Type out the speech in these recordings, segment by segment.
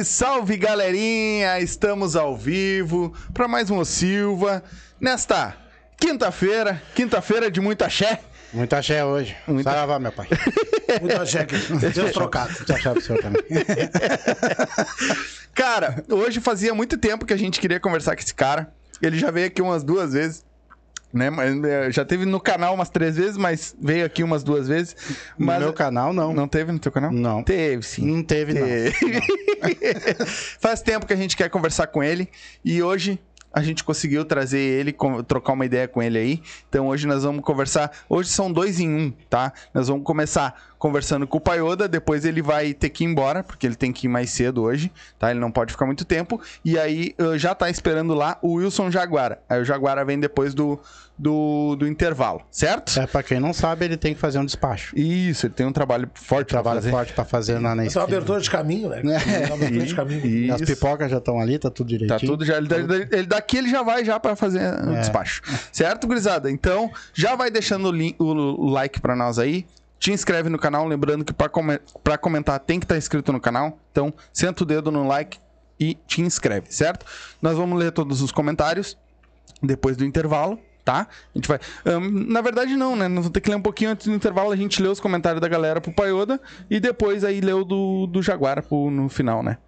Salve, salve, galerinha! Estamos ao vivo para mais um O Silva nesta quinta-feira, quinta-feira de muita axé. Muito axé hoje. Muita- Saravá, meu pai. Muito cheque. Deus trocado. Muito axé pro senhor também. Cara, hoje fazia muito tempo que a gente queria conversar com esse cara. Ele já veio aqui umas duas vezes. Né, mas é, já teve no canal umas três vezes, mas veio aqui umas duas vezes. No Mas meu canal, não. não teve no teu canal? Não. Teve, sim. Não teve, não. Teve. Faz tempo que a gente quer conversar com ele e hoje a gente conseguiu trazer ele, trocar uma ideia com ele aí. Então hoje nós vamos conversar. Hoje são dois em um, tá? Nós vamos começar conversando com o Paioda, depois ele vai ter que ir embora, porque ele tem que ir mais cedo hoje, tá? Ele não pode ficar muito tempo. E aí já tá esperando lá o Wilson Jaguara. Aí o Jaguara vem depois do, do, do intervalo, certo? É, pra quem não sabe, ele tem que fazer um despacho. Isso, ele tem um trabalho forte pra Trabalho fazer. forte pra fazer lá na Essa é uma abertura de caminho, né? Uma abertura de caminho. E- As Isso. pipocas já estão ali, tá tudo direitinho. Tá tudo já. Ele, ele- ele- daqui ele já vai já para fazer o É. despacho. Certo, gurizada? Então, já vai deixando o, link- o- o like para nós aí. Te inscreve no canal, lembrando que para comentar tem que estar inscrito no canal. Então, senta o dedo no like e te inscreve, certo? Nós vamos ler todos os comentários depois do intervalo, tá? A gente vai. Ahn, na verdade, não, né? Nós vamos ter que ler um pouquinho antes do intervalo. A gente lê os comentários da galera pro Paioda e depois aí lê o do, do Jaguara pro, no final, né?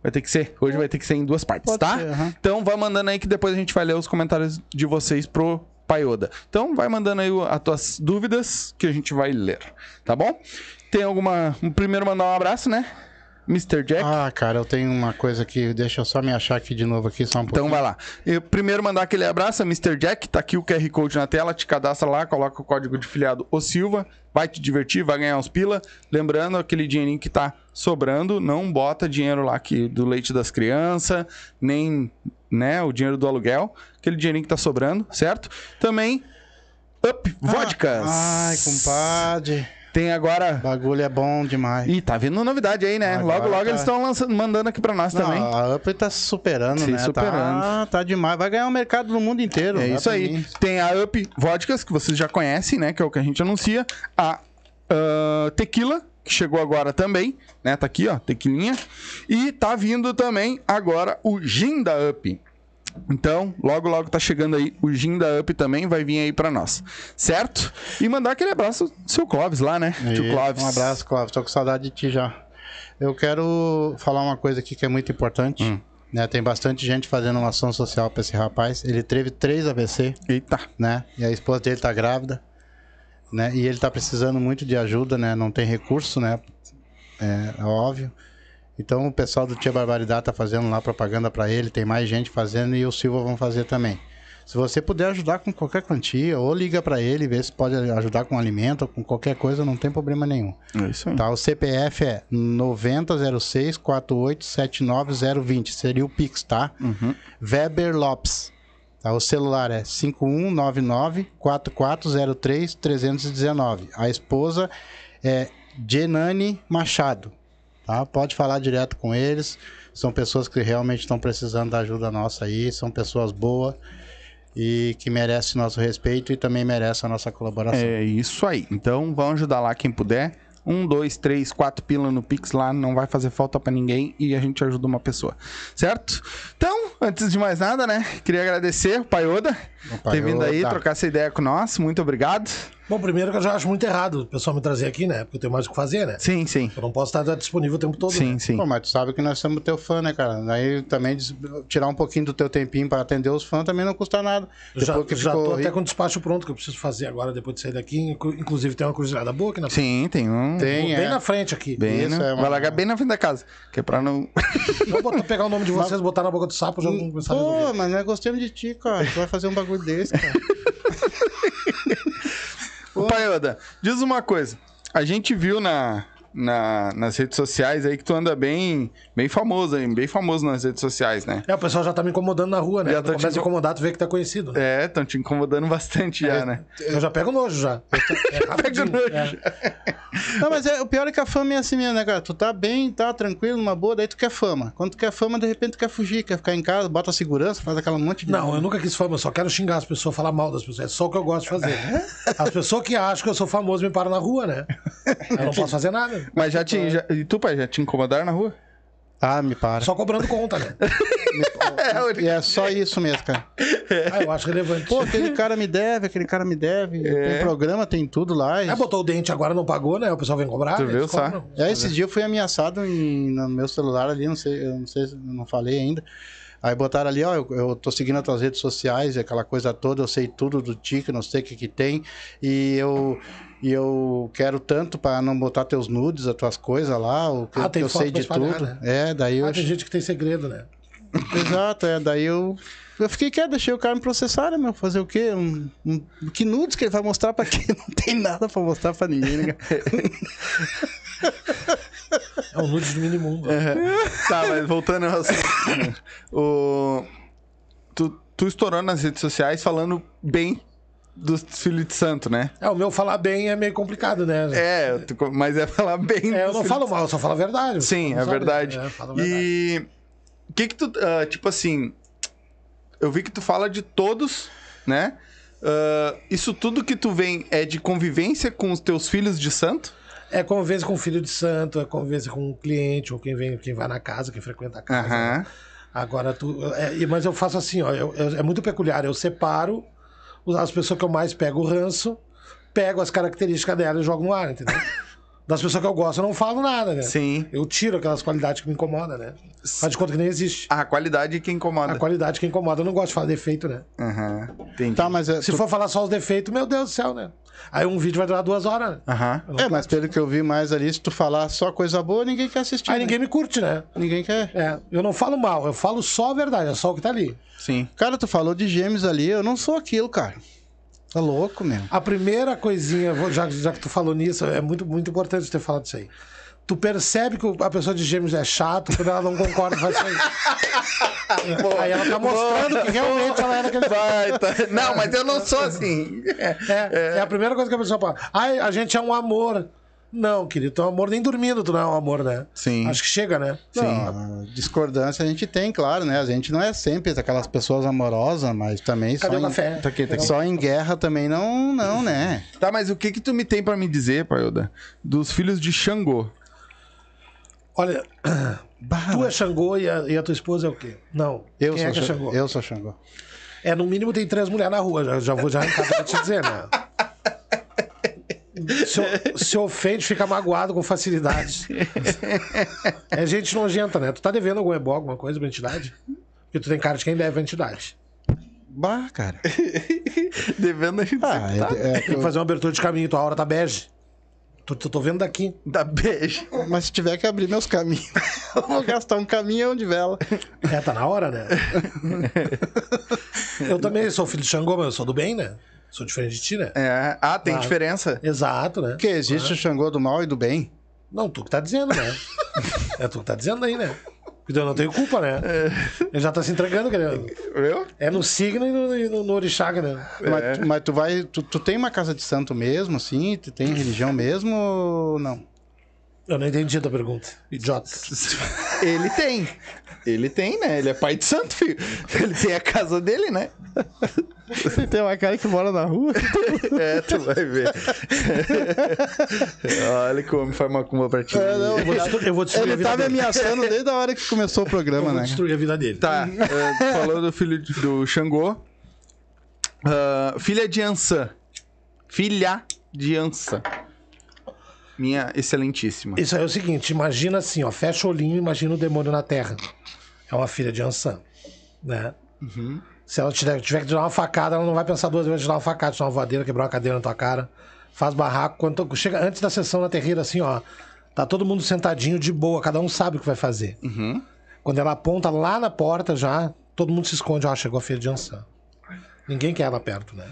Vai ter que ser. Hoje vai ter que ser em duas partes, Pode tá? ser, aham. Então vai mandando aí que depois a gente vai ler os comentários de vocês pro Paioda. Então vai mandando aí as tuas dúvidas que a gente vai ler, tá bom? Tem alguma. Primeiro mandar um abraço, né? Mr. Jack. Ah, cara, eu tenho uma coisa aqui. Deixa eu só me achar aqui de novo aqui, só um Então pouquinho. vai lá. Eu primeiro mandar aquele abraço, Mr. Jack, tá aqui o QR Code na tela, te cadastra lá, coloca o código de filiado O Silva, vai te divertir, vai ganhar uns pila. Lembrando, aquele dinheirinho que tá sobrando, não bota dinheiro lá que, do leite das crianças, nem né, o dinheiro do aluguel, aquele dinheirinho que tá sobrando, certo? Também Up Vodkas. Ah, Ai, compadre. Tem agora. O bagulho é bom demais. Ih, tá vindo novidade aí, né? Agora logo, logo tá. eles estão mandando aqui pra nós Não, também. a Up tá superando, Se né? superando. Tá, tá demais. Vai ganhar o mercado no mundo inteiro. É dá isso aí. mim. Tem a Up Vodkas, que vocês já conhecem, né? Que é o que a gente anuncia. A ah, Tequila, que chegou agora também, né? Tá aqui, ó, tequilinha. E tá vindo também agora o Gin da Up. Então, logo, logo tá chegando aí o Gin da Up também, vai vir aí pra nós. Certo? E mandar aquele abraço do seu Clóvis lá, né? Tio Clóvis. Um abraço, Clóvis. Tô com saudade de ti já. Eu quero falar uma coisa aqui que é muito importante. Hum. Né, tem bastante gente fazendo uma ação social pra esse rapaz. Ele teve três AVC, Eita. né? E a esposa dele tá grávida, né? E ele tá precisando muito de ajuda, né? Não tem recurso, né? É, é óbvio. Então o pessoal do Tia Barbaridade tá fazendo lá propaganda pra ele, tem mais gente fazendo e o Silva vão fazer também. Se você puder ajudar com qualquer quantia, ou liga pra ele, vê se pode ajudar com alimento ou com qualquer coisa, não tem problema nenhum. É isso aí. Tá, o CPF é 9006 4879020, seria o Pix, tá? Uhum. Weber Lopes. Tá, o celular é 5199 4403 319. A esposa é Genani Machado. Tá? Pode falar direto com eles. São pessoas que realmente estão precisando da ajuda nossa aí, são pessoas boas e que merecem nosso respeito e também merecem a nossa colaboração. É isso aí. Então vão ajudar lá quem puder. Um, dois, três, quatro pila no Pix lá, não vai fazer falta pra ninguém e a gente ajuda uma pessoa. Certo? Então, antes de mais nada, né? Queria agradecer o Paioda ter vindo aí, trocar essa ideia com nós. Muito obrigado. Bom, primeiro que eu já acho muito errado o pessoal me trazer aqui, né? Porque eu tenho mais o que fazer, né? Sim, sim. Eu não posso estar disponível o tempo todo. Sim, né? sim. Pô, mas tu sabe que nós somos teu fã, né, cara? Daí também tirar um pouquinho do teu tempinho para atender os fãs também não custa nada. Eu já, que já ficou tô até com o despacho pronto que eu preciso fazer agora depois de sair daqui. Inclu- Inclusive tem uma cruzilhada boa aqui na frente. Sim, tem um. Tem, Bem é. na frente aqui. Bem, Isso, né? é uma- Vai largar bem na frente da casa. Que é pra não. Vou botar- pegar o nome de vocês, botar na boca do sapo, já vamos começar a Pô, resolver. mas nós gostamos de ti, cara. Tu vai fazer um bagulho desse, cara. Ô, Paioda, diz uma coisa. A gente viu na, na- nas redes sociais aí que tu anda bem, bem famoso aí, bem famoso nas redes sociais, né? É, o pessoal já tá me incomodando na rua, né? Já tá te começa a inco- incomodar, tu vê que tá conhecido. né? É, estão te incomodando bastante já, né? Eu já pego nojo já. É rapidinho. nojo. É. Não, mas é, o pior é que a fama é assim mesmo, né, cara? Tu tá bem, tá tranquilo, numa boa, daí tu quer fama. Quando tu quer fama, de repente tu quer fugir, quer ficar em casa, bota a segurança, faz aquela monte de. Não, eu nunca quis fama, eu só quero xingar as pessoas, falar mal das pessoas. É só o que eu gosto de fazer. As pessoas que acham que eu sou famoso me param na rua, né? Eu não posso fazer nada. Mas já te. Já, e tu, pai, já te incomodaram na rua? Ah, me para. Só cobrando conta, né? E é só isso mesmo, cara. Ah, eu acho relevante. Pô, aquele cara me deve, aquele cara me deve. É. Tem programa, tem tudo lá. Aí botou o dente, agora não pagou, né? O pessoal vem cobrar. Tu eles viu só? cobram. É, esse dia eu fui ameaçado em- no meu celular ali, não sei, eu não sei, não falei ainda. Aí botaram ali, ó, eu, eu tô seguindo as tuas redes sociais, aquela coisa toda, eu sei tudo do TIC, não sei o que que tem, e eu, e eu quero tanto para não botar teus nudes, as tuas coisas lá, o que, Ah, eu sei de espalhar, tudo. né? É, daí eu... Ah, tem gente que tem segredo, né? Exato, é, daí eu... Eu fiquei quieto, deixei o cara me processar, né, meu? Fazer o quê? Um, um- que nudes que ele vai mostrar pra quem? Não tem nada pra mostrar pra ninguém, né? cara? É um nude do minimundo. Tá, mas voltando ao assunto. né? o... tu, tu estourou nas redes sociais falando bem dos filhos de santo, né? É, o meu falar bem é meio complicado, né? É, mas é falar bem. É, eu não falo mal, eu só falo a verdade. Sim, é sabe? verdade. É, verdade. E o que que tu, ah, tipo assim, eu vi que tu fala de todos, né? Ah, isso tudo que tu vem é de convivência com os teus filhos de santo? É convivência com filho de santo, é convivência com um cliente, ou quem vem, quem vai na casa, quem frequenta a casa. Aham. né? Agora, tu. é, mas eu faço assim, ó. eu- eu- é muito peculiar. Eu separo as pessoas que eu mais pego o ranço, pego as características dela e jogo no ar, entendeu? Das pessoas que eu gosto, eu não falo nada, né? Sim. Eu tiro aquelas qualidades que me incomodam, né? Faz de conta que nem existe. A qualidade que incomoda. A qualidade que incomoda, eu não gosto de falar defeito, né? Aham. Entendi. Tá, mas... é, Se tu- for falar só os defeitos, meu Deus do céu, né? Aí um vídeo vai durar duas horas. né? Eu não É, mas pelo que eu vi mais ali, se tu falar só coisa boa, ninguém quer assistir. Aí né? ninguém me curte, né? Ninguém quer. É, eu não falo mal, eu falo só a verdade, é só o que tá ali. Sim. Cara, tu falou de gêmeos ali, eu não sou aquilo, cara. Tá louco, meu. A primeira coisinha, já, já que tu falou nisso, é muito, muito importante ter falado isso aí. Tu percebe que a pessoa de gêmeos é chato quando ela não concorda com isso aí. aí ela tá mostrando que realmente ela é daquele Vai, tá. Não, mas eu não sou assim. É. É, é a primeira coisa que a pessoa fala. Ai, a gente é um amor. Não, querido, tu é um amor nem dormindo, tu não é um amor, né? Sim. Acho que chega, né? Não, a discordância a gente tem, claro, né? A gente não é sempre aquelas pessoas amorosas, mas também Cadê só, café? Em, tá aqui, tá aqui. só em guerra também não, não, né? Tá, mas o que que tu me tem pra me dizer, Paioda? Dos filhos de Xangô. Olha, tu é Xangô e a, e a tua esposa é o quê? Não. eu, Quem sou é que é Xangô. Eu sou Xangô. É, no mínimo tem três mulheres na rua, já, já vou já arrancar pra te dizer, né? Se, se ofende, fica magoado com facilidade. É gente nojenta, né? Tu tá devendo algum ebó, alguma coisa pra entidade? Porque tu tem cara de quem deve a entidade. Bah, cara. Devendo a gente. Ah, é, é que Tem que eu- fazer uma abertura de caminho, tua hora tá bege. Tô, tô, tô vendo daqui. Dá beijo. Mas se tiver que abrir meus caminhos, eu vou gastar um caminhão de vela. É, tá na hora, né? eu também sou filho de Xangô, mas eu sou do bem, né? Sou diferente de ti, né? É. Ah, tem Ah. diferença? Exato, né? Porque existe o Xangô do mal e do bem. Não, tu que tá dizendo, né? é tu que tá dizendo aí, né? Eu não tenho culpa, né? Ele já tá se entregando, querendo. Viu? É no signo e no, e no, no orixá, né? Mas, mas tu vai. Tu, tu tem uma casa de santo mesmo, assim? Tu tem religião mesmo ou não? Eu não entendi a tua pergunta. Idiota. Ele tem. Ele tem, né? Ele é pai de santo, filho. Ele tem a casa dele, né? Você tem uma cara que mora na rua? É, tu vai ver. Olha que o homem faz macumba pra ti. Eu vou, destru- eu vou destruir a Ele vida tá me dele. ameaçando desde a hora que começou o Eu programa, vou né? destruir a vida dele. Tá, é, falou do filho do Xangô. Ah, filha de Ansan. Filha de Ansan. Minha excelentíssima. Isso aí é o seguinte, imagina assim, ó, fecha o olhinho, imagina o demônio na Terra. É uma filha de Ansan, né? Se ela tiver, tiver que te dar uma facada, ela não vai pensar duas vezes dar uma facada, te dar uma voadeira, quebrar uma cadeira na tua cara. Faz barraco. Quando chega antes da sessão na terreira, assim, ó, tá todo mundo sentadinho de boa, cada um sabe o que vai fazer. Uhum. Quando ela aponta lá na porta já, todo mundo se esconde, ó, chegou a filha de Ansan. Ninguém quer ela perto, né?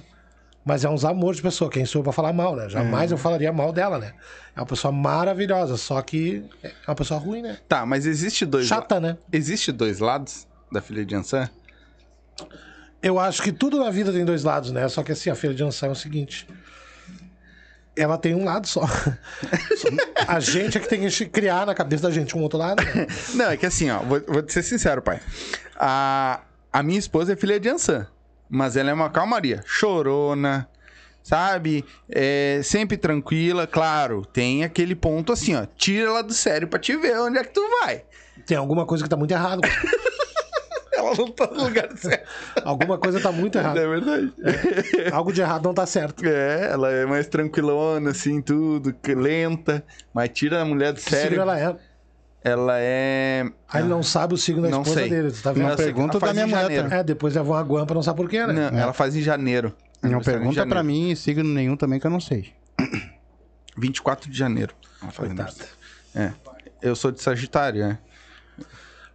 Mas é uns amores de pessoa, quem sou eu pra falar mal, né? Jamais eu falaria mal dela, né? É uma pessoa maravilhosa, só que é uma pessoa ruim, né? Tá, mas existe dois. Chata, né? Existe dois lados da filha de Ansan? Eu acho que tudo na vida tem dois lados, né? Só que assim, a filha de Ansan é o seguinte. Ela tem um lado só. a gente é que tem que criar na cabeça da gente um outro lado. Né? Não, é que assim, ó, vou, vou te ser sincero, pai. A, a minha esposa é filha de Ansan, mas ela é uma calmaria, chorona, sabe? É sempre tranquila, claro. Tem aquele ponto assim, ó, tira ela do sério pra te ver onde é que tu vai. Tem alguma coisa que tá muito errado. Ela não tá no lugar certo. Alguma coisa tá muito É errada. verdade. Algo de errado não tá certo. É, ela é mais tranquilona, assim, tudo, lenta, mas tira a mulher do sério. ela é? Ela é. Aí ele não sabe o signo da Não esposa sei. dele, tu tá Não vendo? sei, pergunta da minha mulher. É, depois levou uma guampa, não sabe por quê, né? Não, ela faz em janeiro. Não pergunta pra janeiro. mim signo nenhum também que eu não sei. 24 de janeiro. Coitada. É. Eu sou de Sagitário, é.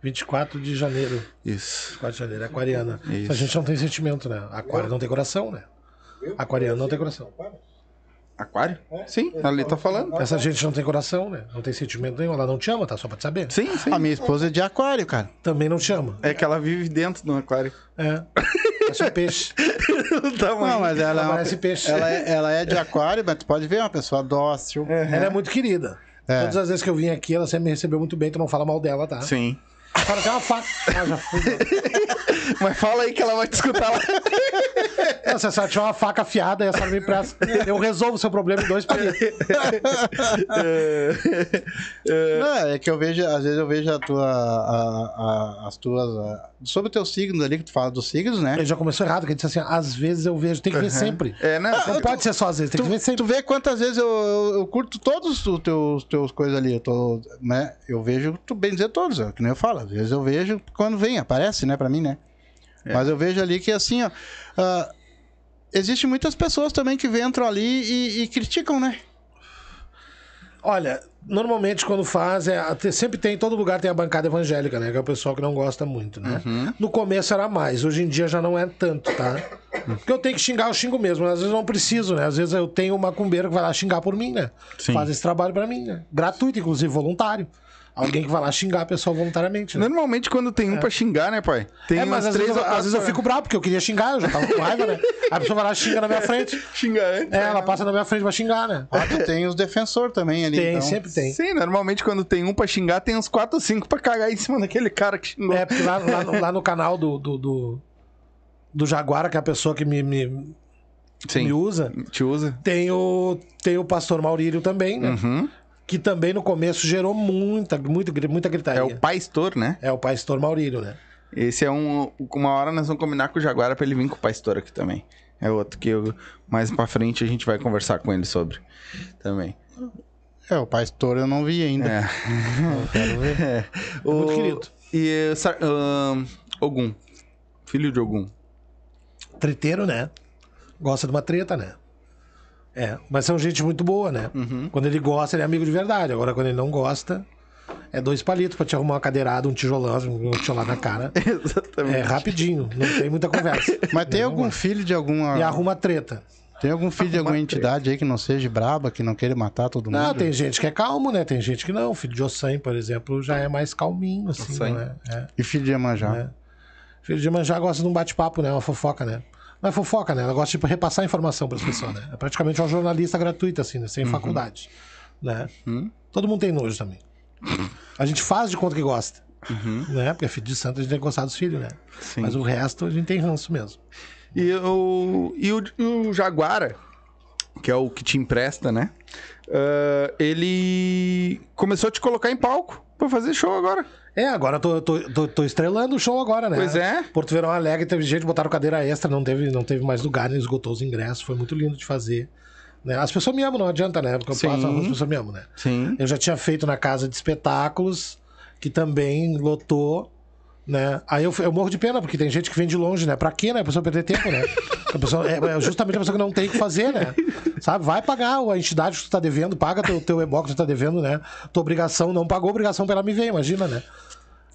24 de janeiro. Isso. 24 de janeiro, é aquariana. Isso. A gente não tem sentimento, né? Aquário não tem coração, né? Aquariano não tem coração. Aquário? Sim, ali tá falando. Essa gente não tem coração, né? Não tem sentimento nenhum. Ela não te ama, tá? Só pra te saber. Sim, sim. A minha esposa é de aquário, cara. Também não te ama. É que ela vive dentro do aquário. É. Parece um peixe. tá, Não, mas ela, Ela é uma- parece peixe. ela, é, ela é de aquário, mas tu pode ver, é uma pessoa dócil. Ela é muito querida. É. Todas as vezes que eu vim aqui, ela sempre me recebeu muito bem. Tu não fala mal dela, tá? Sim. Fala até uma faca. Ah, já fui. Mas fala aí que ela vai te escutar lá. Não, se a senhora tiver uma faca afiada, essa me empresta. Eu resolvo o seu problema em dois palitos. Não, é que eu vejo, às vezes eu vejo a tua, a- a- as tuas, a- sobre o teu signo ali, que tu fala dos signos, né? Ele já começou errado, que ele disse assim: às vezes eu vejo, tem que ver sempre. É, né? Não pode ser só às vezes, tem que ver Tu, sempre. tu vê quantas vezes eu, eu, eu curto todos os teus, teus coisas ali. Eu, tô, né? eu vejo, tu bem dizer todos, é, que nem eu falo. Às vezes eu vejo quando vem, aparece, né, pra mim, né? Mas eu vejo ali que assim, ó. ah, Existem muitas pessoas também que entram ali e, e criticam, né? Olha, normalmente quando faz, é, sempre tem, em todo lugar tem a bancada evangélica, né? Que é o pessoal que não gosta muito, né? Uhum. No começo era mais, hoje em dia já não é tanto, tá? Porque eu tenho que xingar, eu xingo mesmo. Às vezes eu não preciso, né? Às vezes eu tenho uma macumbeira que vai lá xingar por mim, né? Sim. Faz esse trabalho pra mim, né? Gratuito, inclusive, voluntário. Alguém que vai lá xingar a pessoa voluntariamente, né? Normalmente quando tem um pra xingar, né, pai? Tem É, mas umas às três vezes, eu, às vezes eu fico bravo, porque eu queria xingar, eu já tava com raiva, né? A pessoa vai lá e xinga na minha frente. xingar antes. É, ela passa na minha frente pra xingar, né? Ah, tu tem os defensores também ali. Tem, então. sempre tem. Sim, normalmente quando tem um pra xingar, tem uns quatro ou cinco pra cagar em cima daquele cara que xingou. É, porque lá, lá no, lá no canal do, do, do, do Jaguara, que é a pessoa que me, me, Sim. me usa, Te usa. tem o, tem o pastor Maurílio também, né? Uhum. Que também no começo gerou muita, muito, gri- muita gritaria. É o pastor, né? É o pastor Maurílio, né? Esse é um. Uma hora nós vamos combinar com o Jaguara pra ele vir com o pastor aqui também. É outro que eu, mais pra frente a gente vai conversar com ele sobre. Também. É, o pastor eu não vi ainda. É. Quero ver. é. muito O- querido. E uh, Ogum. Filho de Ogum. Treteiro, né? Gosta de uma treta, né? É, mas são gente muito boa, né? Uhum. Quando ele gosta, ele é amigo de verdade. Agora, quando ele não gosta, é dois palitos pra te arrumar uma cadeirada, um tijolão, um tijolado na cara. Exatamente. É rapidinho, não tem muita conversa. Mas tem Não, algum vai. filho de alguma. E arruma treta. Tem algum filho de alguma entidade aí que não seja braba, que não queira matar todo mundo? Não, tem gente que é calmo, né? Tem gente que não. O filho de Ossan, por exemplo, já é mais calminho, assim, não é? é. E filho de Iemanjá? É. Filho de Manjá gosta de um bate-papo, né? Uma fofoca, né? Não é fofoca, né? Ela gosta de repassar informação para as pessoas, né? É praticamente uma jornalista gratuita, assim, né? Sem faculdade, né? Hum. Todo mundo tem nojo também. A gente faz de conta que gosta, né? Porque é filho de santo, a gente tem que gostar dos filhos, né? Sim. Mas o resto, a gente tem ranço mesmo. E o, e o, e o Jaguara, que é o que te empresta, né? Ah, ele começou a te colocar em palco pra fazer show agora. É, agora tô, tô, tô, tô estrelando o show agora, né? Pois é. Porto Verão Alegre teve gente, botaram cadeira extra, não teve, não teve mais lugar, nem esgotou os ingressos, foi muito lindo de fazer. Né? As pessoas me amam, não adianta, né? Porque eu Sim. passo, as pessoas me amam, né? Sim. Eu já tinha feito na casa de espetáculos, que também lotou, né? Aí eu, eu morro de pena, porque tem gente que vem de longe, né? Pra quê, né? A pessoa perder tempo, né? A pessoa, é, é justamente a pessoa que não tem o que fazer, né? Sabe? Vai pagar a entidade que tu tá devendo, paga teu, teu ebox que tu tá devendo, né? Tua obrigação, não pagou a obrigação pra ela me ver, imagina, né?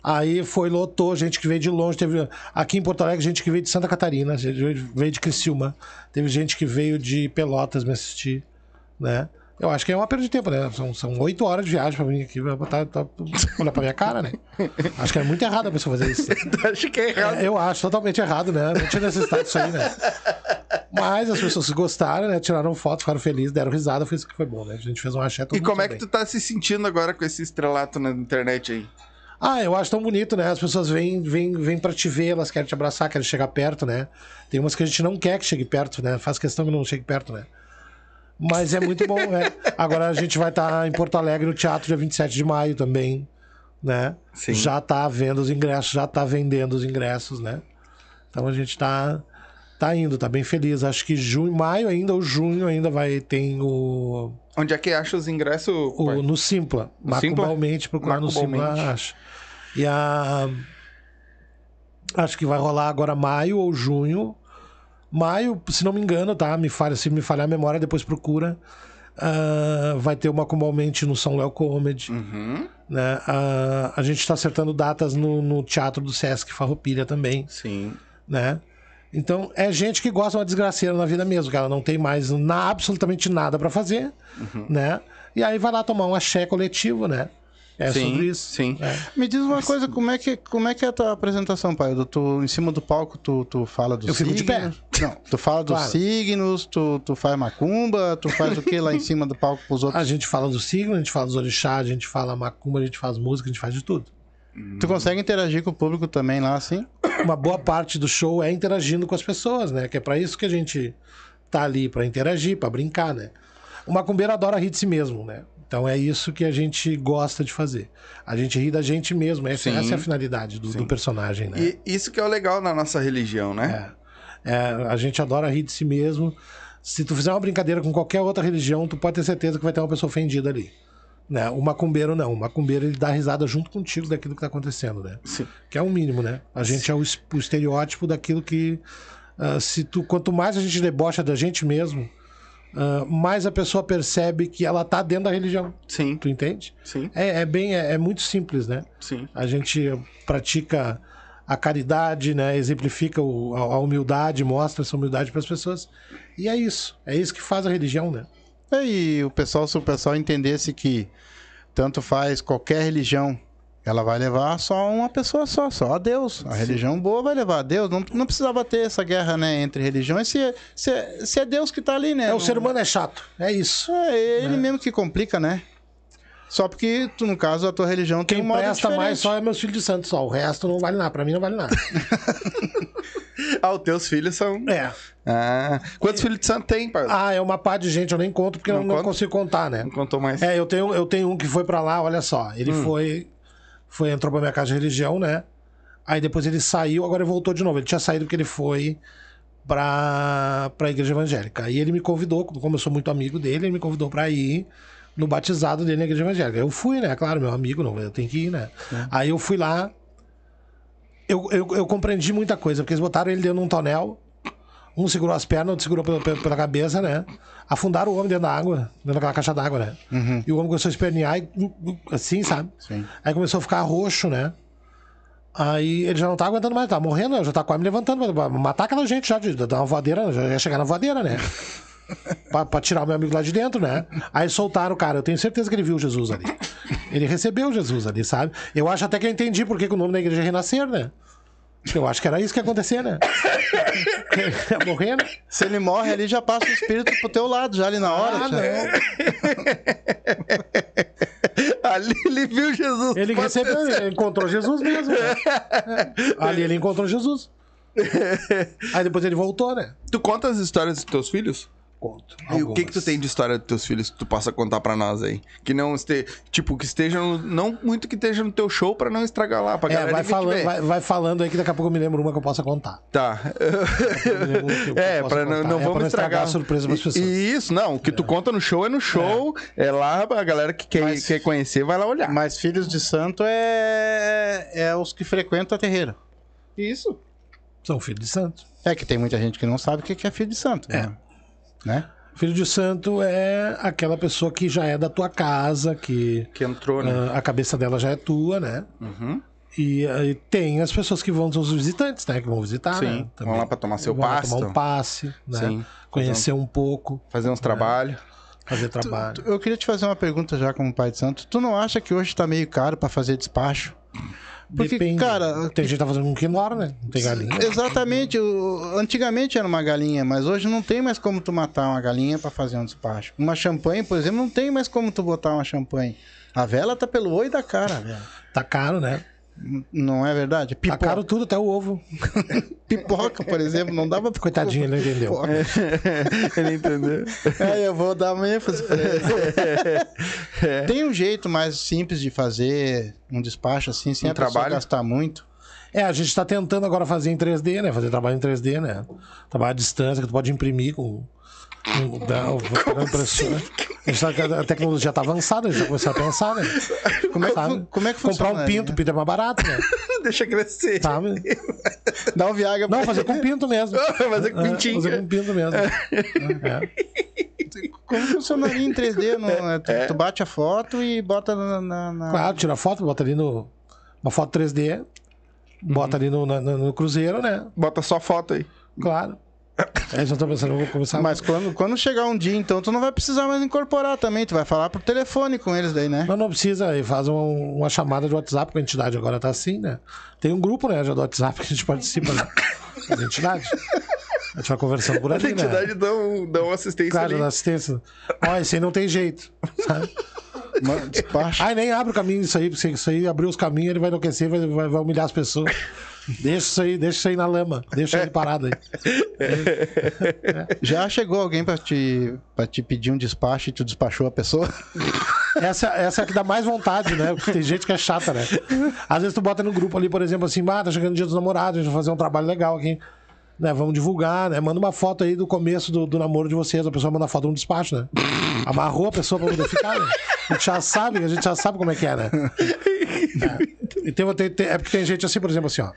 Aí foi, lotou, gente que veio de longe. Teve aqui em Porto Alegre, gente que veio de Santa Catarina, gente veio de Criciúma. Teve gente que veio de Pelotas me assistir, né? Eu acho que é uma perda de tempo, né? São, são oito horas de viagem pra vir aqui, vai botar, tá, olhar pra minha cara, né? Acho que é muito errado a pessoa fazer isso. Acho que é errado. É, eu acho totalmente errado, né? Não tinha necessidade disso aí, né? Mas as pessoas gostaram, né? Tiraram foto, ficaram felizes, deram risada, foi isso que foi bom, né? A gente fez um axé todo E como é que bem. tu tá se sentindo agora com esse estrelato na internet aí? Ah, eu acho tão bonito, né? As pessoas vêm, vêm, vêm pra te ver, elas querem te abraçar, querem chegar perto, né? Tem umas que a gente não quer que chegue perto, né? Faz questão que não chegue perto, né? Mas é muito bom, né? Agora a gente vai estar em Porto Alegre no teatro dia 27 de maio também, né? Sim. Já tá vendo os ingressos, já tá vendendo os ingressos, né? Então a gente tá, tá indo, tá bem feliz. Acho que junho, maio ainda, ou junho ainda vai ter o, Onde é que acha os ingressos? o, no Simpla. No Simpla? Macumbalmente, procurar no Simpla, acho. E a. Acho que vai rolar agora maio ou junho. Maio, se não me engano, tá? Me falha, se me falhar a memória, depois procura. Ah, vai ter o Macumbalmente no São Léo Comedy. Uhum. Né? Ah, a gente está acertando datas no, no Teatro do Sesc Farroupilha também Sim. né? Então, é gente que gosta de uma desgraceira na vida mesmo, que ela não tem mais na, absolutamente nada pra fazer, Uhum. né? E aí vai lá tomar um axé coletivo, né? É sim, sobre isso. Sim. É. Me diz uma coisa, como é que, como é, que é a tua apresentação, pai? Tu, tu- em cima do palco, tu, tu fala dos Eu fico de pé. signos? Não, tu fala dos Claro. signos, tu, tu faz macumba, tu faz o que lá em cima do palco pros outros? A gente fala do signo, a gente fala dos orixás, a gente fala macumba, a gente faz música, a gente faz de tudo. Tu consegue interagir com o público também lá, assim? Uma boa parte do show é interagindo com as pessoas, né? Que é pra isso que a gente tá ali, pra interagir, pra brincar, né? O macumbeiro adora rir de si mesmo, né? Então é isso que a gente gosta de fazer. A gente ri da gente mesmo. Essa, Sim. essa é a finalidade do, do personagem, né? E isso que é o legal na nossa religião, né? É. É, a gente adora rir de si mesmo. Se tu fizer uma brincadeira com qualquer outra religião, tu pode ter certeza que vai ter uma pessoa ofendida ali. Né? O macumbeiro não. O macumbeiro ele dá risada junto contigo daquilo que tá acontecendo, né? Sim. Que é o mínimo, né? A gente é o, es- o estereótipo daquilo que. ah, se tu, quanto mais a gente debocha da gente mesmo, ah, mais a pessoa percebe que ela tá dentro da religião. Sim. Tu entende? Sim. É, é bem, é, é muito simples, né? Sim. A gente pratica a caridade, né? Exemplifica o- a, a humildade, mostra essa humildade para as pessoas. E é isso. É isso que faz a religião, né? É, E o pessoal, se o pessoal entendesse que tanto faz qualquer religião, ela vai levar só uma pessoa só, só a Deus. A religião boa vai levar a Deus. Não, não precisava ter essa guerra, né, entre religiões, se, se, se é Deus que tá ali, né? É, o Não- ser humano é chato. É isso. É ele mesmo que complica, né? Só porque, tu, no caso, a tua religião tem Quem um modo presta diferente. mais só é meus filhos de santo, só. O resto não vale nada. Pra mim não vale nada. Ah, os teus filhos são. É. Ah. Quantos filhos de santo tem, pai? Ah, é uma pá de gente, eu nem conto porque Não eu não conta? consigo contar, né? Não contou mais. É, eu tenho, eu tenho um que foi pra lá, olha só. Ele Hum. foi, foi. Entrou pra minha casa de religião, né? Aí depois ele saiu, agora ele voltou de novo. Ele tinha saído porque ele foi pra, pra igreja evangélica. Aí ele me convidou, como eu sou muito amigo dele, ele me convidou pra ir no batizado dele na igreja evangélica. Eu fui, né? Claro, meu amigo, não, eu tenho que ir, né? Aí eu fui lá. Eu, eu, eu compreendi muita coisa, porque eles botaram ele dentro de um tonel, Um segurou as pernas, outro segurou pela, pela, cabeça, né? Afundaram o homem dentro da água, dentro daquela caixa d'água, né? E o homem começou a espernear e, assim, sabe? Sim. Aí começou a ficar roxo, né? Aí ele já não tá aguentando mais, tá morrendo, já tá quase me levantando pra- pra matar aquela gente já, de dar uma voadeira, já ia chegar na voadeira, né? pra, pra tirar o meu amigo lá de dentro, né? Aí soltaram o cara, eu tenho certeza que ele viu Jesus ali. Ele recebeu Jesus ali, sabe? Eu acho até que eu entendi por que, que o nome da igreja é Renascer, né? Eu acho que era isso que ia acontecer, né? ia morrer, né? Se ele morre ali, já passa o espírito pro teu lado, já ali na hora. Ah, já. Ali ele viu Jesus. Ele recebeu, ele encontrou Jesus mesmo. Né? Ali ele encontrou Jesus. Aí depois ele voltou, né? Tu conta as histórias dos teus filhos? Conto. E o que que tu tem de história dos teus filhos que tu possa contar pra nós aí? Que não este... tipo, que esteja no... não muito que esteja no teu show pra não estragar lá, pra É, galera vai falando, vai, vai falando aí que daqui a pouco eu me lembro uma que eu possa contar. Tá. É, possa pra não, não É, pra vamos estragar. a surpresa pras E- pessoas. E isso, não. O que tu conta no show é no show. É, lá, a galera que quer, Mas- quer conhecer vai lá olhar. Mas filhos de santo é, é os que frequentam a terreira. Isso. São filhos de santo. É que tem muita gente que não sabe o que que é filho de santo. É. Né? Né? Filho de santo é aquela pessoa que já é da tua casa, que Que entrou, né? ah, a cabeça dela já é tua, né? Uhum. E aí tem as pessoas que vão, são os visitantes, né? Que vão visitar, Sim. né? Vão lá pra tomar seu Vão pasto. tomar um passe, né? Sim. Conhecer um pouco, Fazer uns trabalhos. fazer trabalho. Eu queria te fazer uma pergunta já como pai de santo. Tu não acha que hoje tá meio caro pra fazer despacho? Porque, Depende. cara, Tem gente que tá fazendo com quinora, né? Não tem galinha. Exatamente. Antigamente era uma galinha, mas hoje não tem mais como tu matar uma galinha pra fazer um despacho. Uma champanhe, por exemplo, não tem mais como tu botar uma champanhe. A vela tá pelo oi da cara, velho. Tá caro, né? Não é verdade? Tá Pipoca, caro tudo, até o ovo. pipoca, por exemplo, não dava pra Coitadinho, ele não entendeu. Ele entendeu. É, eu vou dar uma ênfase pra ele. Tem um jeito mais simples de fazer um despacho assim, sem Um a trabalho? gastar muito. É, a gente tá tentando agora fazer em 3D, né? Fazer trabalho em 3D, né? Trabalho à distância, que tu pode imprimir com. com dá, o- pegar a impressora. A, gente tá- a tecnologia tá avançada, a gente tá começando a pensar, né? Como é que, Sabe? como é que Comprar funciona? um pinto, o pinto é mais barato, né? Deixa crescer. Sabe? Dá um Viagra Não, pra fazer com pinto mesmo. Fazer com É, pintinho. Fazer com pinto mesmo. É. Como funcionaria em 3D? Não, é, tu, tu bate a foto e bota na. na- na- Claro, tira foto, bota ali no. Uma foto 3D, bota ali no, no, no cruzeiro, né? Bota só foto aí. Claro. Aí já tô pensando, vou começar. Mas quando, quando chegar um dia, então, tu não vai precisar mais incorporar também. Tu vai falar por telefone com eles daí, né? Mas não precisa, aí faz um- uma chamada de WhatsApp com a entidade, agora tá assim, né? Tem um grupo, né, já do WhatsApp que a gente participa, né? As entidades. A gente vai conversando por A ali, né? entidade dão, dão assistência Claro, ali. da assistência. Ó, esse aí não tem jeito, sabe? Despacho. Ai, nem abre o caminho disso aí, porque isso aí abrir os caminhos, ele vai enlouquecer, vai, vai, vai humilhar as pessoas. Deixa isso aí, deixa isso aí na lama, deixa ele parado aí. Já chegou alguém pra te, pra te pedir um despacho e tu despachou a pessoa? Essa, essa é a que dá mais vontade, né? Porque tem gente que é chata, né? Às vezes tu bota no grupo ali, por exemplo, assim, ah, tá chegando o dia dos namorados, a gente vai fazer um trabalho legal aqui. Né, vamos divulgar, né? Manda uma foto aí do começo do, do namoro de vocês. A pessoa manda foto de um despacho, né? Amarrou a pessoa pra poder ficar, né? A gente já sabe, a gente já sabe como é que é, né? É. E tem, tem- tem- é porque tem gente assim, por exemplo, assim, ó.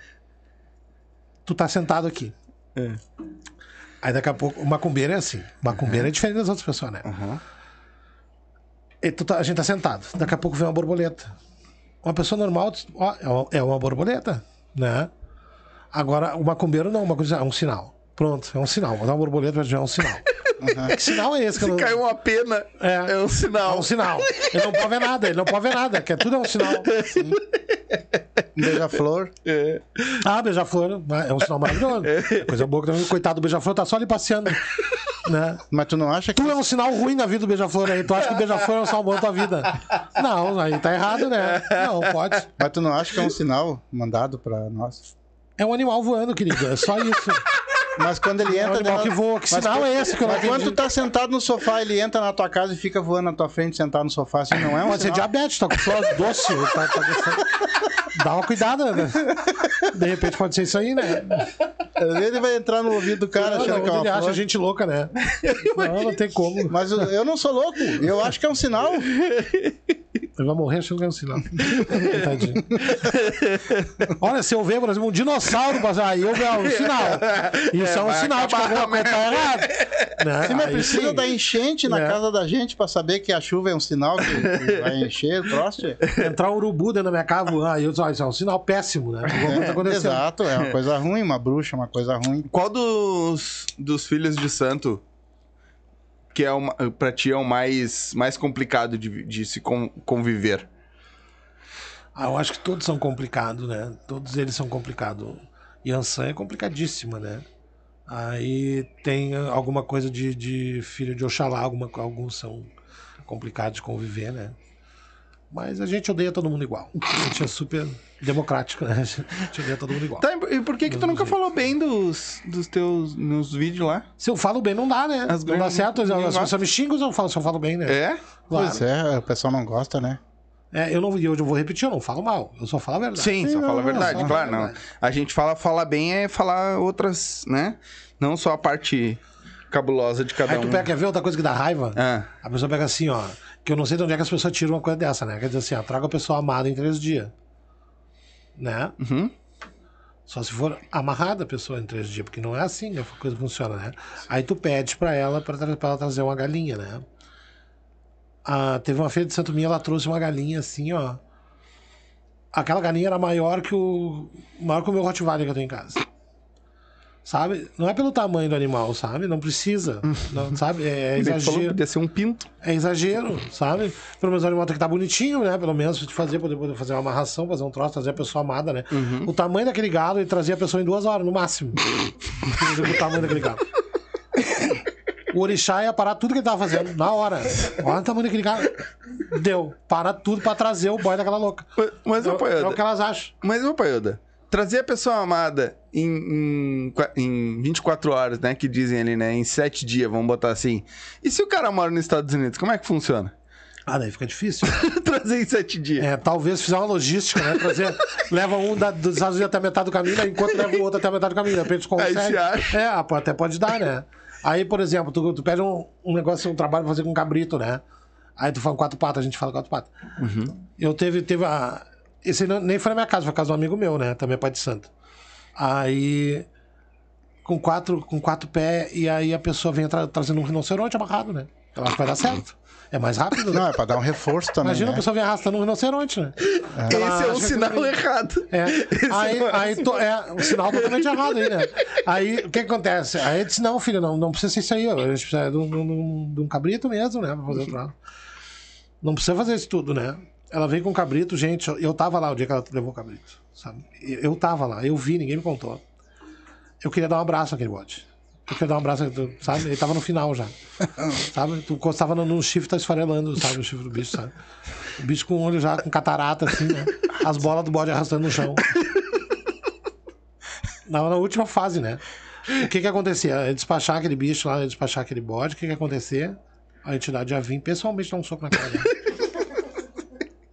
Tu tá sentado aqui. Aí daqui a pouco, o macumbeiro é assim. O macumbeiro é diferente das outras pessoas, né? E tu tá- a gente tá sentado. Daqui a pouco vem uma borboleta. Uma pessoa normal, ó, é uma- é uma borboleta, né? Agora, o macumbeiro não, uma coisa é um sinal. Pronto, é um sinal. Vou dar uma borboleta já é um sinal. Que sinal é esse Se não... caiu uma pena, É. é, um É sinal. um sinal. Ele não pode ver nada, ele não pode ver nada, que é tudo é um sinal. Um beija-flor. É. Ah, beija-flor, né? é um sinal maravilhoso. Coisa boa que também, coitado do beija-flor, tá só ali passeando. Né? Mas tu não acha que. Tu é um sinal ruim na vida do beija-flor aí. Tu acha que o beija-flor é um sinal bom na tua vida? Não, aí tá errado, né? Não, pode. Mas tu não acha que é um sinal mandado pra nós? É um animal voando, querido. É só isso. Mas quando ele É um entra. animal na- que voa. Que sinal é esse que eu não Mas quando tu tá sentado no sofá, ele entra na tua casa e fica voando na tua frente, sentado no sofá, assim, não é um Pode ser sinal? diabetes, tá com flor doce. Tá, tá com- Dá uma cuidada, né? De repente pode ser isso aí, né? Ele vai entrar no ouvido do cara Não, achando não, que é ele uma acha flor. a gente louca, né? Não, não tem como. Mas eu não sou louco, eu acho que é um sinal. Ele vai morrer achando que é um sinal. Tadinho. Olha, se eu ver, por exemplo, um dinossauro passar, aí eu ver é um sinal. Isso é, um vai sinal de que alguma coisa tá errada. Né? Sim, mas Aí precisa sim. da enchente na É. casa da gente pra saber que a chuva é um sinal que, que vai encher o troço. Entrar um urubu dentro da minha casa, ah, eu, isso é um sinal péssimo, né? É, exato, é uma coisa ruim, uma bruxa, uma coisa ruim. Qual dos, dos filhos de santo que é uma, ti é o mais, mais complicado de, de se con- conviver? Ah, eu acho que todos são complicados, né? Todos eles são complicados. Yansan é complicadíssima, né? Aí tem alguma coisa de, de filho de Oxalá, alguma, alguns são complicados de conviver, né? Mas a gente odeia todo mundo igual. A gente é super democrático, né? A gente odeia todo mundo igual. Tá, e por que que tu nunca jeitos. falou bem dos, dos teus nos vídeos lá? Se eu falo bem, não dá, né? As não dá certo. As ninguém as pessoas me xingam se eu falo, se eu falo bem, né? É? Claro. Pois é, o pessoal não gosta, né? É, eu não eu vou repetir, eu não falo mal. Eu só falo a verdade. Sim, só não, fala a verdade, só claro, não. A gente fala falar bem é falar outras, né? Não só a parte cabulosa de cada Aí tu um. pega, quer ver outra coisa que dá raiva? Ah, A pessoa pega assim, ó. Que eu não sei de onde é que as pessoas tiram uma coisa dessa, né? Quer dizer assim, ó, traga a pessoa amada em três dias. Né? uhum. Só se for amarrada a pessoa em três dias, porque não é assim que a coisa funciona, né? Aí tu pede pra ela, pra, pra ela trazer uma galinha, né? Ah, teve uma feira de Santo Minha, ela trouxe uma galinha assim, ó. Aquela galinha era maior que o. maior que o meu Rottweiler que eu tenho em casa. Sabe? Não é pelo tamanho do animal, sabe? Não precisa. Não, sabe? É, é Ele falou exagero. podia ser um pinto. É exagero, sabe? Pelo menos o animal tem que estar bonitinho, né? Pelo menos de fazer, poder, poder fazer uma amarração, fazer um troço, trazer a pessoa amada, né? O tamanho daquele galo, ele trazia a pessoa em duas horas, no máximo. o tamanho daquele galo. O orixá ia parar tudo que ele tava fazendo, na hora. Olha o tamanho daquele galo. Deu. Para tudo pra trazer o boy daquela louca. Mas, mas, É, o- é o que elas acham. mas, ô, Paioda, trazer a pessoa amada em, em, em 24 horas, né? Que dizem ali, né? Em 7 dias, vamos botar assim. E se o cara mora nos Estados Unidos, como é que funciona? Ah, daí fica difícil. trazer em 7 dias. É, talvez fizer uma logística, né? Trazer, leva um da, dos Estados Unidos até a metade do caminho, enquanto leva o outro até a metade do caminho. De repente consegue. Aí se acha. É, ah, até pode dar, né? Aí, por exemplo, tu, tu pede um, um negócio, um trabalho pra fazer com cabrito, né? Aí tu fala quatro patas, a gente fala quatro patas. Eu teve, teve a. Esse nem foi na minha casa, foi na casa de um amigo meu, né? Também é pai de santo. Aí. Com quatro, com quatro pés, e aí a pessoa vem tra- trazendo um rinoceronte amarrado, né? Eu acho que vai dar certo. É mais rápido, né? Não, é pra dar um reforço também. Imagina né? a pessoa vir arrastando um rinoceronte, né? Ela Esse é acha um que sinal ali- errado. É. Aí, não é aí to- é um sinal totalmente errado aí, né? Aí o que acontece? Aí ele disse: não, filho, não, não precisa ser isso aí, ó. a gente precisa de um, de um- de um cabrito mesmo, né? Pra fazer o troço. Não precisa fazer isso tudo, né? Ela veio com o cabrito, gente. Eu tava lá o dia que ela levou o cabrito, sabe? Eu eu tava lá, eu vi, ninguém me contou. Eu queria dar um abraço naquele bote. Eu queria dar um abraço, sabe? Ele tava no final já. Sabe? Tu encostava no, no chifre, tá esfarelando, sabe? O chifre do bicho, sabe? O bicho com o olho já com catarata, assim, né? As bolas do bode arrastando no chão. Na, na última fase, né? O que que acontecia? Ia despachar aquele bicho lá, ia despachar aquele bode, o que que acontecia? A entidade ia vir pessoalmente dar um soco na cara dela.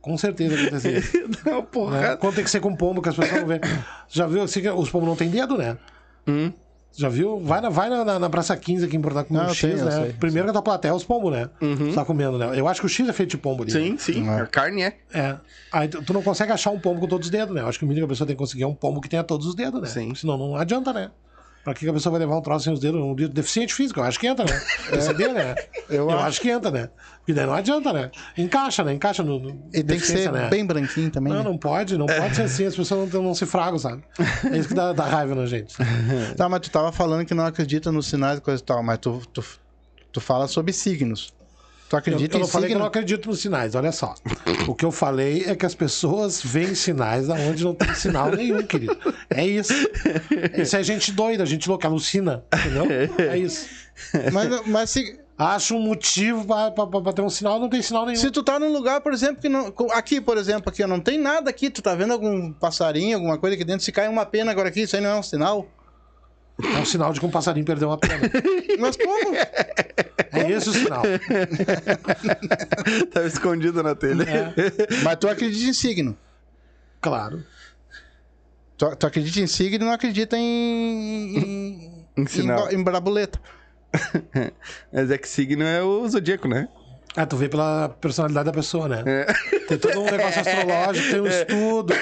Com certeza acontecia. Não, porra. Né? Quando tem que ser com pombo, que as pessoas não veem. Já viu assim que os pombos não têm dedo, né? Hum. Já viu? Vai na, vai na, na, Praça 15 aqui em Porto Alegre com eu X, eu né? sei, Primeiro que a tua plateia é os pombos, né? Você tá comendo, né? Eu acho que o X é feito de pombo ali. Sim, sim. A carne é. É. Aí tu tu não consegue achar um pombo com todos os dedos, né? Eu acho que o mínimo que a pessoa tem que conseguir é um pombo que tenha todos os dedos, né? Sim. Senão não adianta, né? Pra que a pessoa vai levar um troço sem os dedos? Um dedo deficiente físico, eu acho que entra, né? PCD, né? Eu Eu, acho. acho. que entra, né? Porque daí não adianta, né? Encaixa, né? Encaixa no. no E tem que ser né? bem branquinho também. Não, né? não pode, não pode ser assim, as pessoas não, não se fragam, sabe? É isso que dá, dá raiva na gente. Tá, mas tu tava falando que não acredita nos sinais e coisa e tal, mas tu, tu, tu fala sobre signos. Tu Eu, acredita eu não em falei que eu signo? não acredito nos sinais, olha só. O que eu falei é que as pessoas veem sinais aonde não tem sinal nenhum, querido. É isso. Isso é gente doida, gente louca, alucina, entendeu? É isso. Mas, mas se, Acha um motivo pra ter um sinal, não tem sinal nenhum. se tu tá num lugar, por exemplo, que não. Aqui, por exemplo, aqui, não tem nada aqui, tu tá vendo algum passarinho, alguma coisa aqui dentro, se cai uma pena agora aqui, isso aí não é um sinal? É um sinal de que um passarinho perdeu uma pena. Mas como? É esse o sinal. Tava escondido na telha. É, mas tu acredita em signo. claro. Tu, tu acredita em signo e não acredita em. em, Em sinal. em, em brabuleta. Mas é que signo é o zodíaco, né? Ah, tu vê pela personalidade da pessoa, né? É. Tem todo um negócio astrológico, tem um estudo.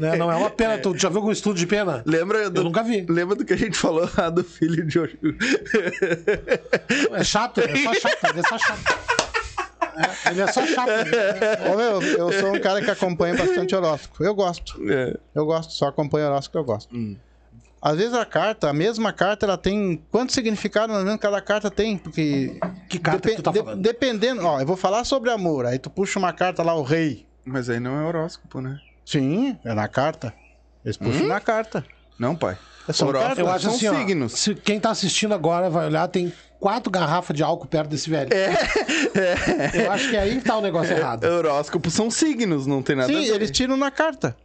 né? Não é uma pena. Tu já viu algum estudo de pena? Lembra do, Eu nunca vi. Lembra do que a gente falou lá do filho de hoje? É chato, é só chato, ele é só chato. É, ele é só chato. Ô, meu, eu sou um cara que acompanha bastante horóscopo. Eu gosto. É. Eu gosto, só acompanho horóscopo que eu gosto. Hum. Às vezes a carta, a mesma carta, ela tem. Quanto significado mais ou menos cada carta tem? Porque. Que carta que tu tá de- falando? Dependendo. Ó, eu vou falar sobre amor. Aí tu puxa uma carta lá, o rei. Mas aí não é horóscopo, né? Sim, é na carta. Eles puxam Hum? na carta. Não, pai. São Horóscopo cartas. Eu acho são assim, ó, signos. se quem tá assistindo agora vai olhar, tem quatro garrafas de álcool perto desse velho. É. Eu acho que aí tá o negócio errado. Horóscopo são signos, não tem nada a Sim, ver. eles tiram na carta.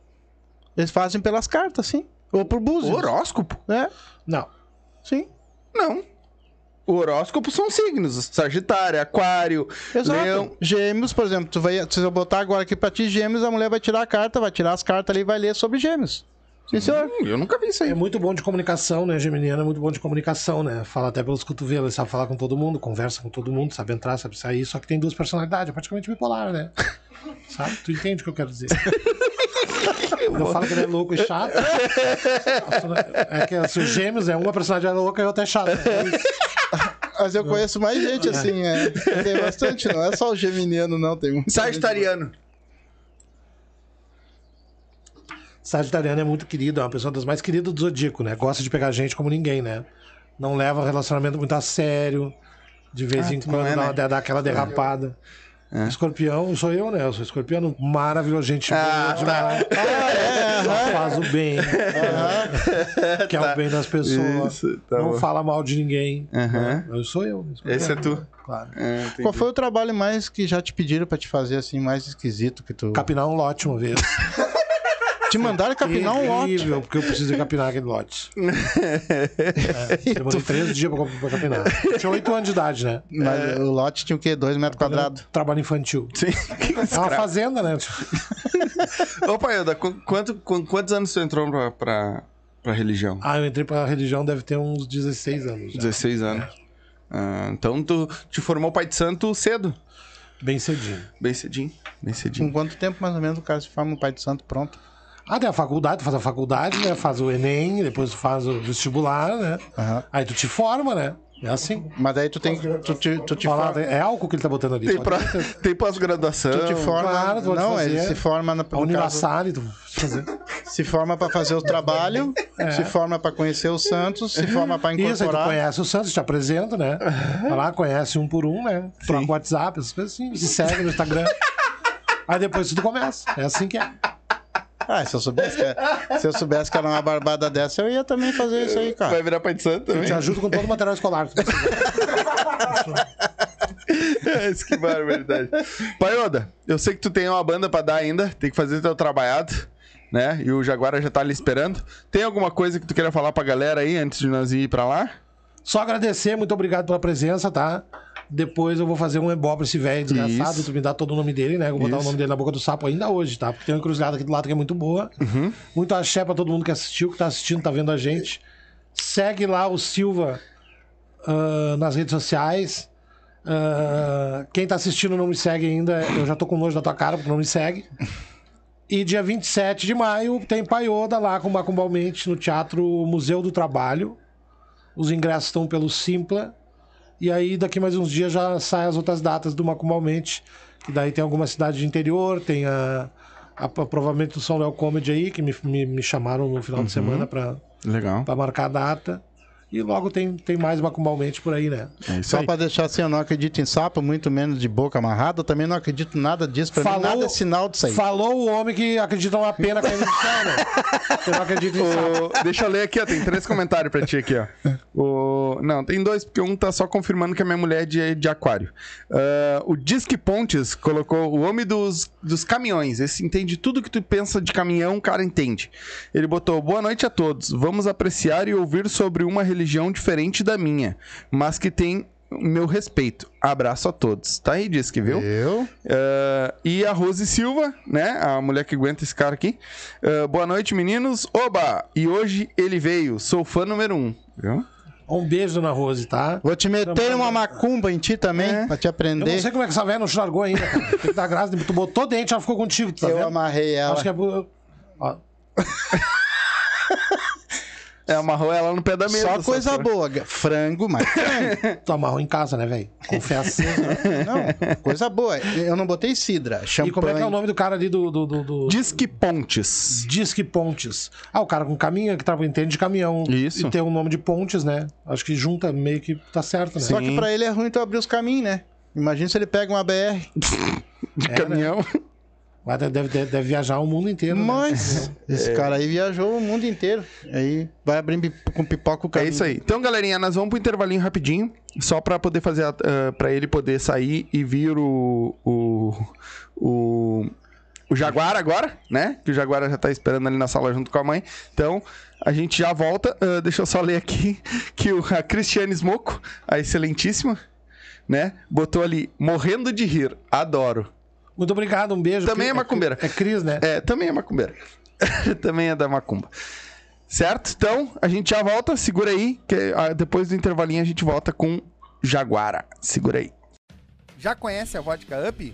Eles fazem pelas cartas, sim. Ou por búzios. Horóscopo? É, Não. sim. Não. O horóscopo são signos. Sagitário, Aquário, Exato. Leão. Gêmeos, por exemplo, tu vai, se eu botar agora aqui pra ti gêmeos, a mulher vai tirar a carta, vai tirar as cartas ali e vai ler sobre gêmeos. Sim, senhor. Hum, eu nunca vi isso aí. É muito bom de comunicação, né? Geminiano é muito bom de comunicação, né? Fala até pelos cotovelos, ele sabe falar com todo mundo, conversa com todo mundo, sabe entrar, sabe sair, só que tem duas personalidades, é praticamente bipolar, né? Sabe? Tu entende o que eu quero dizer? Eu falo que ele é louco e chato, é que assim, os gêmeos é uma personalidade é louca e outra é chata. É isso. Mas eu conheço mais gente assim, é. Tem bastante, não é só o geminiano, não. Tem muito. Sagitariano. Sagitariano é muito querido, é uma pessoa das mais queridas do Zodíaco, né? Gosta de pegar gente como ninguém, né? Não leva o relacionamento muito a sério. De vez Ah, em quando é, dá, né? dá- aquela derrapada. Escorpião, sou eu, né? Eu sou escorpiano, maravilhoso, gente Ah, boa demais. Só faz o bem. Quer o bem das pessoas. Isso, tá não bom. fala mal de ninguém. Aham. Eu sou eu. escorpiano. Esse é tu. Claro. É. Qual foi o trabalho mais que já te pediram pra te fazer assim, mais esquisito que tu. Capinar um lote uma vez. Te mandaram capinar um lote. Terrível, porque eu preciso capinar aquele lote. É, demorei três dias pra, pra capinar. Eu tinha oito anos de idade, né? Mas o lote tinha o quê? Dois metros quadrados. Trabalho infantil. Sim. É uma fazenda, né? Ô, Paioda, qu- quanto, qu- quantos anos tu entrou pra, pra, pra religião? Ah, eu entrei pra religião, deve ter uns 16 anos. já. 16 anos. Ah, então tu te formou pai de santo cedo. Bem cedinho. Bem cedinho. Bem Com cedinho. quanto tempo mais ou menos o cara se forma um pai de santo pronto? Ah, tem a faculdade, tu faz a faculdade, né? Faz o Enem, depois tu faz o vestibular, né? Aham. Aí tu te forma, né? É assim. Mas aí tu tem tu te, tu te Fala, forma. é álcool que ele tá botando ali. Tem, pra- tem- pós-graduação. Tu te forma. claro, tu não, fazer. ele se forma na Univassal, tu fazer. se forma pra fazer o trabalho, se forma pra conhecer os santos, se forma pra Isso, aí tu incorporar. conhece o Santos, te apresenta, né? Vai lá, conhece um por um, né? Troca o WhatsApp, essas coisas assim. Se segue no Instagram. Aí depois tudo começa. É assim que é. Ah, se eu soubesse que, se eu soubesse que era uma barbada dessa, eu ia também fazer isso aí, cara. Vai virar pai de santo Eu também? te ajudo com todo o material escolar. Isso que barbaridade. Paioda, eu sei que tu tem uma banda pra dar ainda, tem que fazer teu trabalhado, né? E o Jaguara já tá ali esperando. Tem alguma coisa que tu queira falar pra galera aí antes de nós ir pra lá? Só agradecer, muito obrigado pela presença, tá? Depois eu vou fazer um ebó pra esse velho desgraçado. Isso. Tu me dá todo o nome dele, né? Vou botar Isso. o nome dele na boca do sapo ainda hoje, tá? Porque tem uma encruzilhada aqui do lado que é muito boa. Uhum. Muito axé pra todo mundo que assistiu, que tá assistindo, tá vendo a gente. Segue lá o Silva ah, nas redes sociais. Ah, quem tá assistindo não me segue ainda. Eu já tô com nojo da tua cara porque não me segue. E dia 27 de maio tem Paioda lá com Macumbalmente no Teatro Museu do Trabalho. Os ingressos estão pelo Simpla. E aí, daqui mais uns dias já saem as outras datas do Macumbalmente. Que daí tem alguma cidade de interior, tem a, a- provavelmente o São Léo Comedy aí, que me, me, me chamaram no final de semana pra marcar a data. E logo tem, tem mais Macumbalmente por aí, né? É Só pra deixar assim, eu não acredito em sapo, muito menos de boca amarrada, eu também não acredito em nada disso. Pra mim, nada é sinal disso aí. Falou o homem que acredita numa pena caindo do céu, né? Eu não acredito em sapo. O- Deixa eu ler aqui, ó. Tem três comentários pra ti aqui, ó. O... Não, tem dois, porque um tá só confirmando que a minha mulher é de, de aquário. Ah, o Disque Pontes colocou o homem dos, dos caminhões. Esse entende tudo que tu pensa de caminhão, o cara entende. Ele botou: Boa noite a todos. Vamos apreciar e ouvir sobre uma religião diferente da minha, mas que tem o meu respeito. Abraço a todos. Tá aí, Disque, viu? Eu? Uh, e a Rose Silva, né? A mulher que aguenta esse cara aqui. Uh, boa noite, meninos. Oba! E hoje ele veio. Sou fã número um. Viu? Um beijo, dona Rose, tá? Vou te meter uma macumba em ti também, É. pra te Eu aprender. não sei como é que essa velha não te largou ainda, cara. Tem que dar graça. Tu botou dente, ela ficou contigo, tá Eu vendo? amarrei ela. Acho que é... por- Ó, É, amarrou ela no pé da mesa. Só coisa senhor. boa. Frango, mas tu amarrou em casa, né, velho? Confessa. não, coisa boa. Eu não botei cidra, champanhe. e como é que é o nome do cara ali do... do, do, do... Disque Pontes. Disque Pontes. Ah, o cara com caminhão, que tava entende de caminhão. Isso. E tem o nome de Pontes, né? Acho que junta meio que tá certo, né? Só Sim. que pra ele é ruim tu abrir os caminhos, né? Imagina se ele pega uma BR. De É, né? Deve, deve, deve viajar o mundo inteiro. né? Mas esse cara aí viajou o mundo inteiro. Aí vai abrir pip- com pipoca o É caminho. isso aí. Então, galerinha, nós vamos pro intervalinho rapidinho, só pra poder fazer, a- ah, pra ele poder sair e vir o, o, o, o Jaguar agora, né? Que o Jaguar já tá esperando ali na sala junto com a mãe. Então, a gente já volta. Ah, deixa eu só ler aqui que o, a Cristiane Smoco, a excelentíssima, né? Botou ali, morrendo de rir, adoro. Muito obrigado, um beijo. Também Cri- é macumbeira. É Cris, né? É, também é macumbeira. também é da macumba. Certo? Então, a gente já volta. Segura aí, que ah, depois do intervalinho a gente volta com Jaguara. Segura aí. Já conhece a vodka Up?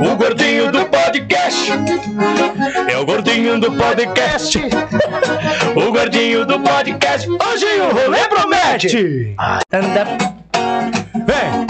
O gordinho do podcast. É o gordinho do podcast. O gordinho do podcast. Hoje o rolê promete. Anda. Vem.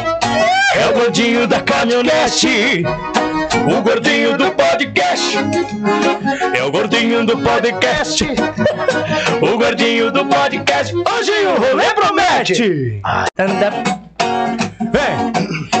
É o gordinho da caminhonete. O gordinho do podcast. É o gordinho do podcast. O gordinho do podcast. Hoje o rolê promete. Anda. Vem.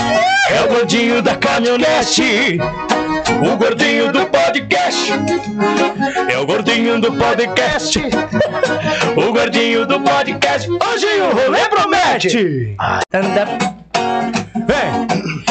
É o gordinho da caminhonete. O gordinho do podcast. É o gordinho do podcast. O gordinho do podcast. Hoje o rolê promete. Anda. Vem.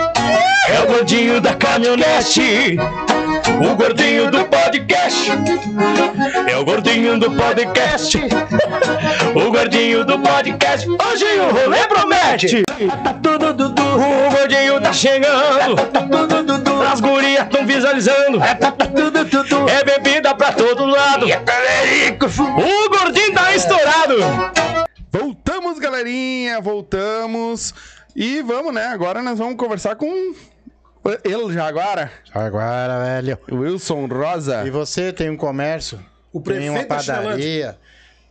É o gordinho da caminhonete. O gordinho do podcast. É o gordinho do podcast. O gordinho do podcast. Hoje o rolê promete. Tá tudo dudu. O gordinho tá chegando. As gurias tão visualizando. É bebida pra todo lado. O gordinho tá estourado. Voltamos, galerinha, voltamos. E vamos, né? Agora nós vamos conversar com ele já agora, Agora, velho. Wilson Rosa. E você tem um comércio, O tem uma prefeito da padaria,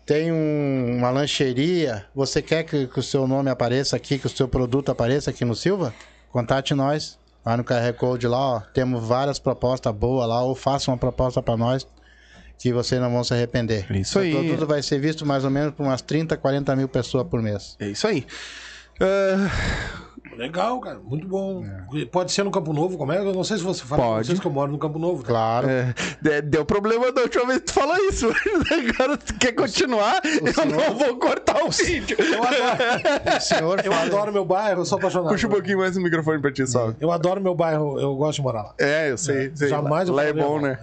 tem um- uma lancheria. Você quer que, que o seu nome apareça aqui, que o seu produto apareça aqui no Silva? Contate nós. Lá no QR Code lá, ó. Temos várias propostas boas lá, ou faça uma proposta para nós que vocês não vão se arrepender. Isso Seu aí. produto vai ser visto mais ou menos por umas 30, 40 mil pessoas por mês. É isso aí. Ah, Legal, cara. Muito bom. Pode ser no Campo Novo, como é? Eu não sei se você fala com Pode. vocês que eu moro no Campo Novo. né? Claro. é, de- deu problema da última vez que tu falou isso. Agora tu quer continuar? eu senhor- não vou cortar o vídeo. Eu adoro, O senhor eu fala- adoro meu bairro, eu sou apaixonado. Puxa um pouquinho mais o microfone pra ti, só. Eu adoro meu bairro, eu gosto de morar lá. É, eu sei. sei. Jamais eu Lá é bom, né?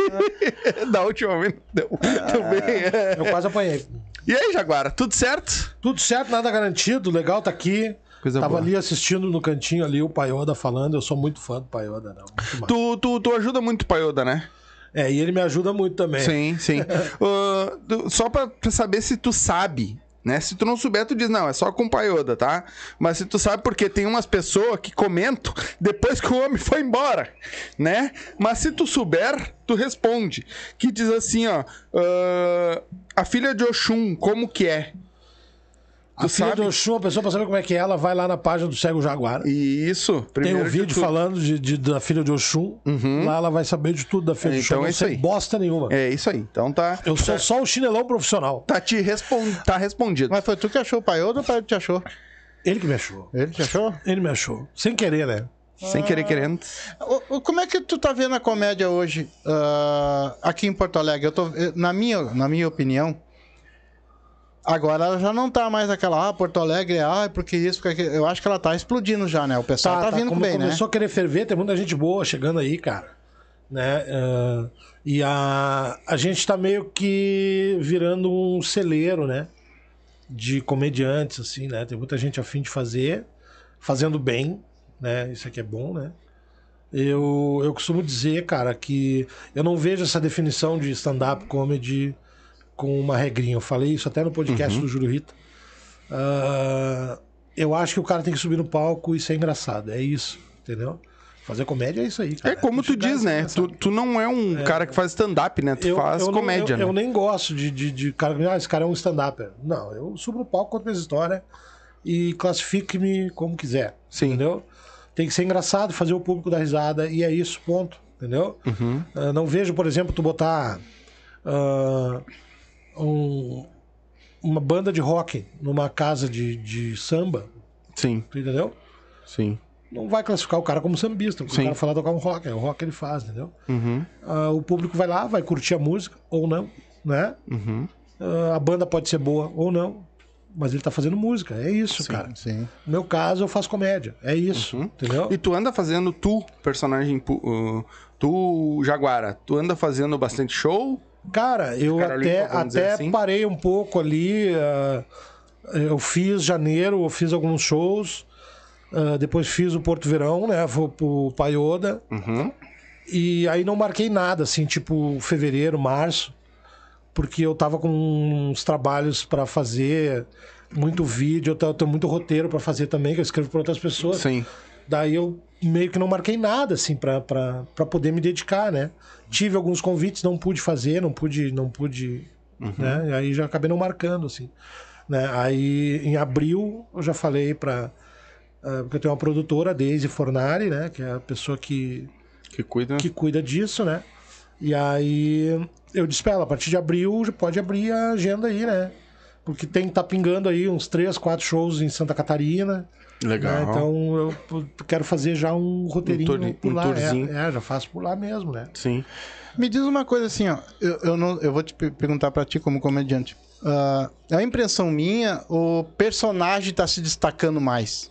da última vez deu. Também é. Eu quase apanhei. E aí, Jaguara, tudo certo? Tudo certo, nada garantido, legal tá aqui. Coisa Tava boa. ali assistindo no cantinho ali o Paioda falando, eu sou muito fã do Paioda, massa. Tu, tu, tu ajuda muito o Paioda, né? É, e ele me ajuda muito também. Sim, sim. Tu- só pra saber se tu sabe, né? Se tu não souber, tu diz, não, é só com paioda, tá? Mas se tu sabe, porque tem umas pessoas que comentam depois que o homem foi embora, né? Mas se tu souber, tu responde. Que diz assim, ó. ah, a filha de Oxum, como que é? A filha sabe? do Oxum, a pessoa pra saber como é que é, ela vai lá na página do Cego Jaguar. E isso, Tem um de vídeo tudo. Uhum. falando de, de- da filha de Oxum. Lá ela vai saber de tudo da filha de Então Oxum. é Não isso sei aí. bosta nenhuma. É isso aí. Então tá. Eu sou só o chinelão profissional. Tá te respon... tá respondido. Mas foi tu que achou o Paiodo ou o Paiodo te achou? Ele que me achou. Ele te achou? Ele me achou. Sem querer, né? Sem querer querendo. O- Como é que tu tá vendo a comédia hoje ah, aqui em Porto Alegre? Eu tô, na, minha, na minha opinião, agora ela já não tá mais aquela, ah, Porto Alegre, ah, porque isso, porque aquilo. Eu acho que ela tá explodindo já, né? O pessoal tá, vindo como bem, né? começou a querer ferver, tem muita gente boa chegando aí, cara. Né? Ah, e a, a gente tá meio que virando um celeiro, né? De comediantes, assim, né? Tem muita gente afim de fazer, fazendo bem, né? Isso aqui é bom, né? Eu, eu costumo dizer, cara, que eu não vejo essa definição de stand-up comedy com uma regrinha. Eu falei isso até no podcast Uhum. do Júlio Rita. Ah, eu acho que o cara tem que subir no palco e ser engraçado. É isso, entendeu? Fazer comédia é isso aí, cara. É como tu diz, ser né? Tu, tu não é um cara que faz stand-up, né? Tu faz não- comédia, eu, né? eu nem gosto de, de, de cara que ah, esse cara é um stand-upper. Não, eu subo no palco, conto minhas histórias e classifique-me como quiser. Sim. Entendeu? Tem que ser engraçado, fazer o público dar risada, e é isso, ponto. Entendeu? Ah, não vejo, por exemplo, tu botar ah, um- uma banda de rock numa casa de, de samba, Sim, entendeu? sim. Não vai classificar o cara como sambista, porque Sim. o cara falar tocar um rock, é o rock que ele faz, entendeu? Uhum, Ah, o público vai lá, vai curtir a música, ou não, né? uhum. Ah, a banda pode ser boa ou não, mas ele tá fazendo música, é isso, cara. Sim. No meu caso, eu faço comédia, é isso, Uhum. entendeu? E tu anda fazendo tu, personagem, uh, tu, Jaguara, tu anda fazendo bastante show? Cara, eu até, vamos dizer até assim? parei um pouco ali. ah, eu fiz janeiro, eu fiz alguns shows. ah, depois fiz o Porto Verão, né? Vou pro Paioda. Uhum. E aí não marquei nada, assim, tipo fevereiro, março. Porque eu tava com uns trabalhos pra fazer, muito vídeo, eu tenho- muito roteiro pra fazer também, que eu escrevo pra outras pessoas. Sim. Daí eu meio que não marquei nada, assim, pra poder me dedicar, né? Tive alguns convites, não pude fazer, não pude, não pude, né? E aí já acabei não marcando, assim. Né? Aí em abril eu já falei pra. ah, porque eu tenho uma produtora, a Daisy Fornari, né? Que é a pessoa que, Que cuida. que cuida disso, né? E aí eu disse pra ela, a partir de abril já pode abrir a agenda aí, né? Porque tem tá pingando aí uns três, quatro shows em Santa Catarina. Legal. né? Então eu quero fazer já um roteirinho Um tour- por um lá. É, é, já faço por lá mesmo, né? Sim. Me diz uma coisa assim, ó. Eu, eu, não, eu vou te pe- perguntar pra ti como comediante. Ah, é a impressão minha, o personagem tá se destacando mais.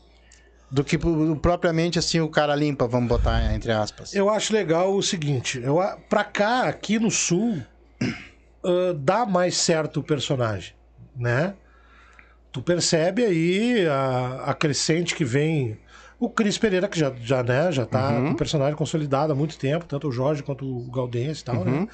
Do que pro- propriamente assim o cara limpa, vamos botar entre aspas. Eu acho legal o seguinte, eu, a- pra cá, aqui no sul, ah, dá mais certo o personagem, né? Tu percebe aí a, a crescente que vem. O Cris Pereira, que já, já, né, já tá com o personagem consolidado há muito tempo, tanto o Jorge quanto o Galdense e tal, né?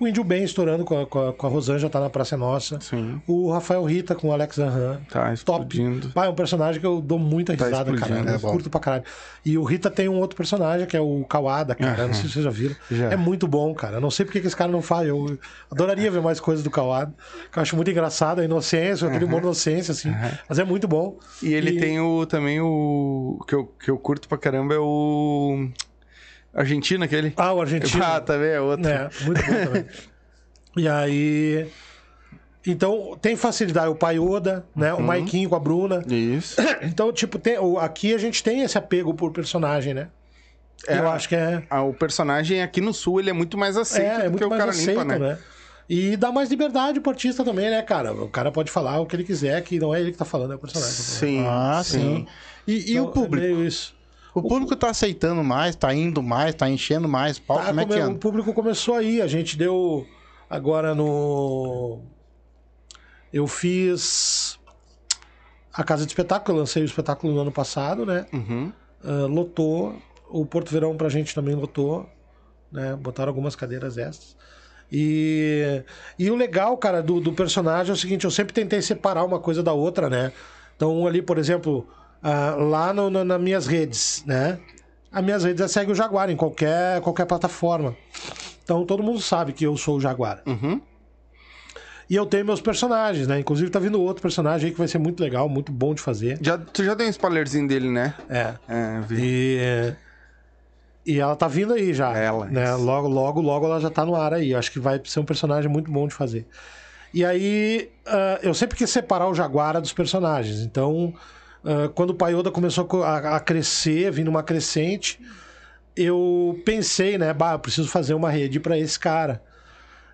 O Índio Bem estourando com a, com a, com a Rosângela, tá na Praça é Nossa. Sim. O Rafael Rita com o Alex Zahran. Tá Top. explodindo. Pai, é um personagem que eu dou muita Tá risada, cara. explodindo, Eu é bom. curto pra caralho. E o Rita tem um outro personagem, que é o Kawada, cara. Não sei se vocês já viram. Já. É muito bom, cara. Eu não sei porque que esse cara não faz. Eu adoraria ver mais coisas do Kawada. Que eu acho muito engraçado, a inocência, aquele humor inocência, assim. Mas é muito bom. E ele tem o também o que eu, que eu curto pra caramba é o Argentina aquele. Ah, o argentino. Ah, também é outro. É, muito bom também. e aí. Então, tem facilidade. O Pai Oda, né? Uhum. O Maiquinho com a Bruna. Isso. Então, tipo, tem, o- aqui a gente tem esse apego por personagem, né? É. Eu acho que é. Ah, o personagem aqui no sul ele é muito mais aceito É, é do que muito o mais aceito, limpa, né? né? E dá mais liberdade pro artista também, né, cara? O cara pode falar o que ele quiser, que não é ele que tá falando, é o personagem. Sim. Ah, sim. E, e Então, o público? É isso. O público tá aceitando mais, tá indo mais, tá enchendo mais pau, Tá, como é que anda? O público começou aí. A gente deu agora no. Eu fiz a Casa de Espetáculo, eu lancei o espetáculo no ano passado, né? Uhum. Ah, lotou. O Porto Verão pra gente também lotou. Né? Botaram algumas cadeiras extras. E, e o legal, cara, do, do personagem é o seguinte: eu sempre tentei separar uma coisa da outra, né? Então, ali, por exemplo, ah, lá no, no- nas minhas redes, né? As minhas redes é segue o Jaguar em qualquer, qualquer plataforma. Então, todo mundo sabe que eu sou o Jaguar. Uhum. E eu tenho meus personagens, né? Inclusive, tá vindo outro personagem aí que vai ser muito legal, muito bom de fazer. Já, tu já deu um spoilerzinho dele, né? É. É, vi. E, e ela tá vindo aí já. Ela, Né? isso. Logo, logo, logo ela já tá no ar aí. Eu acho que vai ser um personagem muito bom de fazer. E aí, ah, eu sempre quis separar o Jaguara dos personagens. Então, ah, quando o Paioda começou a a, crescer, vindo uma crescente, eu pensei, né? Bah, eu preciso fazer uma rede para esse cara.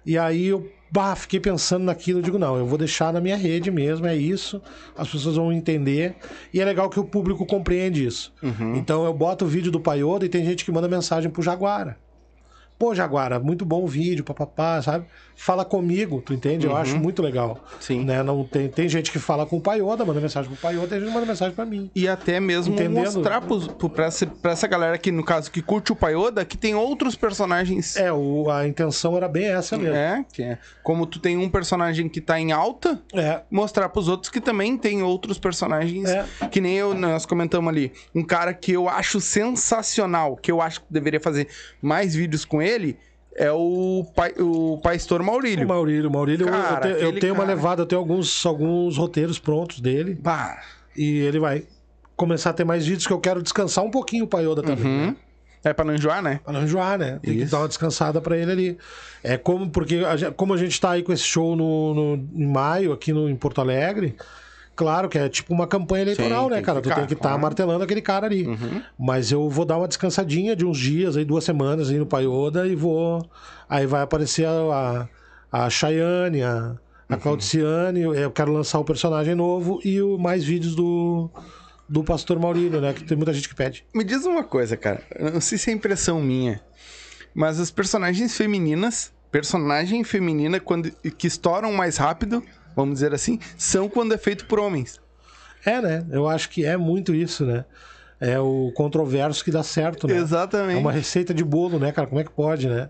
E aí eu bah, fiquei pensando naquilo, eu digo, não, eu vou deixar na minha rede mesmo, é isso, as pessoas vão entender, e é legal que o público compreende isso. Então eu boto o vídeo do Paioda e tem gente que manda mensagem pro Jaguara. Pô, Jaguara, muito bom o vídeo, papapá, sabe? Fala comigo, tu entende? Eu acho muito legal. Sim. Né? Não, tem, tem gente que fala com o Paioda, manda mensagem pro Paioda, tem gente que manda mensagem pra mim. E até mesmo Entendendo? mostrar pros, pro, pra, essa, pra essa galera que, no caso, que curte o Paioda, que tem outros personagens. É, o, a intenção era bem essa mesmo. É, que é. Como tu tem um personagem que tá em alta, É, mostrar pros outros que também tem outros personagens. É. Que nem eu, nós comentamos ali. Um cara que eu acho sensacional, que eu acho que deveria fazer mais vídeos com ele, é o, pai, o Pastor Maurílio. Maurílio, o Maurílio, eu- Cara, eu, te- eu tenho uma cara- levada, eu tenho alguns, alguns roteiros prontos dele Bah, e ele vai começar a ter mais vídeos, que eu quero descansar um pouquinho o Paioda também. Uhum. né? É pra não enjoar, né? Pra não enjoar, né? Tem que Isso. dar uma descansada pra ele ali. É como, porque a gente- como a gente tá aí com esse show no, no- em maio, aqui no, em Porto Alegre, claro que é tipo uma campanha eleitoral, Sim, né, cara? tu ficar, tem que estar claro. martelando aquele cara ali. Mas eu vou dar uma descansadinha de uns dias, aí duas semanas aí no Paioda e vou. Aí vai aparecer a, a, a Chayane, a, a Claudiciane, eu quero lançar o personagem novo e o, mais vídeos do. Do Pastor Maurílio, né? Que tem muita gente que pede. Me diz uma coisa, cara. Não sei se é impressão minha, mas as personagens femininas, personagem feminina quando, que estouram mais rápido, vamos dizer assim, são quando é feito por homens. É, né? Eu acho que é muito isso, né? É o controverso que dá certo, né? Exatamente. É uma receita de bolo, né, cara? Como é que pode, né?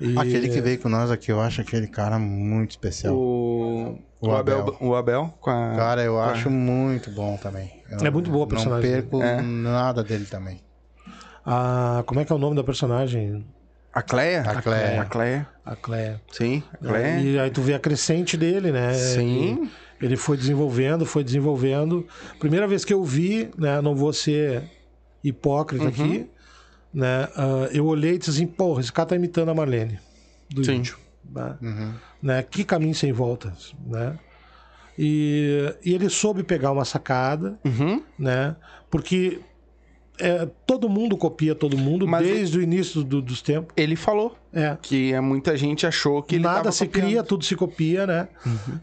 E- Aquele que veio com nós aqui, eu acho aquele cara muito especial. O, O o Abel. Abel. o Abel com a. Cara, eu com a- acho muito bom também. Eu É muito boa a Não personagem. perco É. nada dele também. A... Como é que é o nome da personagem? A Cleia? A Cleia. A Cleia. A Cleia. Sim, a Cleia. E aí tu vê a crescente dele, né? Sim. Ele, ele foi desenvolvendo, foi desenvolvendo. Primeira vez que eu vi, né? Não vou ser hipócrita Uhum. aqui, né? ah, eu olhei e disse assim, porra, esse cara tá imitando a Marlene do Sim. índio. Né? né? Que caminho sem voltas, né? E, e ele soube pegar uma sacada, Uhum. né? Porque é, todo mundo copia todo mundo Mas desde o início do- dos tempos. Ele falou É. que é, muita gente achou que ele Nada tava se copiando. Uhum. cria, tudo se copia, né?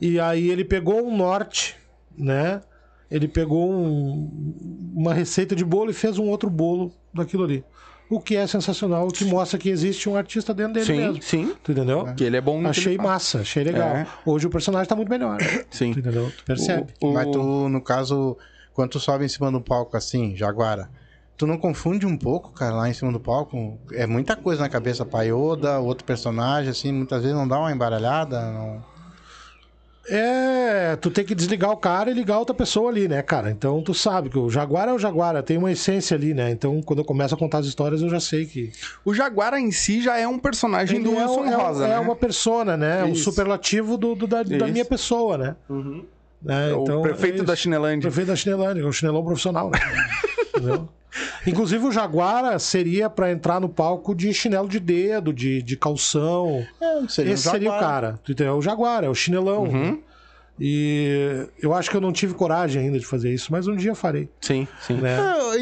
E aí ele pegou um norte, né? Ele pegou um- uma receita de bolo e fez um outro bolo daquilo ali. O que é sensacional, o que mostra que existe um artista dentro dele Sim, mesmo. sim. Tu entendeu? Que ele é bom Achei ele massa, achei legal. É. Hoje o personagem tá muito melhor. Sim. Tu entendeu? Tu percebe? O- Mas tu, no caso, quando tu sobe em cima do palco assim, Jaguara, tu não confunde um pouco, cara, lá em cima do palco? É muita coisa na cabeça, Paioda, outro personagem, assim, muitas vezes não dá uma embaralhada, não... É, tu tem que desligar o cara e ligar outra pessoa ali, né, cara? Então tu sabe que o Jaguar é o Jaguar, tem uma essência ali, né? Então quando eu começo a contar as histórias eu já sei que. O Jaguara em si já é um personagem do Ele é, Wilson um- é um- Rosa, é né? uma persona, né? Um Isso. superlativo do, do- da, da minha pessoa, né? Né? É o prefeito é da. Chinelândia. Prefeito da Chinelândia, o chinelão profissional. né? Entendeu? Inclusive o Jaguara seria pra entrar no palco de chinelo de dedo, de, de calção. É, seria um Esse seria o Jaguar. cara. Tu entendeu? É o Jaguar, é o chinelão. Uhum. E eu acho que eu não tive coragem ainda de fazer isso, mas um dia farei. Sim, sim. Né?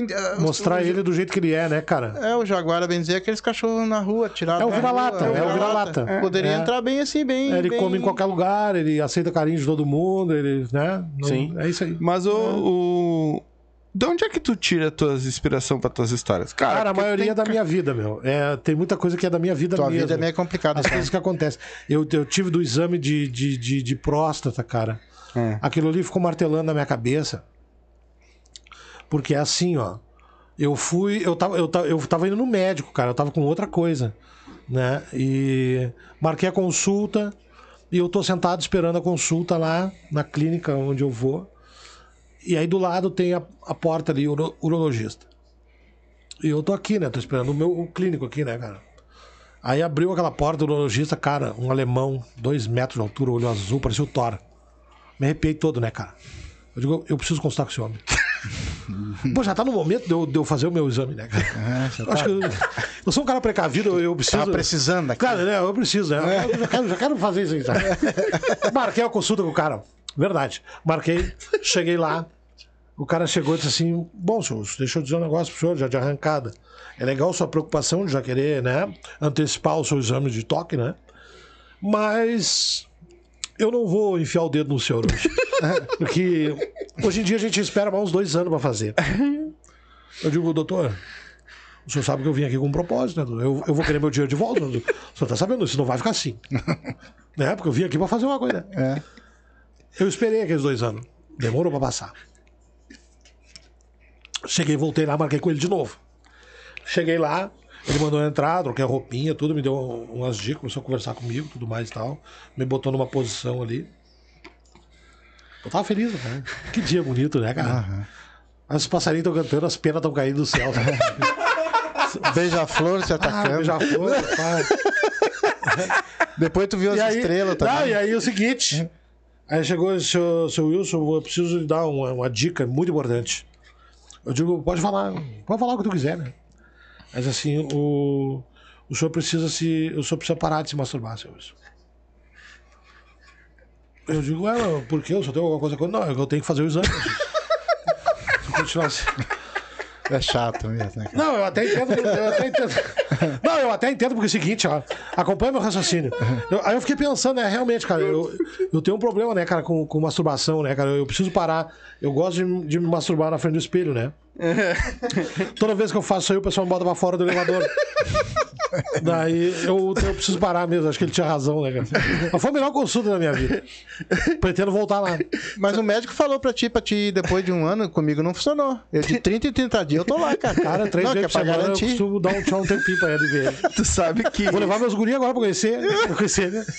É, Mostrar o- ele do jeito que ele é, né, cara? É, o Jaguara, bem dizer, aqueles cachorros na rua, tirado É o vira-lata, é o vira-lata. Poderia É. entrar bem assim, bem... Ele bem- come em qualquer lugar, ele aceita carinho de todo mundo, ele, né? Não- Sim. É isso aí. Mas o, o. De onde é que tu tira tuas inspiração pra tuas histórias? Cara, a porque maioria tem é da minha vida, meu. É, tem muita coisa que é da minha vida Tua mesmo. vida é meio complicada. As coisas que acontecem. Eu, eu tive do exame de, de, de, de próstata, cara. É. Aquilo ali ficou martelando na minha cabeça. Porque é assim, ó. Eu fui. Eu tava, eu, tava, eu tava indo no médico, cara. Eu tava com outra coisa. Né? E marquei a consulta. E eu tô sentado esperando a consulta lá na clínica onde eu vou. E aí do lado tem a, a porta ali, uro, urologista. E eu tô aqui, né? Tô esperando o meu o clínico aqui, né, cara? Aí abriu aquela porta do urologista, cara, um alemão, dois metros de altura, olho azul, parecia o Thor. Me arrepiei todo, né, cara? Eu digo, eu preciso consultar com esse homem. Pô, já tá no momento de eu, de eu fazer o meu exame, né, cara? É, Eu acho que eu, eu sou um cara precavido, eu, eu preciso. Tava precisando aqui. Claro, né? Eu preciso, né? Eu já quero, já quero fazer isso aí. Sabe? Marquei a consulta com o cara. Verdade. Marquei, cheguei lá. O cara chegou e disse assim: Bom, senhor, deixa eu dizer um negócio pro senhor, já de arrancada. É legal sua preocupação de já querer, né? Antecipar o seu exame de toque, né? Mas eu não vou enfiar o dedo no senhor hoje. Porque hoje em dia a gente espera mais uns dois anos pra fazer. Eu digo, doutor, o senhor sabe que eu vim aqui com um propósito, né? Eu, eu vou querer meu dinheiro de volta. O senhor tá sabendo, isso não vai ficar assim. né? Porque eu vim aqui pra fazer uma coisa. É. Eu esperei aqueles dois anos. Demorou pra passar. Cheguei, voltei lá, marquei com ele de novo. Cheguei lá, ele mandou eu entrar, troquei a roupinha, tudo, me deu umas dicas, começou a conversar comigo, tudo mais e tal. Me botou numa posição ali. Eu tava feliz, né? Que dia bonito, né, cara? Aí Os passarinhos estão cantando, as penas estão caindo do céu. sabe? Beija-flor se Ah, atacando. beija-flor, rapaz. Depois tu viu as E aí, estrelas tá, também. e aí o seguinte. Aí chegou o seu, seu Wilson, eu preciso lhe dar uma, uma dica muito importante. Eu digo, pode falar, pode falar o que tu quiser, né? Mas assim, o, o senhor precisa se. O senhor precisa parar de se masturbar, senhor Wilson. Eu digo, mas por quê? Eu só tenho alguma coisa com. Não, é eu tenho que fazer o exame. Se continuar assim. É chato mesmo, né? cara? Não, eu até entendo. Eu até entendo. Não, eu até entendo porque é o seguinte, ó. Acompanha meu raciocínio. Eu- aí eu fiquei pensando, né, realmente, cara, eu, eu tenho um problema, né, cara, com, com masturbação, né, cara? Eu preciso parar. Eu gosto de, de me masturbar na frente do espelho, né? Toda vez que eu faço isso aí, o pessoal me bota pra fora do elevador. Daí eu, eu preciso parar mesmo, acho que ele tinha razão, né, cara? Mas foi a melhor consulta da minha vida. Pretendo voltar lá. Mas o médico falou pra ti, pra ti, depois de um ano, comigo não funcionou. Eu de 30 em 30 dias eu tô lá, cara. Cara, três não, é vezes por pra semana eu garantir. costumo dar um tchau um tempinho pra ele ver. Tu sabe que. Vou levar meus guris agora pra conhecer, pra conhecer, né?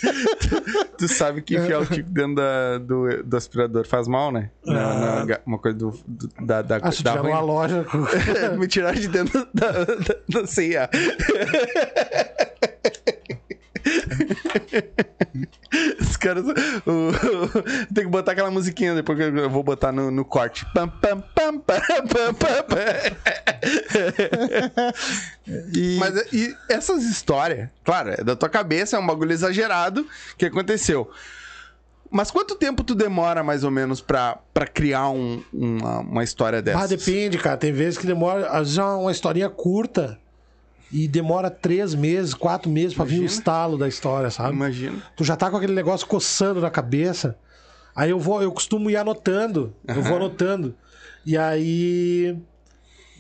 Tu sabe que enfiar o tico dentro da- do, do aspirador faz mal, né? Na- na ga- uma coisa do, do- da, da, Ah, da ruim. Loja. Me tirar de dentro da, da, da CIA. Os caras. tem que botar aquela musiquinha depois que eu vou botar no, no corte. Pam, pam, pam, pam, pam, pam, pam. Mas e essas histórias, claro, é da tua cabeça, é um bagulho exagerado que aconteceu. Mas quanto tempo tu demora, mais ou menos, pra, pra criar um- uma, uma história dessa? Ah, depende, cara. Tem vezes que demora. Às vezes é uma historinha curta e demora três meses, quatro meses pra vir o estalo da história, sabe? Imagina. Tu já tá com aquele negócio coçando na cabeça. Aí eu vou, eu costumo ir anotando. Eu vou anotando. E aí.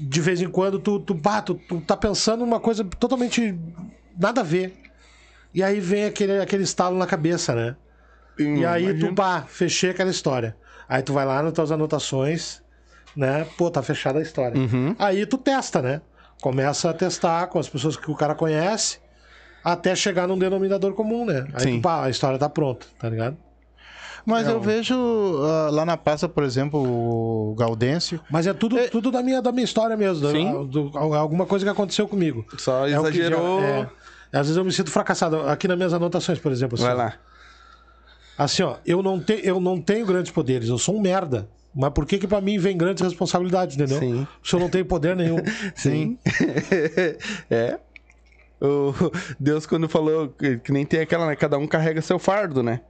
De vez em quando tu, tu, bah, tu, tu tá pensando numa coisa totalmente nada a ver. E aí vem aquele, aquele estalo na cabeça, né? E aí tu, pá, fechei aquela história. Aí tu vai lá nas tuas anotações, né? Pô, tá fechada a história. Aí tu testa, né? Começa a testar com as pessoas que o cara conhece, até chegar num denominador comum, né? Aí Sim. tu, pá, a história tá pronta, tá ligado? Mas É eu um- vejo ah, lá na praça, por exemplo, o Gaudêncio. Mas é tudo, tudo da, minha, da minha história mesmo. Sim. do- alguma coisa que aconteceu comigo. Só É exagerou. é. Às vezes eu me sinto fracassado. Aqui nas minhas anotações, por exemplo. assim, Vai lá. Assim, ó, eu não, te, eu não tenho grandes poderes, eu sou um merda. Mas por que que pra mim vem grandes responsabilidades, entendeu? Sim. Se eu não tenho poder nenhum. Sim. é. O Deus, quando falou que, que nem tem aquela, né? Cada um carrega seu fardo, né?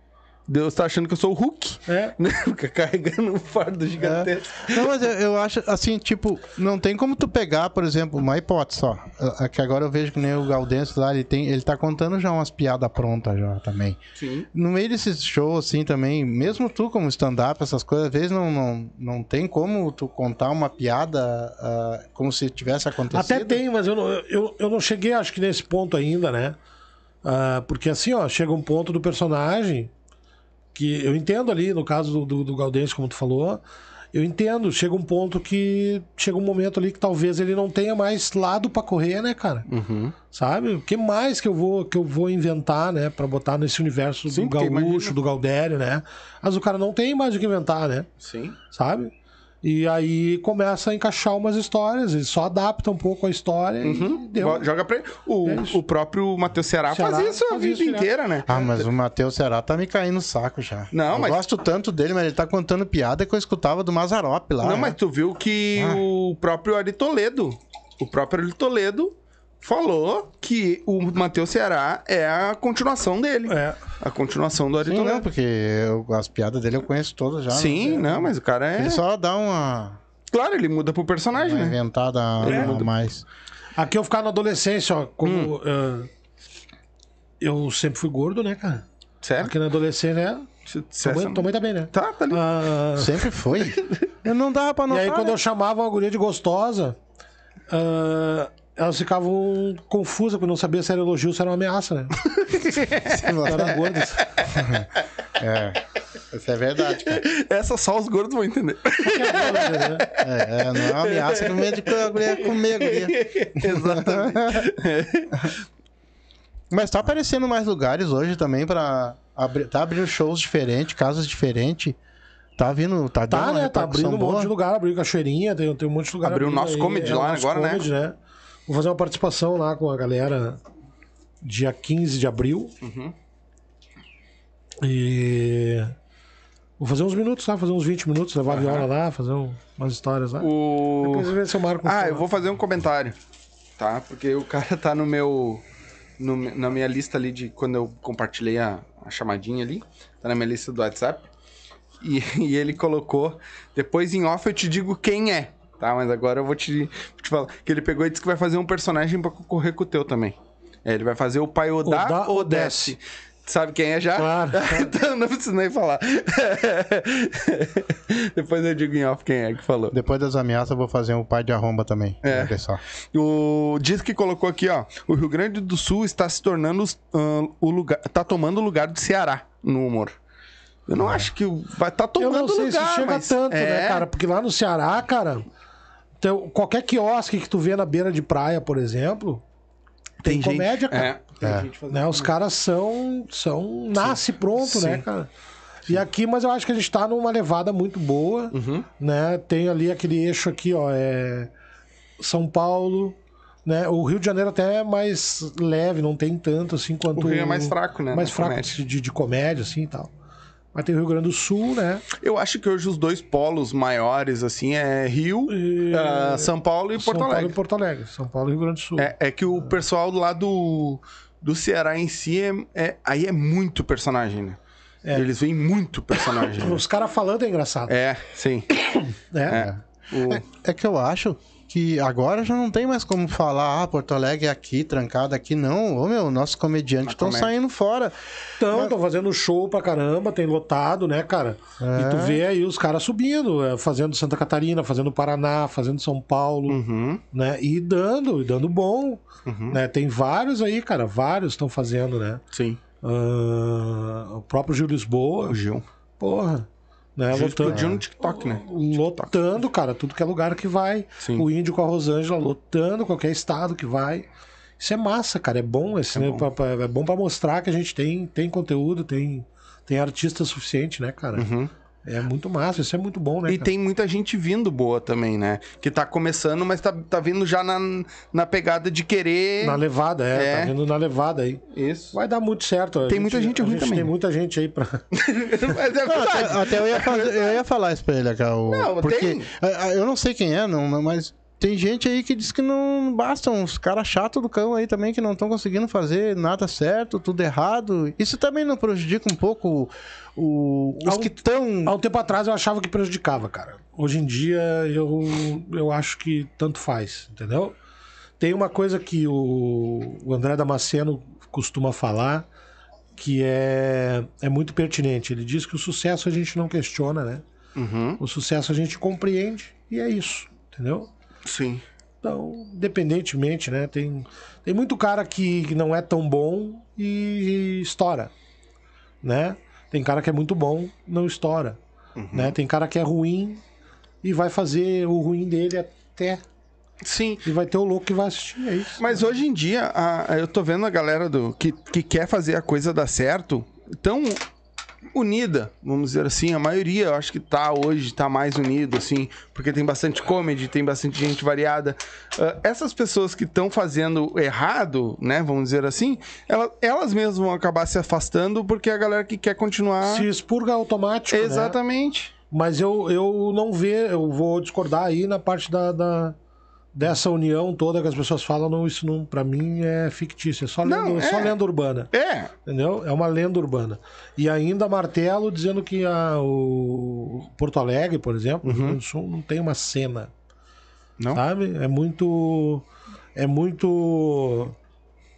Deus tá achando que eu sou o Hulk. É. Né? Fica carregando um fardo gigantesco. Não, mas eu, eu acho assim, tipo, não tem como tu pegar, por exemplo, uma hipótese só. Ah, Que agora eu vejo que nem o Gaudêncio lá, ele, tem, ele tá contando já umas piadas prontas já também. Sim. No meio desses shows, assim, também, mesmo tu como stand-up, essas coisas, às vezes não, não, não tem como tu contar uma piada ah, como se tivesse acontecido. Até tem, mas eu não, eu, eu não cheguei, acho que nesse ponto ainda, né? Ah, porque assim, ó, chega um ponto do personagem que eu entendo ali, no caso do, do, Gaudêncio, como tu falou, eu entendo. Chega um ponto que. Chega um momento ali que talvez ele não tenha mais lado pra correr, né, cara? Uhum. Sabe? O que mais que eu vou que eu vou inventar, né, Pra botar nesse universo Sim, do gaúcho, imagina. do Gaudério, né? Mas o cara não tem mais o que inventar, né? Sim. Sabe? E aí começa a encaixar umas histórias, ele só adapta um pouco a história e deu. Bo- Joga pra ele. O, É o próprio Matheus Ceará, Ceará fazia isso a fazia vida isso direto. inteira, né? Ah, mas o Matheus Será tá me caindo no saco já. Não, eu mas- gosto tanto dele, mas ele tá contando piada que eu escutava do Mazarop lá. Não, né? mas tu viu que Ah. o próprio Ari Toledo, o próprio Ari Toledo falou que o Matheus Ceará é a continuação dele. É. A continuação do Ari Sim, não, Toledo. porque eu- as piadas dele eu conheço todas já. Sim, né? não, mas o cara é. Ele só dá uma, Claro, ele muda pro personagem, uma né? inventada É. a mais. Aqui eu ficar na adolescência, ó, como Hum. ah, eu sempre fui gordo, né, cara? Sério? Aqui na adolescência, né? Tua mãe, tá bem, né? Tá, tá ali. Ah, Sempre foi. Eu não dava pra e notar. aí quando né? eu chamava uma guria de gostosa, ah, elas ficavam confusas, porque não sabia se era elogio ou se era uma ameaça, né? Eram gordas. É, isso é verdade, cara. Essa só os gordos vão entender. É, é, não é uma ameaça que o médico a guria comer a guria. Exatamente. Mas tá aparecendo mais lugares hoje também pra... Abrir, tá abrindo shows diferentes, casas diferentes. Tá vindo... Tá, dando Tá, uma né? Tá abrindo um boa. monte de lugar, abriu Cachoeirinha, tem, tem um monte de lugar. Abriu o nosso aí, comedy é, lá nosso agora, né? comedy, né? Vou fazer uma participação lá com a galera dia 15 de abril. Uhum. E Vou fazer uns minutos lá, fazer uns 20 minutos, levar a viola lá, fazer um- umas histórias lá. O... Depois ver se eu marco um Ah, eu vou fazer um comentário, tá? Porque o cara tá no meu. no- na minha lista ali de quando eu compartilhei a, a chamadinha ali. Tá na minha lista do WhatsApp. E, e ele colocou. Depois em off eu te digo quem é, tá? Mas agora eu vou te, vou te falar. Que ele pegou e disse que vai fazer um personagem pra concorrer com o teu também. É, ele vai fazer o pai Odá Odá ou ou Desce. Sabe quem é já? Claro. então não preciso nem falar. Depois eu digo em off quem é que falou. Depois das ameaças, eu vou fazer um pai de arromba também. É. Só. O diz que colocou aqui, ó. O Rio Grande do Sul está se tornando ah, o lugar, tá tomando o lugar do Ceará no humor. Eu não acho que o- vai tá Eu tomando não sei lugar, se chega mas tanto, é, né, cara? Porque lá no Ceará, cara, tem- qualquer quiosque que tu vê na beira de praia, por exemplo, tem, gente- comédia, cara. É, tem É. gente Né? Os caras são, são nasce pronto, né, Sim. cara? E aqui, mas eu acho que a gente tá numa levada muito boa, Uhum. né? Tem ali aquele eixo aqui, ó, é São Paulo, né? O Rio de Janeiro até é mais leve, não tem tanto assim quanto O Rio é mais fraco, né? mais na fraco de, de- de comédia assim e tal. Mas tem o Rio Grande do Sul, né? Eu acho que hoje os dois polos maiores, assim, é Rio, E- ah, São Paulo e São Porto Paulo Alegre. e Porto Alegre. São Paulo e Rio Grande do Sul. É, é que o pessoal lá do, do Ceará em si, é, é- aí é muito personagem, né? É. Eles veem muito personagem. né? Os caras falando é engraçado. É, sim. né? É. O- É, é que eu acho que agora já não tem mais como falar, ah, Porto Alegre é aqui, trancado aqui. Não, ô meu, nossos comediantes estão comédia. saindo fora. Então, estão fazendo show pra caramba, tem lotado, né, cara? É. E tu vê aí os caras subindo, é, fazendo Santa Catarina, fazendo Paraná, fazendo São Paulo, Uhum, né? E dando, e dando bom. uhum. Né? Tem vários aí, cara, vários estão fazendo, né? Sim. Ah, o próprio Gil Lisboa, O Gil. porra. Né? Lotando, explodiu no TikTok, né? lotando, cara, tudo que é lugar que vai. Sim. O Índio com a Rosângela lotando qualquer estado que vai. Isso é massa, cara. É bom, esse, É né? bom. Pra- pra- é bom pra mostrar que a gente tem, tem conteúdo, tem, tem artista suficiente, né, cara? Uhum. É muito massa, isso é muito bom, né? E cara? tem muita gente vindo boa também, né? Que tá começando, mas tá, tá vindo já na, na pegada de querer. Na levada, é, É. tá vindo na levada aí. Isso. Vai dar muito certo. a Tem muita gente a ruim também. Tem muita gente aí pra. mas é Não, até, até eu, ia fazer- eu ia falar isso pra ele, cara. o- Não, porque tem. eu não sei quem é, não, mas tem gente aí que diz que não basta, uns caras chatos do cão aí também que não estão conseguindo fazer nada certo, tudo errado. Isso também não prejudica um pouco o- os Há um- que estão. Há um tempo atrás eu achava que prejudicava, cara. Hoje em dia eu, eu acho que tanto faz, entendeu? Tem uma coisa que o, o André Damasceno costuma falar que é, é muito pertinente. Ele diz que o sucesso a gente não questiona, né? Uhum. O sucesso a gente compreende e é isso, entendeu? Sim. Então, independentemente, né? Tem, tem muito cara que, não é tão bom e, estoura, né? Tem cara que é muito bom, não estoura, Uhum. né? Tem cara que é ruim e vai fazer o ruim dele até Sim. e vai ter o louco que vai assistir, é isso. Mas hoje em dia, a- eu tô vendo a galera do que, que quer fazer a coisa dar certo tão unida, vamos dizer assim. A maioria, eu acho que tá hoje, tá mais unido, assim, porque tem bastante comedy, tem bastante gente variada. Ah, essas pessoas que estão fazendo errado, né, vamos dizer assim, ela- elas mesmas vão acabar se afastando porque a galera que quer continuar. Se expurga automático, né? Exatamente. Mas eu, eu não vejo, eu vou discordar aí na parte da, da- dessa união toda que as pessoas falam, não, isso não, pra mim é fictício, é só lenda, Não, é só lenda urbana. É, Entendeu? É uma lenda urbana. E ainda martelo dizendo que a, o Porto Alegre, por exemplo, o Rio Grande do Sul não tem uma cena. Não? Sabe? É muito. É muito.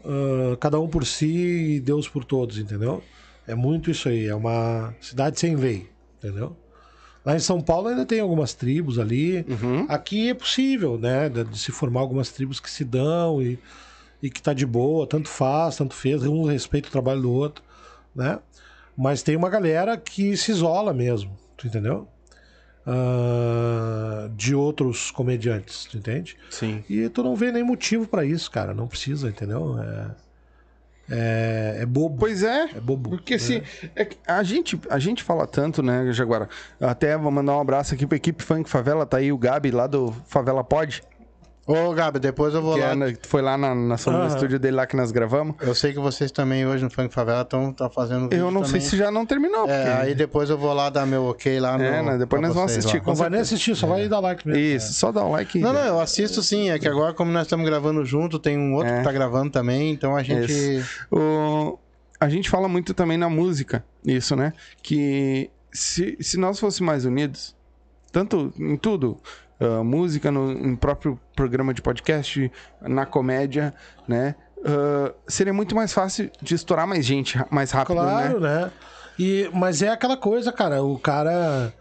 ah, cada um por si e Deus por todos, entendeu? É muito isso aí. É uma cidade sem lei, entendeu? Lá em São Paulo ainda tem algumas tribos ali. Uhum. Aqui é possível, né? De, se formar algumas tribos que se dão e, e que tá de boa, tanto faz, tanto fez, um respeita o trabalho do outro, né? Mas tem uma galera que se isola mesmo, tu entendeu? Ah, de outros comediantes, tu entende? Sim. E tu não vê nem motivo pra isso, cara. Não precisa, entendeu? É, é, é bobo. Pois é. É bobo. Porque se. é que a, gente, a gente fala tanto, né, Jaguara? Até vou mandar um abraço aqui pra equipe Funk Favela, tá aí o Gabi lá do Favela Pod. Ô, Gabi, depois eu vou Que lá. é foi lá na, na, no Aham. estúdio dele lá que nós gravamos. Eu sei que vocês também hoje no Funk Favela estão tá fazendo vídeo Eu não sei também. se já não terminou. É, porque- aí depois eu vou lá dar meu ok lá no. É, né, depois nós vamos assistir Não vai nem assistir, só vai dar like mesmo. Isso, só dá um like. Não, não, eu assisto sim. É que agora, como nós estamos gravando junto, tem um outro É. que tá gravando também, então a gente. O- A gente fala muito também na música, isso, né? Que se, se nós fôssemos mais unidos, tanto em tudo, ah, música, no, no próprio programa de podcast, na comédia, né? ah, seria muito mais fácil de estourar mais gente mais rápido, Claro, né? né? E, mas é aquela coisa, cara. O cara.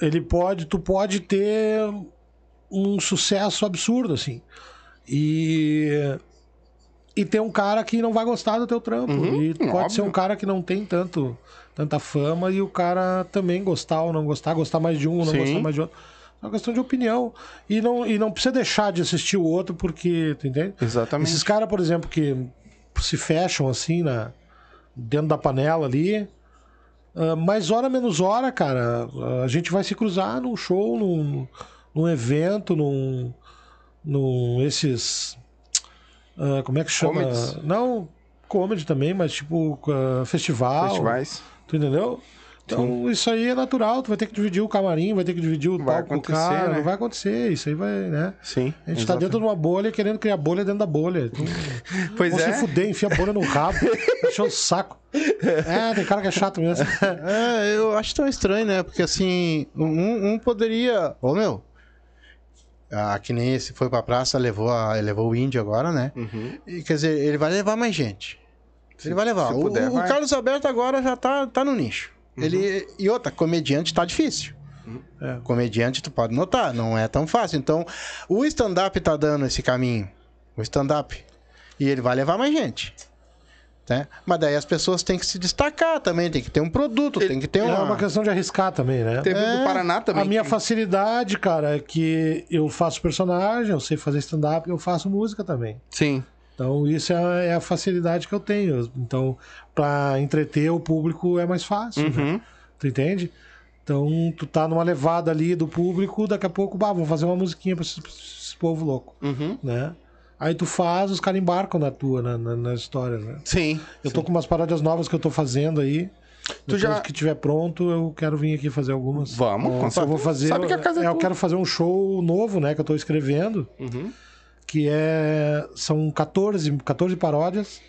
Ele pode. Tu pode ter um sucesso absurdo, assim. E. E ter um cara que não vai gostar do teu trampo. Uhum, e pode óbvio. ser um cara que não tem tanto, tanta fama e o cara também gostar ou não gostar, gostar mais de um ou não Sim. gostar mais de outro. É uma questão de opinião. E não, e não precisa deixar de assistir o outro porque, tu entende? Exatamente. Esses caras, por exemplo, que se fecham assim na dentro da panela ali, ah, mais hora menos hora, cara, a gente vai se cruzar num show, num, num evento, num, num esses ah, como é que chama? Comedies. Não, comedy também, mas tipo ah, festival, Festivais. tu entendeu? Então isso aí é natural, tu vai ter que dividir o camarim, vai ter que dividir o Vai palco com o acontecer, cara, né? vai acontecer, isso aí vai, né? Sim. A gente tá dentro de uma bolha querendo criar bolha dentro da bolha. Então, Pois é. se fuder, enfia a bolha no rabo, deixou o saco. É, tem cara que é chato mesmo. É, eu acho tão estranho, né? Porque assim, um, um poderia. Ô meu. Ah, que nem esse foi pra praça, levou, a, levou o índio agora, né? Uhum. E, quer dizer, ele vai levar mais gente. ele vai levar. se O, puder, o vai. Carlos Alberto agora já tá, tá no nicho. Ele, e outra, comediante tá difícil. É. Comediante, tu pode notar, não é tão fácil. Então, o stand-up tá dando esse caminho. O stand-up. E ele vai levar mais gente. Né? Mas daí as pessoas têm que se destacar também, tem que ter um produto, tem que ter É uma. uma questão de arriscar também, né? Teve É, do Paraná também. A minha que- facilidade, cara, é que eu faço personagem, eu sei fazer stand-up, eu faço música também. Sim. Então, isso é a, é a facilidade que eu tenho. Então, pra entreter o público é mais fácil, né? Uhum. Tu entende? Então, tu tá numa levada ali do público, daqui a pouco, bah, vou fazer uma musiquinha pra esse, pra esse povo louco, Uhum. né? Aí tu faz, os caras embarcam na tua, na, na, nas histórias, né? Sim. Eu tô com umas paródias novas que eu tô fazendo aí. Tu Depois já- que tiver pronto, eu quero vir aqui fazer algumas. Vamos, com Eu vou fazer. Sabe que a casa é é, eu quero fazer um show novo, né? Que eu tô escrevendo. Uhum. Que é. São 14, 14 paródias.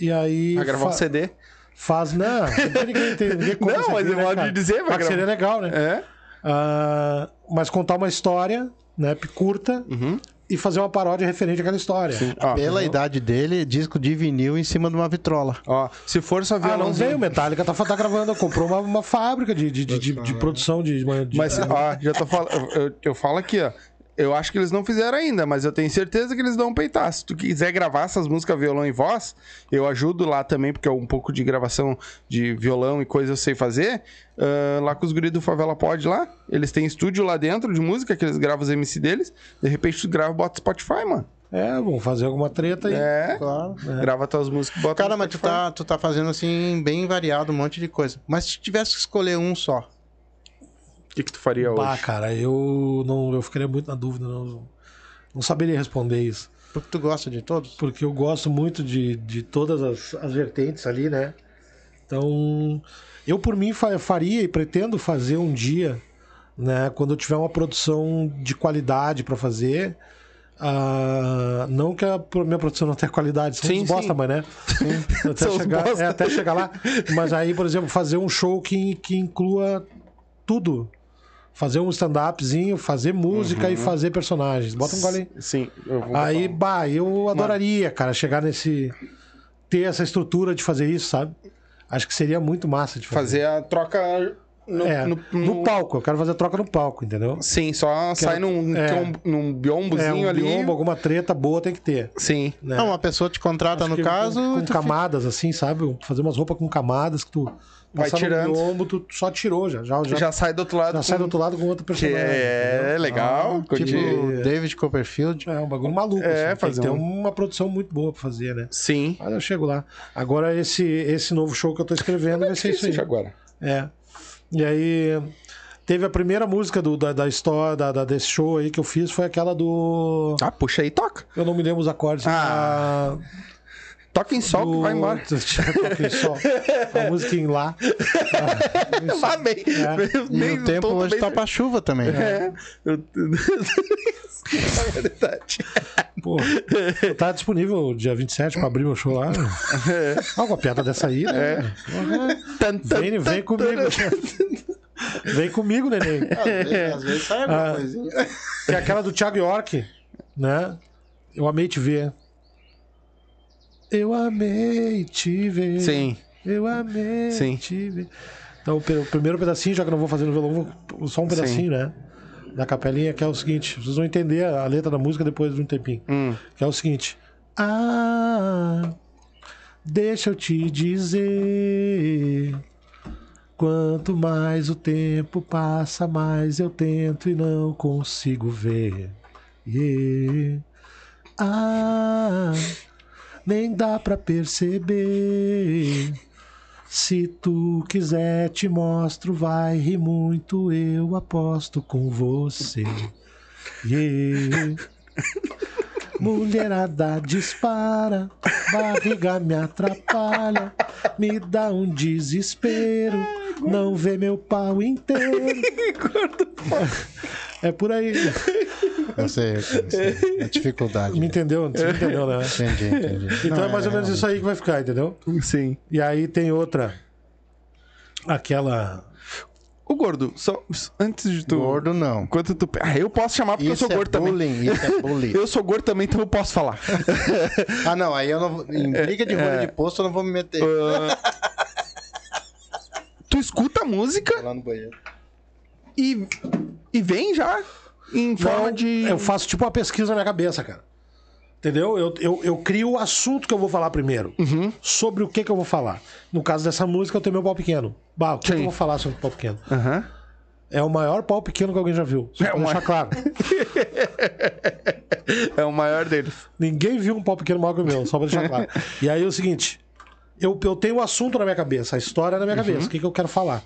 E aí. Vai gravar um CD. Faz. Não, ninguém, tem, ninguém compra Não, mas aqui, eu né, cara? dizer, vai gravar. seria legal, né? É. Ah, mas contar uma história, né? Curta. Uhum. E fazer uma paródia referente àquela história. Ó, Pela idade dele, disco de vinil em cima de uma vitrola. ó, se for só Ah, não violãozinho. veio. Metallica tá, tá gravando. Comprou uma, uma fábrica de, de, de, de, de produção de. de- Mas, ó, já tô falando. Eu, eu- eu falo aqui, ó. Eu acho que eles não fizeram ainda, mas eu tenho certeza que eles dão um peitar. Se tu quiser gravar essas músicas violão e voz, eu ajudo lá também, porque é um pouco de gravação de violão e coisa eu sei fazer. Ah, lá com os guris do Favela Pod lá. Eles têm estúdio lá dentro de música, que eles gravam os MC deles. De repente tu grava e bota Spotify, mano. É, vamos fazer alguma treta aí. É. Claro. Grava tuas músicas e bota Cara, mas tu tá, tu tá fazendo assim, bem variado, um monte de coisa. Mas se tivesse que escolher um só, O que, que tu faria Bah, hoje? cara, eu não, eu ficaria muito na dúvida, não, não saberia responder isso. porque tu gosta de todos? Porque eu gosto muito de, de todas as, as vertentes ali, né? Então, eu por mim fa- faria e pretendo fazer um dia, né? Quando eu tiver uma produção de qualidade pra fazer. ah, não que a minha produção não tenha qualidade, são Sim, bosta, sim. mas né? Até, São uns chegar, bosta. é, até chegar lá. Mas aí, por exemplo, fazer um show que, que inclua tudo. Fazer um stand-upzinho, fazer música Uhum. e fazer personagens. Bota um gole aí. Sim, eu vou Aí, um. bah, eu adoraria, cara, chegar nesse. ter essa estrutura de fazer isso, sabe? Acho que seria muito massa de fazer. fazer a troca no, é, no- no, no- palco, eu quero fazer a troca no palco, entendeu? Sim, só sai num, é. num biombozinho é, um ali. biombo, alguma treta boa tem que ter. Sim. Né? Não, uma pessoa te contrata Acho no caso. Com, com tu fica- camadas, assim, sabe? Fazer umas roupas com camadas que tu. Vai tirando. biombo, tu só tirou já. Já, já, Já, sai do outro lado. já sai do com- outro lado com outro Que personagem. é entendeu? legal. Tipo curti. David Copperfield. É um bagulho maluco. É, assim, tem que fazer ter um- uma produção muito boa pra fazer, né? Sim. Mas eu chego lá. Agora, esse, esse novo show que eu tô escrevendo vai ser isso aí. agora. É. E aí Teve a primeira música do, da, da história, da, da- desse show aí que eu fiz, foi aquela do. Ah, puxa aí, toca. Eu não me lembro os acordes. Ah, a- Toca em sol que do- vai embora. Toca em sol. A música em lá. Lá bem. E Nem o tempo hoje bem- tá pra chuva também. É. Eu- É verdade. Pô, tá disponível dia 27 pra abrir meu show lá. Alguma piada dessa aí, né? Tan, Vem, vem comigo. Vem comigo, neném. Às vezes, às vezes sai alguma Ah. coisinha. Que é aquela do Thiago York, né? Eu amei te ver. Eu amei te ver. Sim. Eu amei Sim. te ver. Então, o primeiro pedacinho, já que não vou fazer no violão, vou só um pedacinho, né? Da capelinha, que é o seguinte: vocês vão entender a letra da música depois de um tempinho. Hum. Que é o seguinte: Ah, deixa eu te dizer. Quanto mais o tempo passa, mais eu tento e não consigo ver. Yeah. Ah, nem dá pra perceber. Se tu quiser, te mostro, vai rir muito, eu aposto com você. Yeah. Mulherada dispara, barriga me atrapalha, me dá um desespero, não vê meu pau inteiro. É por aí. Eu sei, eu sei. É dificuldade. Me entendeu? Você entendeu, né? Entendi, entendi. Então Não, é mais ou menos isso aí que vai ficar, entendeu? Sim. E aí tem outra. Aquela. O gordo, só antes de tu. Gordo não. Enquanto tu. Ah, eu posso chamar porque Isso eu sou é gordo também. bullying, isso é bullying. Eu sou gordo também, então eu posso falar. Ah, não, aí eu não vou. Em briga de rolha de posto eu não vou me meter. tu escuta a música Lá no banheiro. e, e vem já em forma Não, de. Eu faço tipo uma pesquisa na minha cabeça, cara. Entendeu? Eu, eu, eu crio o assunto que eu vou falar primeiro. Uhum. Sobre o que, que eu vou falar. No caso dessa música, eu tenho meu pau pequeno. Bah, o que, que eu vou falar sobre o pau pequeno? Aham. É o maior pau pequeno que alguém já viu. Só É pra o deixar maior. claro. É o maior deles. Ninguém viu um pau pequeno maior que o meu, só pra deixar claro. E aí é o seguinte: eu, eu tenho o assunto na minha cabeça, a história na minha Uhum. cabeça, o que, que eu quero falar.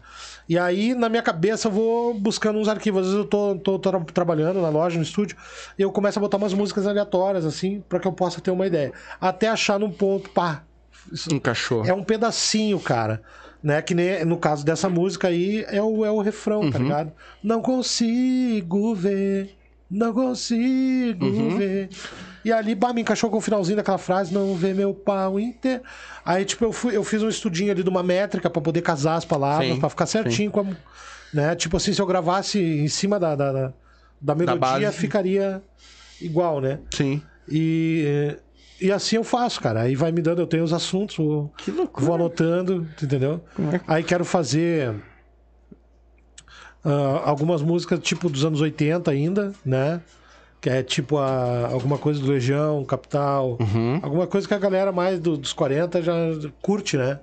E aí, na minha cabeça, eu vou buscando uns arquivos. Às vezes eu tô, tô, tô tra- trabalhando na loja, no estúdio, e eu começo a botar umas músicas aleatórias, assim, pra que eu possa ter uma ideia. Até achar num ponto, pá. Encaixou. É um pedacinho, cara. Né? Que nem no caso dessa música aí, é o, é o refrão, tá ligado? Não consigo ver, não consigo ver. E ali, bah, me encaixou com o finalzinho daquela frase, não vê meu pau inteiro. Aí, tipo, eu, fui, eu fiz um estudinho ali de uma métrica pra poder casar as palavras, Sim, pra ficar certinho com a, né? Tipo assim, se eu gravasse em cima da, da, da, da melodia, base. ficaria igual, né? Sim. E, e assim eu faço, cara. Aí vai me dando, eu tenho os assuntos, vou, vou anotando, entendeu? é Aí quero fazer ah, algumas músicas tipo dos anos 80 ainda, né? Que é tipo a, alguma coisa do Legião, Capital, Uhum. alguma coisa que a galera mais do- dos 40 já curte, né?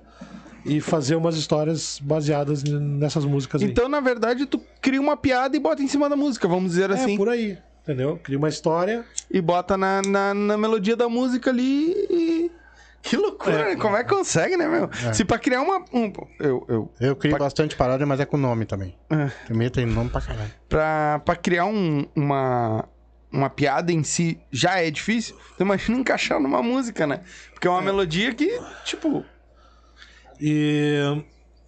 E fazer umas histórias baseadas nessas músicas aí. Então, na verdade, tu cria uma piada e bota em cima da música, vamos dizer é assim. por aí, entendeu? Cria uma história. E bota na, na, na melodia da música ali e. Que loucura, É. né? Como é que consegue, né, meu? Se pra criar uma. Um, eu, eu, Eu crio bastante paródia, mas é com nome também. É. Também tem nome pra caralho. pra, pra criar um, uma, uma piada em si já é difícil, então imagina encaixar numa música, né? Porque é uma melodia que, tipo. E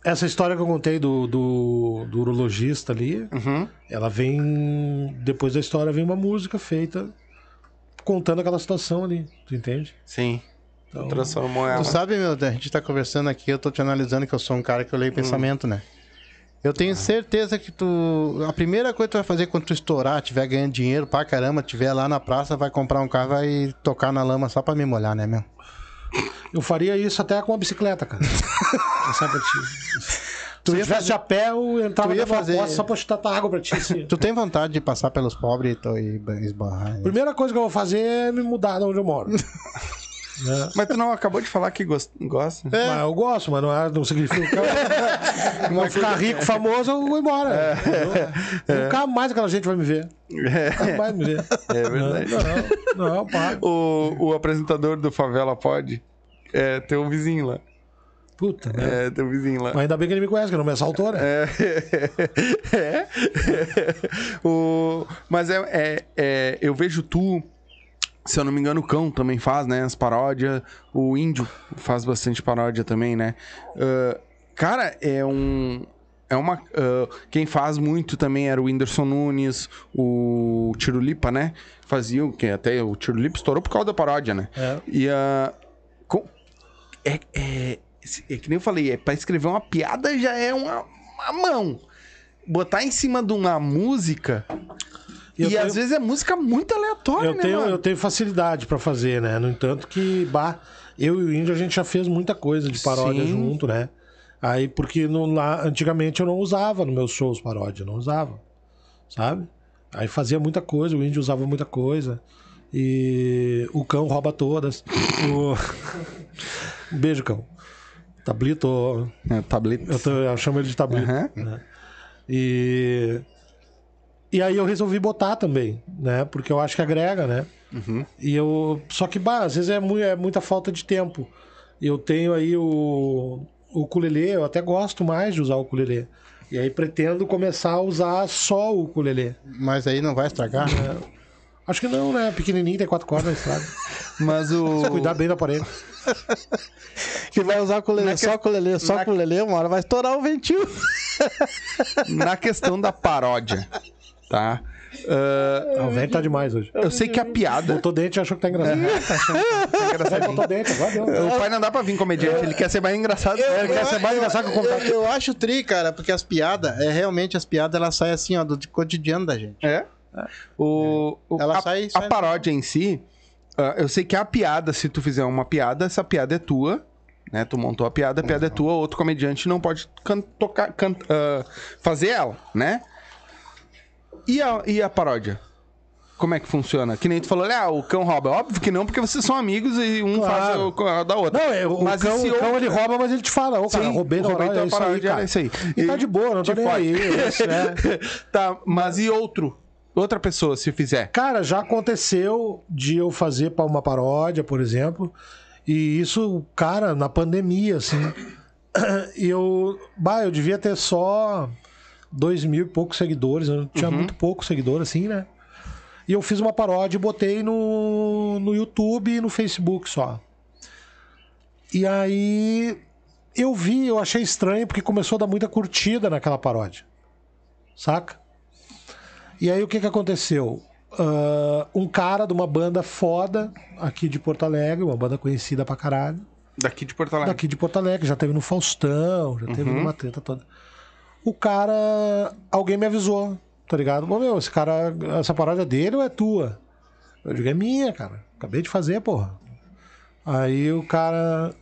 essa história que eu contei do, do, do urologista ali, Uhum. ela vem. Depois da história vem uma música feita contando aquela situação ali, tu entende? Sim. Então, Transformou ela. Tu sabe, meu, a gente tá conversando aqui, eu tô te analisando que eu sou um cara que eu leio pensamento, né? Eu tenho certeza que tu. A primeira coisa que tu vai fazer quando tu estourar, tiver ganhando dinheiro pra caramba, tiver lá na praça, vai comprar um carro, vai tocar na lama só pra me molhar, né, meu? eu faria isso até com a bicicleta, cara. É pra ti. Tu ia tivesse fazer- a pé, eu entrava na fazer- poça só pra chutar tua água pra ti. assim. Tu tem vontade de passar pelos pobres e e esbarrar? né? Primeira coisa que eu vou fazer é me mudar de onde eu moro. Né? Mas tu não acabou de falar que gos- gosta? Mas eu gosto, mas não, é, não significa ficar rico, famoso, eu vou embora. entendeu? Nunca mais aquela gente vai me ver. Nunca mais me ver. É verdade. Não, não, para. O, o apresentador do Favela Pod é teu vizinho lá. Puta, né? É, teu vizinho lá. Mas ainda bem que ele me conhece, que não me assaltou, né? É. É. o, mas é, é, é, eu vejo tu, se eu não me engano, o Cão também faz, né? As paródias. O Índio faz bastante paródia também, né? Ah, cara, é um. É uma. ah, quem faz muito também era o Whindersson Nunes, o Tirulipa, né? Fazia, que até o Tirulipa estourou por causa da paródia, né? É. E a. é, é, é que nem eu falei, é pra escrever uma piada já é uma, uma mão. Botar em cima de uma música. E E, tenho- às vezes é música muito aleatória, Eu né, tenho, mano? eu tenho facilidade pra fazer, né? No entanto que, bah, eu e o Índio a gente já fez muita coisa de paródia Sim. junto, né? Aí, porque no, lá, antigamente eu não usava nos meus shows paródia, não usava, sabe? Aí fazia muita coisa, o Índio usava muita coisa. E o cão rouba todas. O... Um beijo, cão. Tablito, É, tablet. eu, tô- eu chamo ele de tablito. Aham. né? E... e aí eu resolvi botar também, né? Porque eu acho que agrega, né? Uhum. E eu. Só que, bah, às vezes é, mui- é muita falta de tempo. Eu tenho aí o, o ukulele, eu até gosto mais de usar o ukulele. E aí pretendo começar a usar só o ukulele. Mas aí não vai estragar? Acho que não, né? Pequenininho, tem quatro cordas na estrada. Mas o. Se cuidar bem da parede. Que vai usar o ukulele, só o ukulele, só o na- uma hora vai estourar o ventil. Na questão da paródia, tá? Ah, o velho tá demais hoje. eu sei que a piada. Botou dente e achou que tá engraçado. engraçadinho. Botou dente, agora deu. O pai não dá pra vir comediante, ele quer ser mais engraçado. Ele quer ser mais engraçado que o convidado. Eu, eu acho tri, cara, porque as piadas, é realmente as piadas, elas saem assim, ó, do cotidiano da gente. É. O, o- Ela a, sai- a sai- paródia em si, ah, eu sei que a piada, se tu fizer uma piada, essa piada é tua, né? Tu montou a piada, a piada é tua, outro comediante não pode can- tocar, can- ah, fazer ela, né? E a, e a paródia? Como é que funciona? Que nem tu falou, ah, o cão rouba. Óbvio que não, porque vocês são amigos e um faz Claro. o, a da outra. Não, é, o, Mas cão, o cão ele rouba, mas ele te fala, ô, cara, Sim, roubei na roubei hora, é aí, paródia, cara. é isso aí. E tá E de boa, não tô nem fode. aí. Isso, né? tá, mas e outro? Outra pessoa, se fizer. Cara, já aconteceu de eu fazer pra uma paródia, por exemplo. E isso, cara, na pandemia, assim. E eu. Bah, eu devia ter só dois mil e poucos seguidores. Eu tinha muito pouco seguidor, assim, né? E eu fiz uma paródia e botei no, no YouTube e no Facebook só. E aí eu vi, eu achei estranho, porque começou a dar muita curtida naquela paródia. Saca? E aí o que que aconteceu? Ah, um cara de uma banda foda aqui de Porto Alegre, uma banda conhecida pra caralho, Daqui de Porto Alegre. daqui de Porto Alegre, já teve no Faustão, já teve numa treta toda. O cara, alguém me avisou, tá ligado? Bom, meu, esse cara, essa parada é dele ou é tua? Eu digo, é minha, cara. Acabei de fazer, porra. Aí o cara.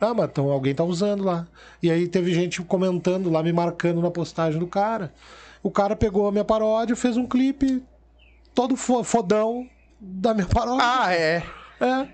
Ah, mas então alguém tá usando lá. E aí teve gente comentando lá, me marcando na postagem do cara. O cara pegou a minha paródia, fez um clipe todo fo- fodão da minha paródia. Ah, é. É.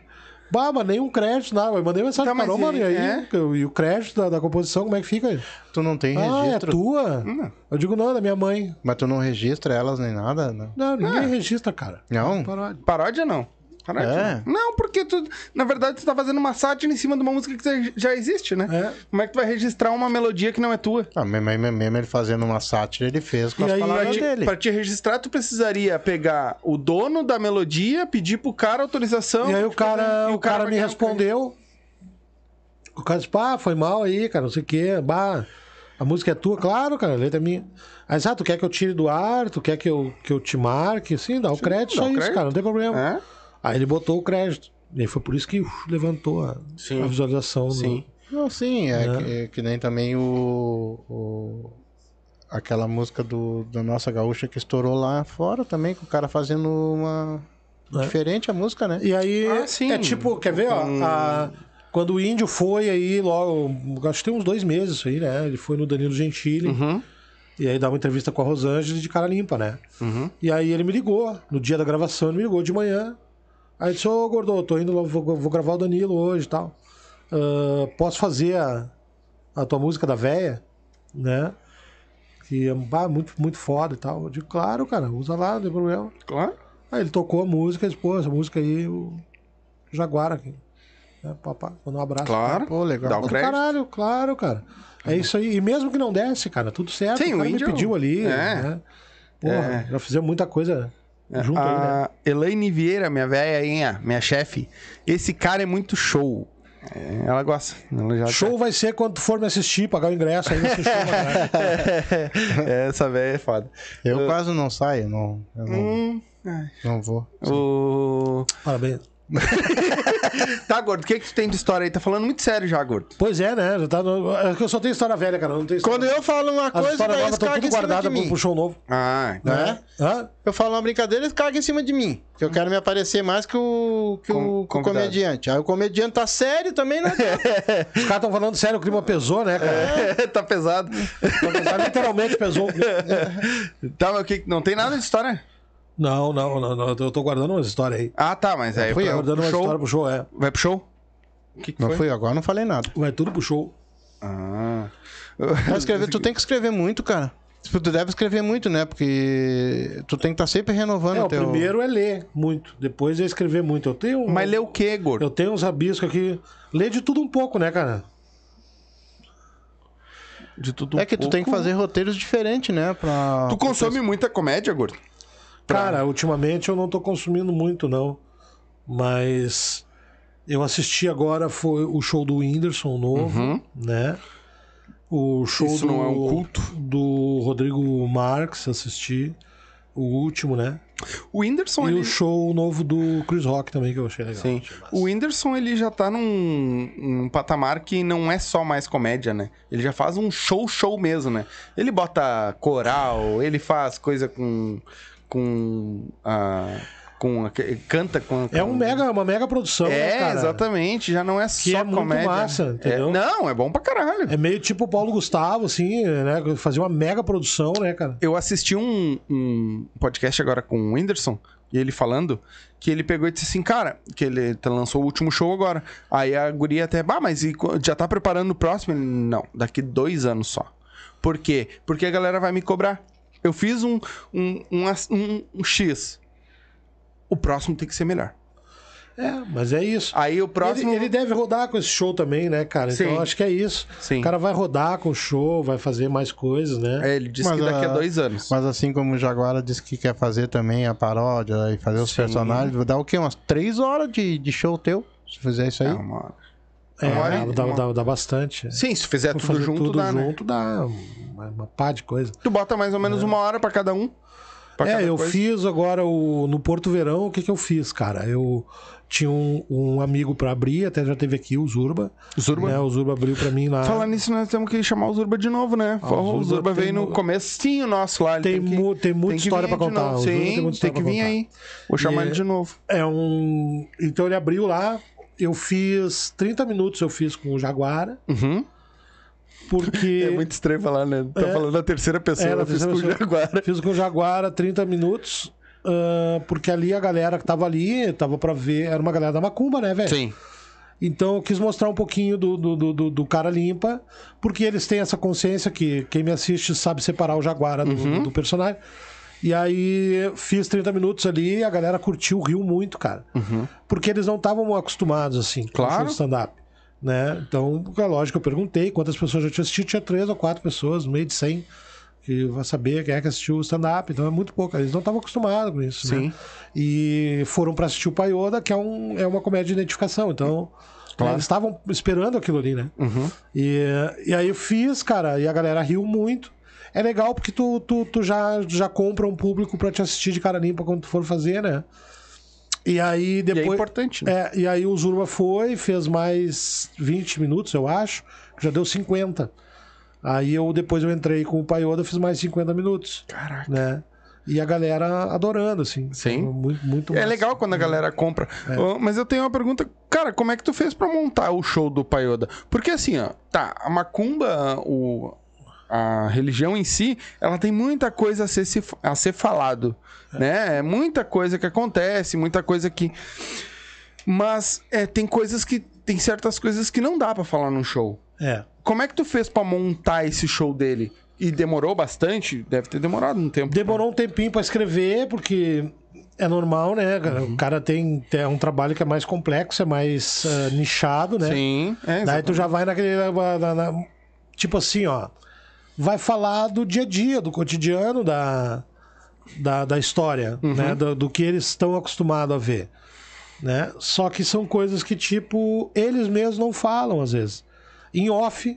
Bah, nem um crédito, nada. Eu mandei mensagem Tá, Carol, mano, e- aí? é? E o crédito da, da composição, como é que fica aí? Tu não tem Ah, é registro, tua? Eu digo, não, é da minha mãe. mas tu não registra elas nem nada? Não. Não, ninguém Ah. registra, cara. Não? Paródia. Paródia não. Paródia É? não. Não, porque tu, na verdade, tu tá fazendo uma sátira em cima de uma música que já existe, né? É. Como é que tu vai registrar uma melodia que não é tua? Ah, mesmo, mesmo, ele fazendo uma sátira, ele fez com E as aí, palavras aí- dele. Pra te registrar, tu precisaria pegar o dono da melodia, pedir pro cara autorização. E aí o cara, e o cara vai me respondeu. O cara disse, pá, foi mal aí, cara, não sei o quê. Bah, a música é tua, claro, cara, a letra é minha. Aí, ah, tu quer que eu tire do ar? Tu quer que eu, que eu te marque? Sim, dá o crédito, dá só o isso, crédito. cara, não tem problema. É? Aí ele botou o crédito. E aí foi por isso que uf, levantou a, Sim. a visualização. do- Sim. Não, sim, é, Né? Que, que nem também o, o- aquela música do, da nossa gaúcha que estourou lá fora também, com o cara fazendo uma É. diferente a música, né? E aí, Ah, sim. é tipo, quer ver, ó, a- quando o índio foi aí, logo, acho que tem uns dois meses isso aí, né? Ele foi no Danilo Gentili, Uhum. e aí dá uma entrevista com a Rosângela de cara limpa, né? Uhum. E aí ele me ligou, no dia da gravação, ele me ligou de manhã. Aí disse, ô Gordo, tô indo, lá, vou, vou gravar o Danilo hoje e tal. Ah, posso fazer a, a tua música da véia, né? Que é bah, muito, muito foda e tal. Eu digo, claro, cara, usa lá, não tem problema. Claro. Aí ele tocou a música e disse, pô, essa música aí, o Jaguar aqui. É, papá, manda um abraço. Claro. Pô, legal. Dá o crédito. caralho, claro, cara. É isso aí. E mesmo que não desse, cara, tudo certo. Sim, o o cara índio- me pediu ali. é. Né? Porra, já fizemos muita coisa junto aí, né? A Elaine Vieira, minha velha, minha chefe. Esse cara é muito show. É, ela gosta. Ela já Show vai ser quando for me assistir, pagar o ingresso aí nesse show. né? Essa velha é foda. Eu quase não saio, não, eu não, Hum, não vou. o... Parabéns. Tá, gordo, o que, que tu tem de história aí? Tá falando muito sério já, gordo. Pois é, né? Já tá no... é que eu só tenho história velha, cara. Não tenho história... Quando eu falo uma As coisa, histórias daí eles estão cagam tudo em cima de guardadas pro, mim. pro show novo. Ah, então. Né? Hã? Eu falo uma brincadeira, eles cagam em cima de mim. Que eu quero me aparecer mais que o, que Com- o, que o comediante. Aí o comediante tá sério também, né? Os caras estão falando sério, o clima pesou, né, cara? tá pesado. Tá Literalmente pesou. Tá, mas o que? Não tem nada de história? Não, não, não, não. Eu tô guardando umas histórias aí. Ah, tá, mas aí Fui pra- eu, guardando pro uma show. história pro show, é. Vai pro show? O que, que Não foi? fui agora, não falei nada. Vai tudo pro show. Ah. Mas escrever, tu tem que escrever muito, cara. Tu deve escrever muito, né? Porque tu tem que estar sempre renovando É, o o teu... primeiro é ler muito. Depois é escrever muito. Eu tenho. um- Mas lê o quê, gordo? Eu tenho uns rabiscos aqui. Lê de tudo um pouco, né, cara? De tudo É que tu tem que fazer roteiros diferentes, né? Pra... Tu consome muita comédia, gordo? Cara, ultimamente eu não tô consumindo muito, não. Mas eu assisti agora foi o show do Whindersson novo, né? O show Uhum. Isso do, não é um culto? do Rodrigo Marques, assisti. O último, né? O Whindersson, e ele... o show novo do Chris Rock também, que eu achei legal. Sim. Achei. O Whindersson, ele já tá num, num patamar que não é só mais comédia, né? Ele já faz um show, show mesmo, né? Ele bota coral, ele faz coisa com... com... ah, com canta com... É um com- mega, uma mega produção, né, É, cara? exatamente. Já não é só é muito comédia. massa, entendeu? É- não, é bom pra caralho. É meio tipo o Paulo Gustavo, assim, né? Fazia uma mega produção, né, cara? Eu assisti um, um podcast agora com o Whindersson, e ele falando que ele pegou e disse assim, cara, que ele lançou o último show agora. Aí a guria até, bah, mas e já tá preparando o próximo? Ele, não, daqui dois anos só. Por quê? Porque a galera vai me cobrar. Eu fiz um, um, um, um- um X. O próximo tem que ser melhor. É, mas é isso. Aí o próximo. Ele, ele deve rodar com esse show também, né, cara? Então Sim. eu acho que é isso. Sim. O cara vai rodar com o show, vai fazer mais coisas, né? É, ele disse Mas que daqui a a- dois anos. Mas assim como o Jaguara disse que quer fazer também a paródia e fazer os Sim. personagens, vai dar o quê? Umas três horas de, de show teu? Se fizer isso aí? É, uma hora. É, dá, uma- dá- dá bastante. Sim, se fizer tudo junto, tudo dá, né? junto dá uma, uma pá de coisa. Tu bota mais ou menos uma hora pra cada um. Pra cada É, eu coisa. fiz agora o, no Porto Verão, o que que eu fiz, cara? Eu tinha um, um amigo pra abrir, até já teve aqui, o Zurba. Zurba? Né? O Zurba abriu pra mim lá. Falar nisso, nós temos que chamar o Zurba de novo, né? Ah, o o Zurba Zurba, tem veio no comecinho nosso lá. ele Tem, que- mu- tem muita tem história de contar. o Zurba Sim, muita tem que vir contar. aí. Vou chamar E- ele de novo. É um. Então ele abriu lá. Eu fiz 30 minutos, eu fiz com o Jaguara, Uhum. porque. É muito estranho falar, né? Tá É. falando da terceira pessoa, É, na eu fiz com o. Jaguara. Fiz com o Jaguara 30 minutos. ah, porque ali a galera que tava ali, tava pra ver, era uma galera da Macumba, né, velho? Sim. Então eu quis mostrar um pouquinho do, do, do, do- do cara limpa, porque eles têm essa consciência que quem me assiste sabe separar o Jaguara do, Uhum. do personagem. E aí fiz 30 minutos ali e a galera curtiu, riu muito, cara. Porque eles não estavam acostumados, assim, Uhum. Claro. stand-up. Né? Então, é lógico, eu perguntei quantas pessoas já tinham assistido, tinha três ou quatro pessoas, no meio de 100, que vai saber quem é que assistiu o stand-up, então é muito pouco. Eles não estavam acostumados com isso, né? Sim. E foram pra assistir o Paioda, que é, um, é uma comédia de identificação. Então, né, eles estavam esperando aquilo ali, né? Uhum. E, e aí eu fiz, cara, e a galera riu muito. É legal porque tu, tu, tu já, já compra um público pra te assistir de cara limpa quando tu for fazer, né? E aí E é depois. importante, né? É, e aí o Zurba foi, fez mais 20 minutos, eu acho, já deu 50. Aí eu depois eu entrei com o Paioda, fiz mais 50 minutos, Caraca. né? E a galera adorando, assim. Sim. Muito, muito É massa. legal quando a galera compra. Ó, Mas eu tenho uma pergunta. Cara, como é que tu fez pra montar o show do Paioda? Porque assim, ó, tá, a macumba, o, a religião em si, ela tem muita coisa a ser, se- a ser falado, né? É muita coisa que acontece, muita coisa que... Mas é, tem coisas que... Tem certas coisas que não dá pra falar num show. É. Como é que tu fez pra montar esse show dele? E demorou bastante? Deve ter demorado um tempo. Demorou um tempinho pra escrever, porque É normal, né? cara? O cara tem, tem um trabalho que é mais complexo, é mais ah, nichado, né? Sim. É, Daí tu já vai naquele. na- na- na- tipo assim, ó. Vai falar do dia a dia, do cotidiano da, da, da história, né? Do, do que eles estão acostumados a ver. Né? Só que são coisas que, tipo, eles mesmos não falam, às vezes. Em off,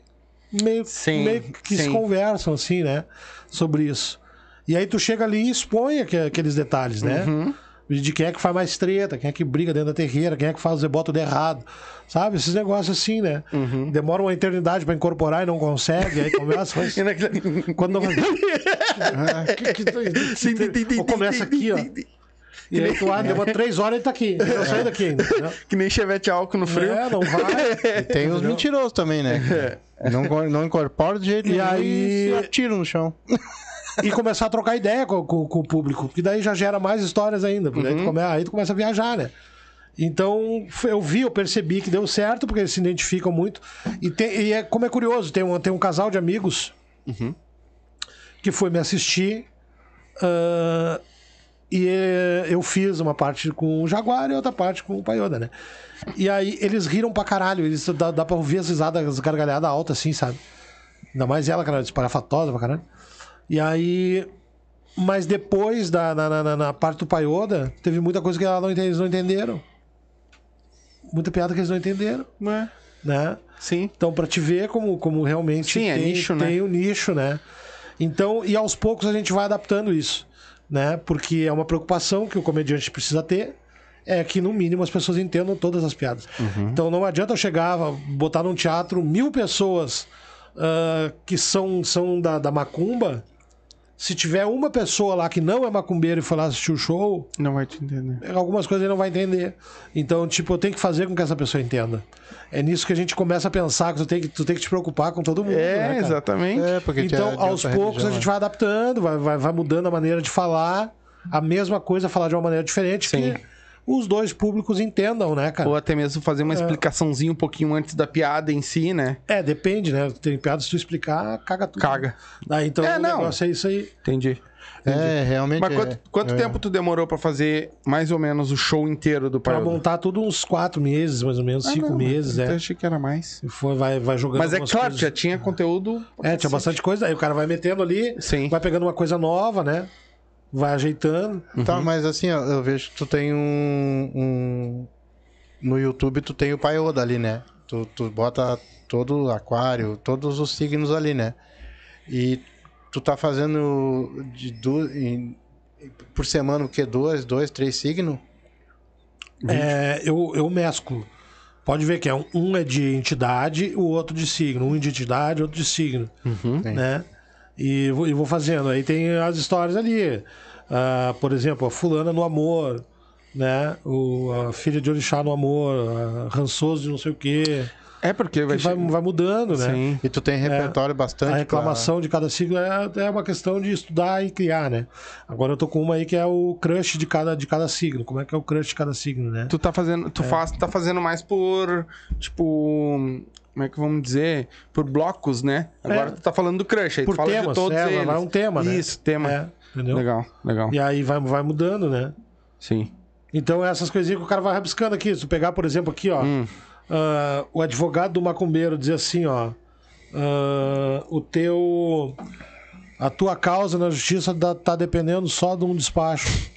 meio, Sim, meio que se sim. conversam, assim, né? Sobre isso. E aí tu chega ali e expõe aque- aqueles detalhes, né? Uhum. De quem é que faz mais treta, quem é que briga dentro da terreira, quem é que faz o zeboto de errado. Sabe? Esses negócios assim, né? Uhum. Demora uma eternidade pra incorporar e não consegue, aí começa. E naquele- Quando não. Que- que- que- Ou começa aqui, ó. E aí tu ah, demora três horas e tá aqui. Não sai daqui ainda. entendeu? Que nem chevette álcool no frio. É, não vai. E tem os mentirosos também, né? Não, co- não incorpora de jeito E nenhum aí- e no chão. E começar a trocar ideia com, com- com o público. Que daí já gera mais histórias ainda. Porque daí, tu come- aí tu começa a viajar, né? Então, eu vi, eu percebi que deu certo, porque eles se identificam muito. E, tem- e é, como é curioso, tem um, tem um casal de amigos que foi me assistir. ah, e eh, eu fiz uma parte com o Jaguar e outra parte com o Paioda, né? E aí eles riram pra caralho. Eles, dá, dá pra ouvir as risadas, as gargalhadas altas, assim, sabe? Ainda mais ela, cara, esparafatosa pra caralho. E aí. Mas depois da na, na- na- parte do Paioda, teve muita coisa que ela não eles não entenderam. Muita piada que eles não entenderam, É, né? Sim. Então, pra te ver como, como realmente Sim, é tem, nicho, né? tem o nicho, né? Então, e aos poucos a gente vai adaptando isso, né? Porque é uma preocupação que o comediante precisa ter, é que no mínimo as pessoas entendam todas as piadas. Uhum. Então não adianta eu chegar, botar num teatro mil pessoas ah, que são, são da, da macumba, se tiver uma pessoa lá que não é macumbeiro e for lá assistir o show, Não vai te entender. algumas coisas ele não vai entender. Então, tipo, eu tenho que fazer com que essa pessoa entenda. É nisso que a gente começa a pensar que tu tem que, tu tem que te preocupar com todo mundo. né, É, cara? exatamente. É, porque Então, tinha- aos tinha poucos a gente né? vai adaptando, vai, vai, vai mudando a maneira de falar. A mesma coisa, falar de uma maneira diferente, Sim. que os dois públicos entendam, né, cara? Ou até mesmo fazer uma explicaçãozinha um pouquinho antes da piada em si, né? É, depende, né? Tem piadas, se tu explicar, caga tudo. Caga. Daí, então, É, o não. negócio é isso aí. Entendi. É, realmente. Mas é. quanto, quanto É. tempo tu demorou pra fazer mais ou menos o show inteiro do Pra Pai? montar tudo uns quatro meses, mais ou menos, cinco meses, Eu é. achei que era mais. E Foi, vai, vai jogando Mas é claro, coisas. já tinha conteúdo. É, tinha bastante coisa. Aí o cara vai metendo ali, Sim. vai pegando uma coisa nova, né? Vai ajeitando. Tá, mas assim, ó, eu vejo que tu tem um, um- No YouTube tu tem o Paioda ali, né? Tu, tu bota todo o aquário, todos os signos ali, né? E tu tá fazendo de du... por semana o quê? Dois, dois, três signos? É, eu, eu mesclo. Pode ver que é um, um é de entidade, o outro de signo. Um de entidade, outro de signo. Sim. Né? E, vou- e vou fazendo. Aí tem as histórias ali. Ah, por exemplo, a fulana no amor, né? O, a filha de orixá no amor, a rançoso de não sei o quê. É porque vai, vai, vai mudando, né? Sim. E tu tem repertório bastante. A reclamação de cada signo é, é uma questão de estudar e criar, né? Agora eu tô com uma aí que é o crush de cada, de cada signo. Como é que é o crush de cada signo, né? Tu tá fazendo. Tu faz, tá fazendo mais por. Tipo. Como é que vamos dizer? Por blocos, né? Agora É. tu tá falando do crush, aí Por tu fala temas, de todos é, eles. vai um tema, né? Isso, tema. É, entendeu? Legal, legal. E aí vai, vai mudando, né? Sim. Então essas coisinhas que o cara vai rabiscando aqui. Se tu pegar, por exemplo, aqui, ó. Hum. Ah, o advogado do macumbeiro diz assim, ó. ah, o teu. A tua causa na justiça tá, tá dependendo só de um despacho.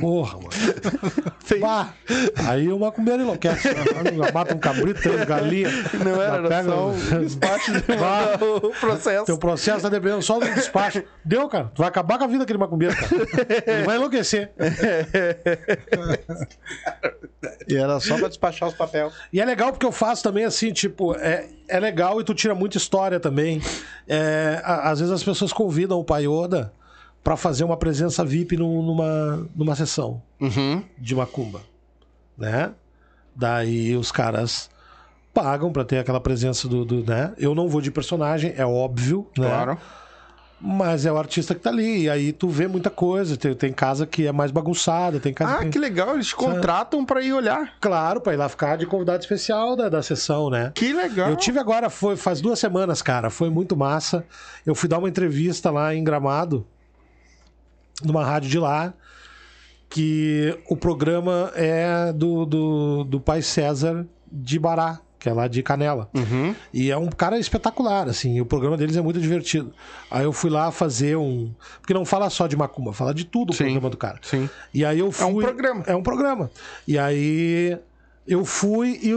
Porra, mano. Bah, aí o macumbeiro enlouquece. Mata um cabrito, três galinhas. Não era, era só o despacho de Bah. o processo. Teu processo tá dependendo só do despacho. Deu, cara. Tu vai acabar com a vida daquele macumbeiro, cara. Ele vai enlouquecer. E era só pra despachar os papéis. E é legal porque eu faço também assim, tipo, é, é legal e tu tira muita história também. É, a- às vezes as pessoas convidam o Paioda pra fazer uma presença VIP num- numa, numa sessão Uhum. de macumba, né? Daí os caras pagam pra ter aquela presença do, do, né? Eu não vou de personagem, é óbvio, né? Claro. Mas é o artista que tá ali. E aí tu vê muita coisa. Tem, tem casa que é mais bagunçada, tem casa Ah, que... que legal, eles te contratam pra ir olhar. Claro, pra ir lá ficar de convidado especial da, da sessão, né? Que legal. Eu tive agora, foi faz duas semanas, cara. Foi muito massa. Eu fui dar uma entrevista lá em Gramado, numa rádio de lá. que o programa é do, do, do pai César de Bará, que é lá de Canela. Uhum. E é um cara espetacular, assim, o programa deles é muito divertido. Aí eu fui lá fazer um. Porque não fala só de macumba, fala de tudo o Sim. programa do cara. Sim. E aí eu fui. um programa. É um programa. E aí eu fui e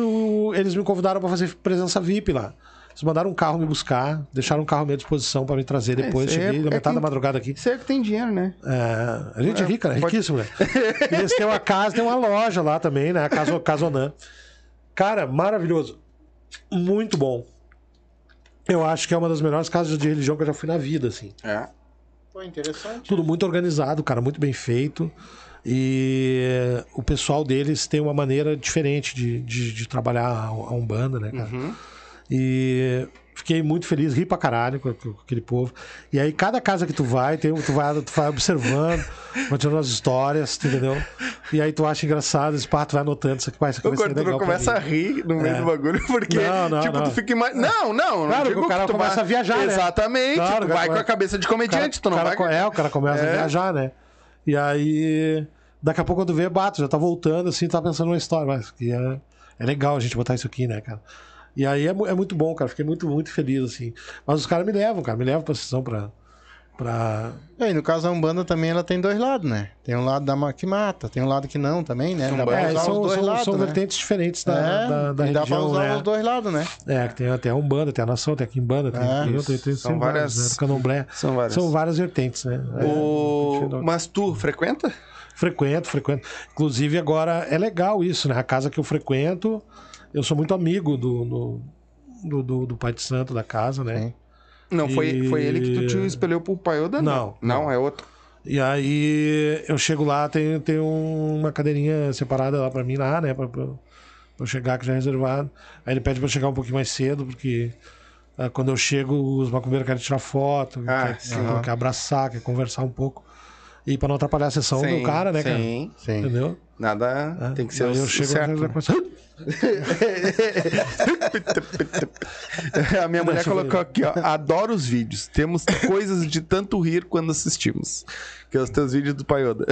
eles me convidaram pra fazer presença VIP lá. Eles mandaram um carro me buscar, deixaram um carro à minha disposição pra me trazer depois. isso aí Cheguei é- na é metade quem- da madrugada aqui. Você é que tem dinheiro, né? É, a gente é rica, né? pode- Riquíssimo, né? E eles têm uma casa, tem uma loja lá também, né? A Casa Casonan. Cara, maravilhoso. Muito bom. Eu acho que é uma das melhores casas de religião que eu já fui na vida, assim. É. Pô, interessante. Tudo muito organizado, cara, muito bem feito. E o pessoal deles tem uma maneira diferente de, de, de trabalhar a a Umbanda, né, cara? E fiquei muito feliz, ri pra caralho com, aquele povo. E aí, cada casa que tu vai, tem, tu, vai tu vai observando, vai tirando as histórias, entendeu? E aí tu acha engraçado, esse tu vai anotando isso aqui, vai, isso aqui O vai ser legal começa a rir no meio É. do bagulho, porque, Não, não, tipo, não. tu fica imaginando. Não, não. não Claro, digo o cara começa vai- a viajar, né? Exatamente. Claro, tu vai com a cabeça de O cara- comediante, tu não vai. co- É, o cara começa É. a viajar, né? E aí, daqui a pouco quando vê, bato, já tá voltando, assim, tá pensando numa história, mas que é, é legal a gente botar isso aqui, né, cara? E aí é, é muito bom, cara, fiquei muito, muito feliz, assim. Mas os caras me levam, cara, me levam pra sessão pra... pra... E aí, no caso, a Umbanda também ela tem dois lados, né? Tem um lado da ma- que mata, tem um lado que não também, né? Dá pra É, usar são, os dois são, lados, são né? vertentes diferentes da, É, da, da e dá pra religião, usar né? os dois lados, né? É, que tem até a Umbanda, tem a Nação, tem a Quimbanda, tem, É, tem, tem, tem, são tem várias, várias- né? Do Candomblé. São várias. São várias vertentes, né? É, O... Mas tu frequenta? Frequento, frequento. Inclusive, agora é legal isso, né? A casa que eu frequento, eu sou muito amigo do, do, do, do- do pai de santo da casa, né? Sim. Não, foi, E- foi ele que tu te espelhou pro Paioda? Não, Não, não. é outro. E aí eu chego lá, tem, tem um- uma cadeirinha separada lá pra mim lá, né? Pra, pra- pra eu chegar, que já é reservado. Aí ele pede pra eu chegar um pouquinho mais cedo, porque ah, quando eu chego, os macumbeiros querem tirar foto, Ah, quer, sim. quer- quer abraçar, quer conversar um pouco. E pra não atrapalhar a sessão do cara, né, cara? Sim. Sim. Entendeu? Nada É. tem que ser o eu chego certo. né? A minha mulher colocou aqui, ó. Adoro os vídeos. Temos coisas de tanto rir quando assistimos. Que é os teus vídeos do Paioda.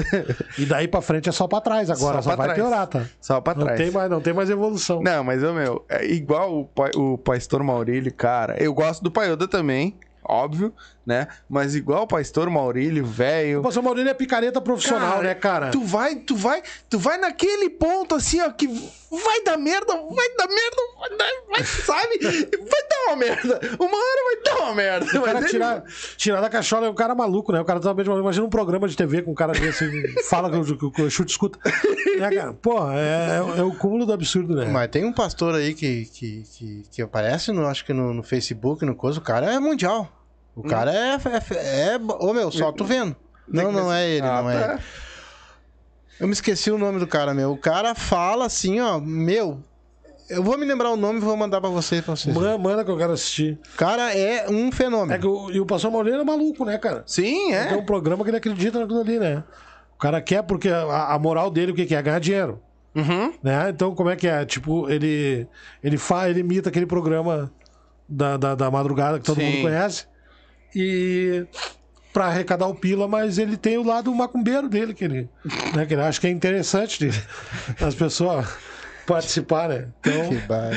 E daí pra frente é só pra trás agora, Só só, pra vai trás. piorar, tá? Só pra Não trás. tem, mais, não tem mais evolução. Não, mas, ô, meu, é igual o, o pastor Maurílio, cara. Eu gosto do Paioda também, óbvio, né? Mas igual o pastor Maurílio, velho. O pastor Maurílio é picareta profissional, né, cara? Tu vai, tu vai, tu vai naquele ponto assim, ó, que vai dar merda, vai dar merda, vai dar, vai, sabe? Vai dar uma merda. Uma hora vai dar uma merda. O cara ele- tirar, tirar da cachola é um cara maluco, né? O cara totalmente maluco. Imagina um programa de TV com um cara desse fala que o, que o chute escuta. Né, cara? Porra, é, é o cúmulo do absurdo, né? Mas tem um pastor aí que, que, que, que aparece, no, acho que no, no Facebook, no coisa, o cara é mundial. O cara é, é, é. Ô meu, só tu vendo. Não, não é ele, Ah, não é tá. ele. Eu me esqueci o nome do cara, meu. O cara fala assim, ó, meu. Eu vou me lembrar o nome e vou mandar pra vocês, pra vocês. Manda, manda que eu quero assistir. O cara é um fenômeno. É que o, e o pastor Maurílio é maluco, né, cara? Sim, Tem é. um programa que ele acredita naquilo ali, né? O cara quer porque a, a moral dele, o que, que é? Ganhar dinheiro. Uhum. Né? Então, como é que é? Tipo, ele ele faz, ele imita aquele programa da, da, da madrugada que todo Sim. mundo conhece. E pra arrecadar o pila, mas ele tem o lado macumbeiro dele, que ele, né, que ele acha que é interessante de, as pessoas participar, né? Então,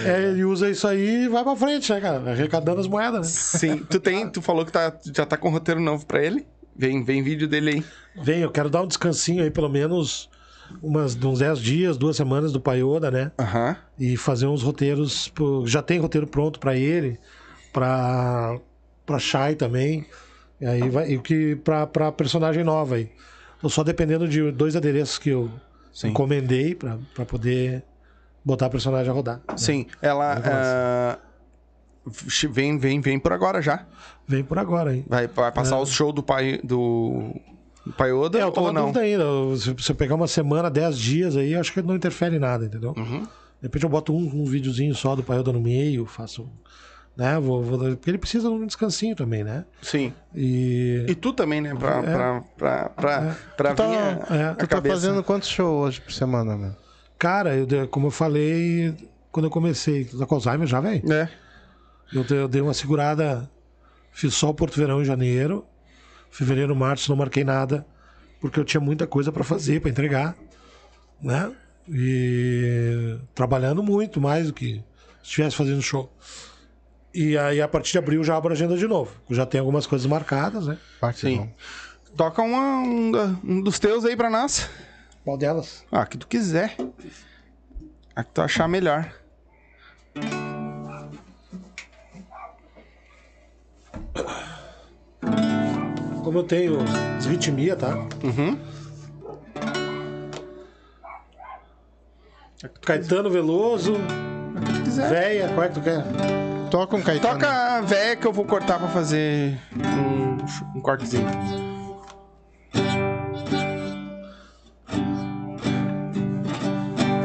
é, ele usa isso aí e vai pra frente, né, cara? Arrecadando as moedas, né? Sim. Tu tem, tu falou que tá, já tá com roteiro novo pra ele? Vem, vem vídeo dele aí. Vem, eu quero dar um descansinho aí, pelo menos umas, uns 10 dias, duas semanas do Paioda, né? Aham. e fazer uns roteiros. pro- Já tem roteiro pronto pra ele, pra para Shai também. E aí vai e que para para personagem nova aí. Tô só dependendo de dois adereços que eu Sim. encomendei pra pra poder botar a personagem a rodar. Sim. Ela. ah, vem, vem, vem por agora já. Vem por agora aí. Vai, vai passar os shows do pai do, do Paioda É, eu tô ou não? ainda. Se você pegar uma semana, 10 dias aí, acho que não interfere em nada, entendeu? Uhum. De repente eu boto um, um videozinho só do Paioda no meio, faço. Né? Vou, vou- porque ele precisa de um descansinho também, né? Sim. E. E tu também, né? Pra, É. pra, pra, pra, pra Tu tá- vir a, é. a Tu tá cabeça. fazendo quantos shows hoje por semana, meu? Cara, eu, como eu falei quando eu comecei, tá com Alzheimer já, velho? É. Eu, dei- eu dei uma segurada, fiz só o Porto Verão em janeiro, fevereiro, março, não marquei nada. porque eu tinha muita coisa para fazer, para entregar, né? E trabalhando muito mais do que se estivesse fazendo show. E aí, a partir de abril, já abro a agenda de novo. Já tem algumas coisas marcadas, né? Sim. Toca uma- um, da- um dos teus aí pra nós. Qual delas? Ah, que tu quiser. A que tu achar melhor. Como eu tenho desritmia, tá? Uhum. Caetano Veloso, A que tu quiser. Véia, qual é que tu quer? Toca um Caetano. Toca a véia que eu vou cortar pra fazer um, um cortezinho.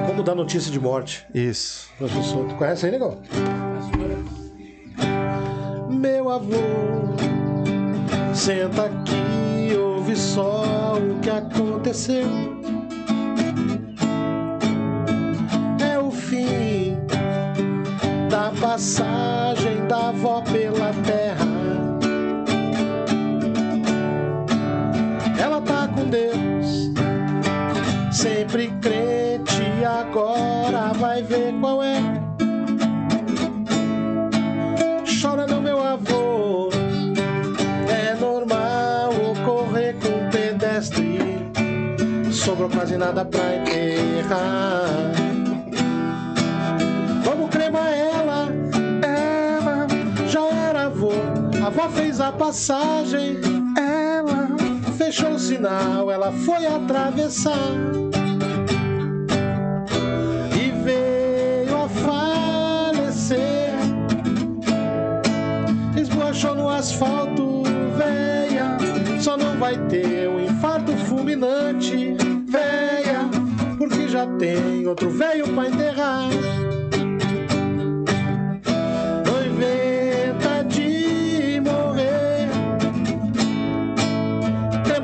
Como dar notícia de morte Isso. pessoas. Tu conhece aí, negão? Meu avô, senta aqui, ouve só o que aconteceu. Passagem da avó pela terra. Ela tá com Deus, sempre crente, agora vai ver qual é. Chora não, meu avô, é normal ocorrer com um pedestre. Sobrou quase nada pra enterrar. A avó fez a passagem, ela fechou o sinal, ela foi atravessar e veio a falecer. Esbochou no asfalto, véia, só não vai ter um infarto fulminante, véia, porque já tem outro velho pra enterrar.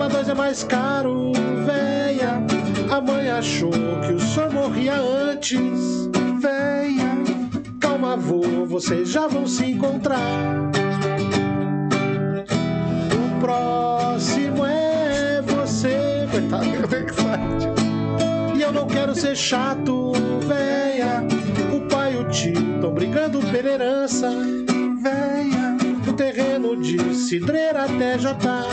2 é mais caro, véia. A mãe achou que o senhor morria antes, véia. Calma, avô, vocês já vão se encontrar. O próximo é você, coitado. E eu não quero ser chato, véia. O pai e o tio tão brigando pela herança, véia. O terreno de cidreira até já tá.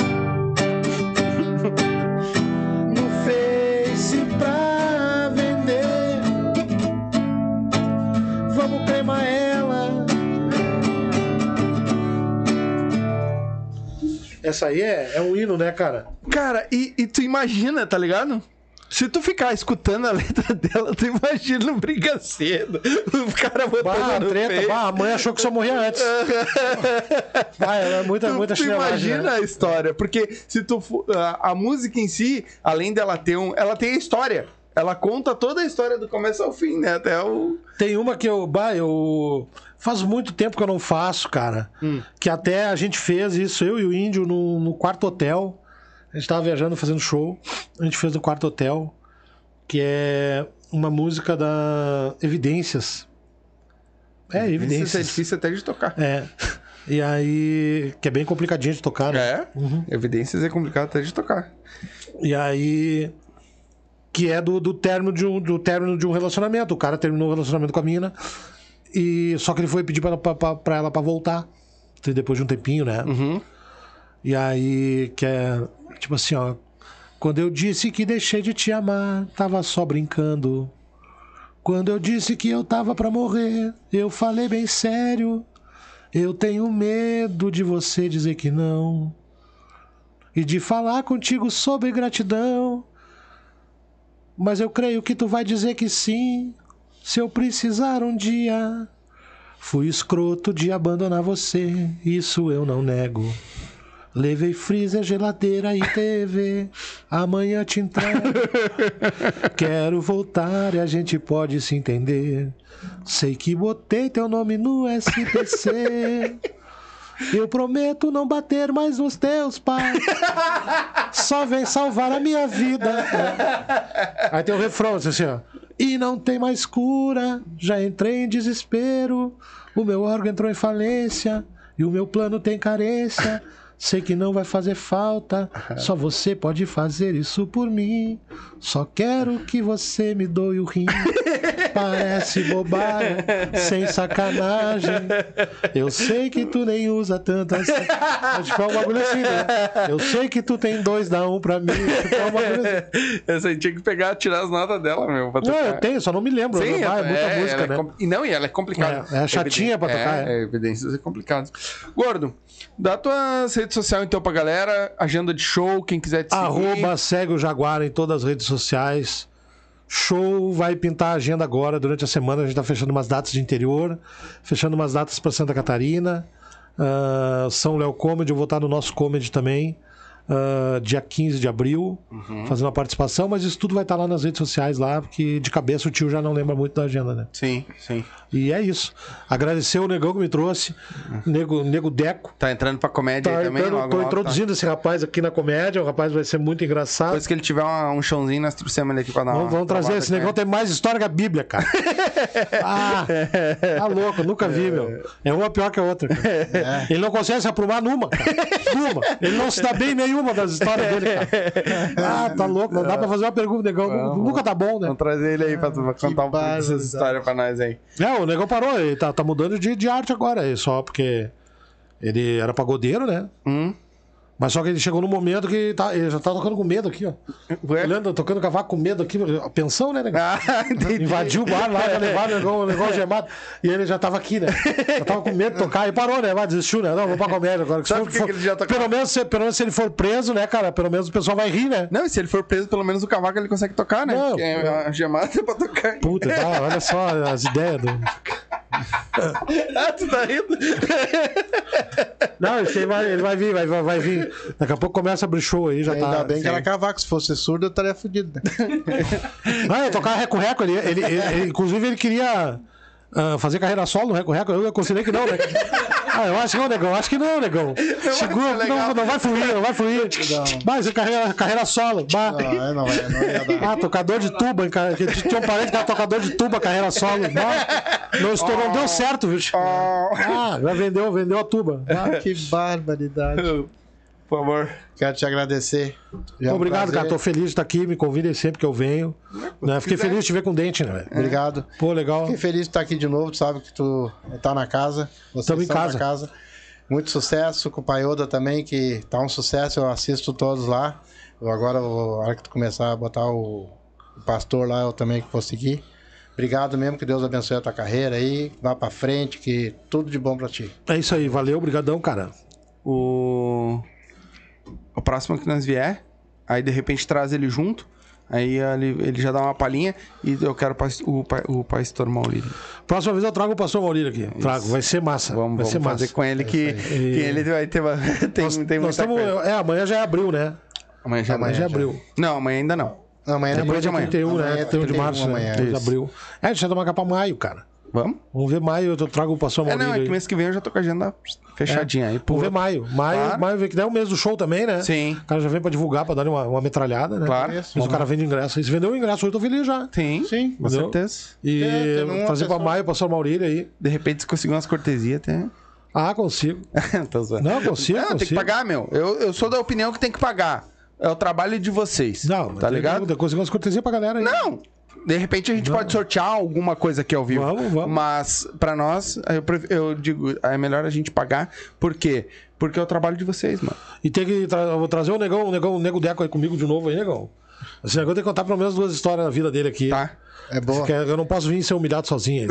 Essa aí é, é um hino, né, cara? Cara, e, e tu imagina, tá ligado? Se tu ficar escutando a letra dela, tu imagina um briga cedo. O cara botando Bah, no treta, peito. bah, a mãe achou que só morria antes. Bah, é muita, muita tu imagina né? a história, porque se tu a, a música em si, além dela ter um, ela tem a história. Ela conta toda a história do começo ao fim, né? Até o Tem uma que eu, bah, eu faz muito tempo que eu não faço, cara. Hum. Que até a gente fez isso, eu e o Índio, no, no quarto hotel. A gente tava viajando, fazendo show. A gente fez no quarto hotel, que é uma música da Evidências. É, Isso é Evidências. difícil até de tocar. É. E aí, que é bem complicadinho de tocar, né? É? Evidências é complicado até de tocar. E aí. Que é do, do, término de um, do término de um relacionamento. O cara terminou o relacionamento com a mina. E só que ele foi pedir pra, pra, pra, pra ela pra voltar. Depois de um tempinho, né? Uhum. E aí, que é. Tipo assim, ó. Quando eu disse que deixei de te amar, tava só brincando. Quando eu disse que eu tava pra morrer, eu falei bem sério. Eu tenho medo de você dizer que não. E de falar contigo sobre gratidão. Mas eu creio que tu vai dizer que sim, se eu precisar um dia. Fui escroto de abandonar você, isso eu não nego. Levei freezer, geladeira e TV. Amanhã te entrego. Quero voltar e a gente pode se entender. Sei que botei teu nome no SPC. Eu prometo não bater mais nos teus pais. Só vem salvar a minha vida. Aí tem o refrão assim, ó. E não tem mais cura, já entrei em desespero. O meu órgão entrou em falência e o meu plano tem carência. Sei que não vai fazer falta, só você pode fazer isso por mim. Só quero que você me doe o rim. Parece bobagem, sem sacanagem. Eu sei que tu nem usa tantas. Acho que é um bagulho assim, né? Eu sei que tu tem dois, dá um pra mim. Tipo, é um bagulho assim. Essa aí tinha que pegar, tirar as notas dela, meu. Pra Não, tocar. eu tenho, só não me lembro. Sim, Ah, é muita é, música, é né? com- E não, e ela é complicada. É, é chatinha pra tocar, É, é. é evidências é complicado. Gordo, dá tuas redes sociais então pra galera, agenda de show, quem quiser te seguir. Arroba segue o Jaguar em todas as redes sociais. Show vai pintar a agenda agora. Durante a semana a gente tá fechando umas datas de interior, fechando umas datas para Santa Catarina. Ah, São Léo Comedy, eu vou estar no nosso comedy também. Ah, dia 15 de abril, Uhum. fazendo uma participação, mas isso tudo vai estar lá nas redes sociais lá, porque de cabeça o tio já não lembra muito da agenda, né? Sim, sim. E é isso. Agradecer o negão que me trouxe, nego, nego Deco. Tá entrando pra comédia Tá, aí também? entrando- logo, tô logo, tá? introduzindo esse rapaz aqui na comédia, o rapaz vai ser muito engraçado. Depois que ele tiver uma- um chãozinho, nós trouxemos ele aqui pra dar uma Vamos, vamos trazer esse negão, tem mais história que a Bíblia, cara. ah, tá louco, nunca vi, meu. É uma pior que a outra. cara. Ele não consegue se aprumar numa, cara. Numa. Ele não se dá bem em nenhuma das histórias dele, cara. Ah, tá louco. Não dá pra fazer uma pergunta, negão. Nu- Nunca tá bom, né? Vamos trazer ele aí pra, pra contar um pouco dessas barbaridade. histórias pra nós aí. É, o negão parou, ele tá, tá mudando de, de arte agora, é só porque ele era pagodeiro, né? Hum? Mas só que ele chegou num momento que tá, ele já tá tocando com medo aqui, ó. Ué? Olhando, tocando cavaco com medo aqui. Pensão, né, negão? Ah. Invadiu o bar lá, levaram o negócio, o negócio gemado. E ele já tava aqui, né? Já tava com medo de tocar. E parou, né? Mas desistiu, né? Não, vou pra comédia agora. Que Sabe for- por que que ele já tocava? pelo, menos, se, pelo menos se ele for preso, né, cara? Pelo menos o pessoal vai rir, né? Não, e se ele for preso, pelo menos o cavaco ele consegue tocar, né? Não, Porque a gemada é pra tocar. Puta, tá, olha só as ideias do. Ah, tu tá rindo? Não, aí vai, ele vai vir, vai, vai, vai vir. Daqui a pouco começa a abrir show aí, já Ainda tá. bem que era cavaco. Se fosse surdo, eu estaria fudido. né? Não, eu tocava reco-reco. Ele, ele, ele- ele- inclusive, ele queria ah, fazer carreira solo no reco-reco. Eu considerei que não, né? Ah, eu acho que não, negão. Acho que não, negão. Segura, legal. não, não vai fluir, não vai fluir. Mas carreira, carreira solo. Bah. Não, aí não, vai, não ia dar. Ah, tocador de tuba, Tinha um parente que era tocador de tuba, carreira solo. Bah. Não, estourou, não deu certo, viu? Ah, já vendeu, vendeu a tuba. Bah. Que barbaridade. Por favor. Quero te agradecer. Já é um Obrigado, cara. Tô feliz de estar aqui. Me convidem sempre que eu venho. Né? Fiquei feliz de te ver com dente, né, velho? Obrigado. Pô, legal. Fiquei feliz de estar aqui de novo. Tu sabe que tu tá na casa. Tamo em casa. na casa. Muito sucesso com o Paioda também, que tá um sucesso. Eu assisto todos lá. Eu agora, vou- a hora que tu começar a botar o, o pastor lá, eu também que vou seguir. Obrigado mesmo, que Deus abençoe a tua carreira aí. Vá pra frente, que tudo de bom pra ti. É isso aí. Valeu, brigadão, cara. O... o próximo que nós vier, aí de repente traz ele junto. Aí ele, ele já dá uma palhinha e eu quero o, pa- o pastor Maurílio. Próxima vez eu trago o pastor Maurílio aqui. Trago, vai ser massa. Vamos, vai vamos ser fazer massa. com ele que, que ele vai ter. Tem, Nós, tem nós tamo- coisa. É, amanhã já é abril, né? Amanhã já, Amanhã já é abril. Não, amanhã ainda não. Amanhã É amanhã de dia amanhã. 31, Amanhã né? é 31 de 31 março, amanhã, né? De isso. abril. É, a gente vai tomar pra maio, cara. Vamos? Vamos ver maio, eu trago o pastor É, Maurílio. não, é que aí. mês que vem eu já tô com a agenda fechadinha. Aí, Vamos ver maio. Maio, Claro. maio vem que é o mês do show também, né? Sim. O cara já vem pra divulgar, pra dar uma, uma metralhada, né? Claro. Mas o cara vende ingresso. E se vendeu o ingresso, eu tô feliz já. Sim, Sim. com Entendeu? certeza. E É, teve uma pra pessoa- maio, pastor Maurílio aí. De repente, se conseguir umas cortesias, até. Ah, consigo. Tô zoando. Não, consigo, Não, tem que consigo. pagar, meu. Eu, eu sou da opinião que tem que pagar. É o trabalho de vocês. Não, mas tá tem ligado? que- Conseguir umas cortesias pra galera aí. Não. De repente a gente pode sortear alguma coisa aqui ao vivo. Vamos, vamos. Mas, pra nós, eu, pref- eu digo, é melhor a gente pagar. Por quê? Porque é o trabalho de vocês, mano. E tem que. Tra... eu vou trazer o negão, o negão, o nego Deco aí comigo de novo aí, negão. Esse negão tem que contar pelo menos duas histórias da vida dele aqui. Tá? É boa. Porque eu não posso vir ser humilhado sozinho.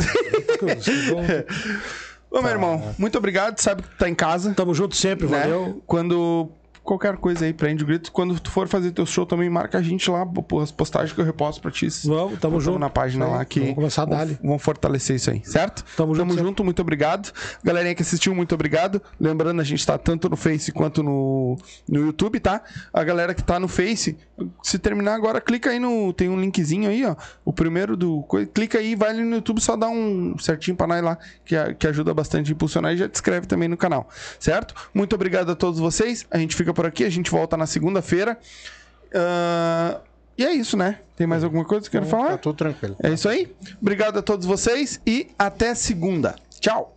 Negão- Ô, meu irmão, muito obrigado. Sabe que tu tá em casa. Tamo junto sempre, né? valeu. Quando. Qualquer coisa aí, prende o grito. Quando tu for fazer teu show também, marca a gente lá, pô, as postagens que eu reposto pra ti. Vamos, tamo junto. na página lá que. Vamos começar a vão- dar-lhe. Vão fortalecer isso aí, certo? Tamo junto, Tamo sempre. junto, muito obrigado. Galerinha que assistiu, muito obrigado. Lembrando, a gente tá tanto no Face quanto no, no YouTube, tá? A galera que tá no Face, se terminar agora, clica aí no. Tem um linkzinho aí, ó. O primeiro do. Clica aí, vai ali no YouTube, só dá um certinho pra nós lá, que, a- que ajuda bastante a impulsionar e já te inscreve também no canal, certo? Muito obrigado a todos vocês. A gente fica por aqui, a gente volta na segunda-feira. Ah, E é isso, né? Tem mais alguma coisa que eu quero falar? Tá tudo tranquilo. É isso aí. Obrigado a todos vocês e até segunda. Tchau.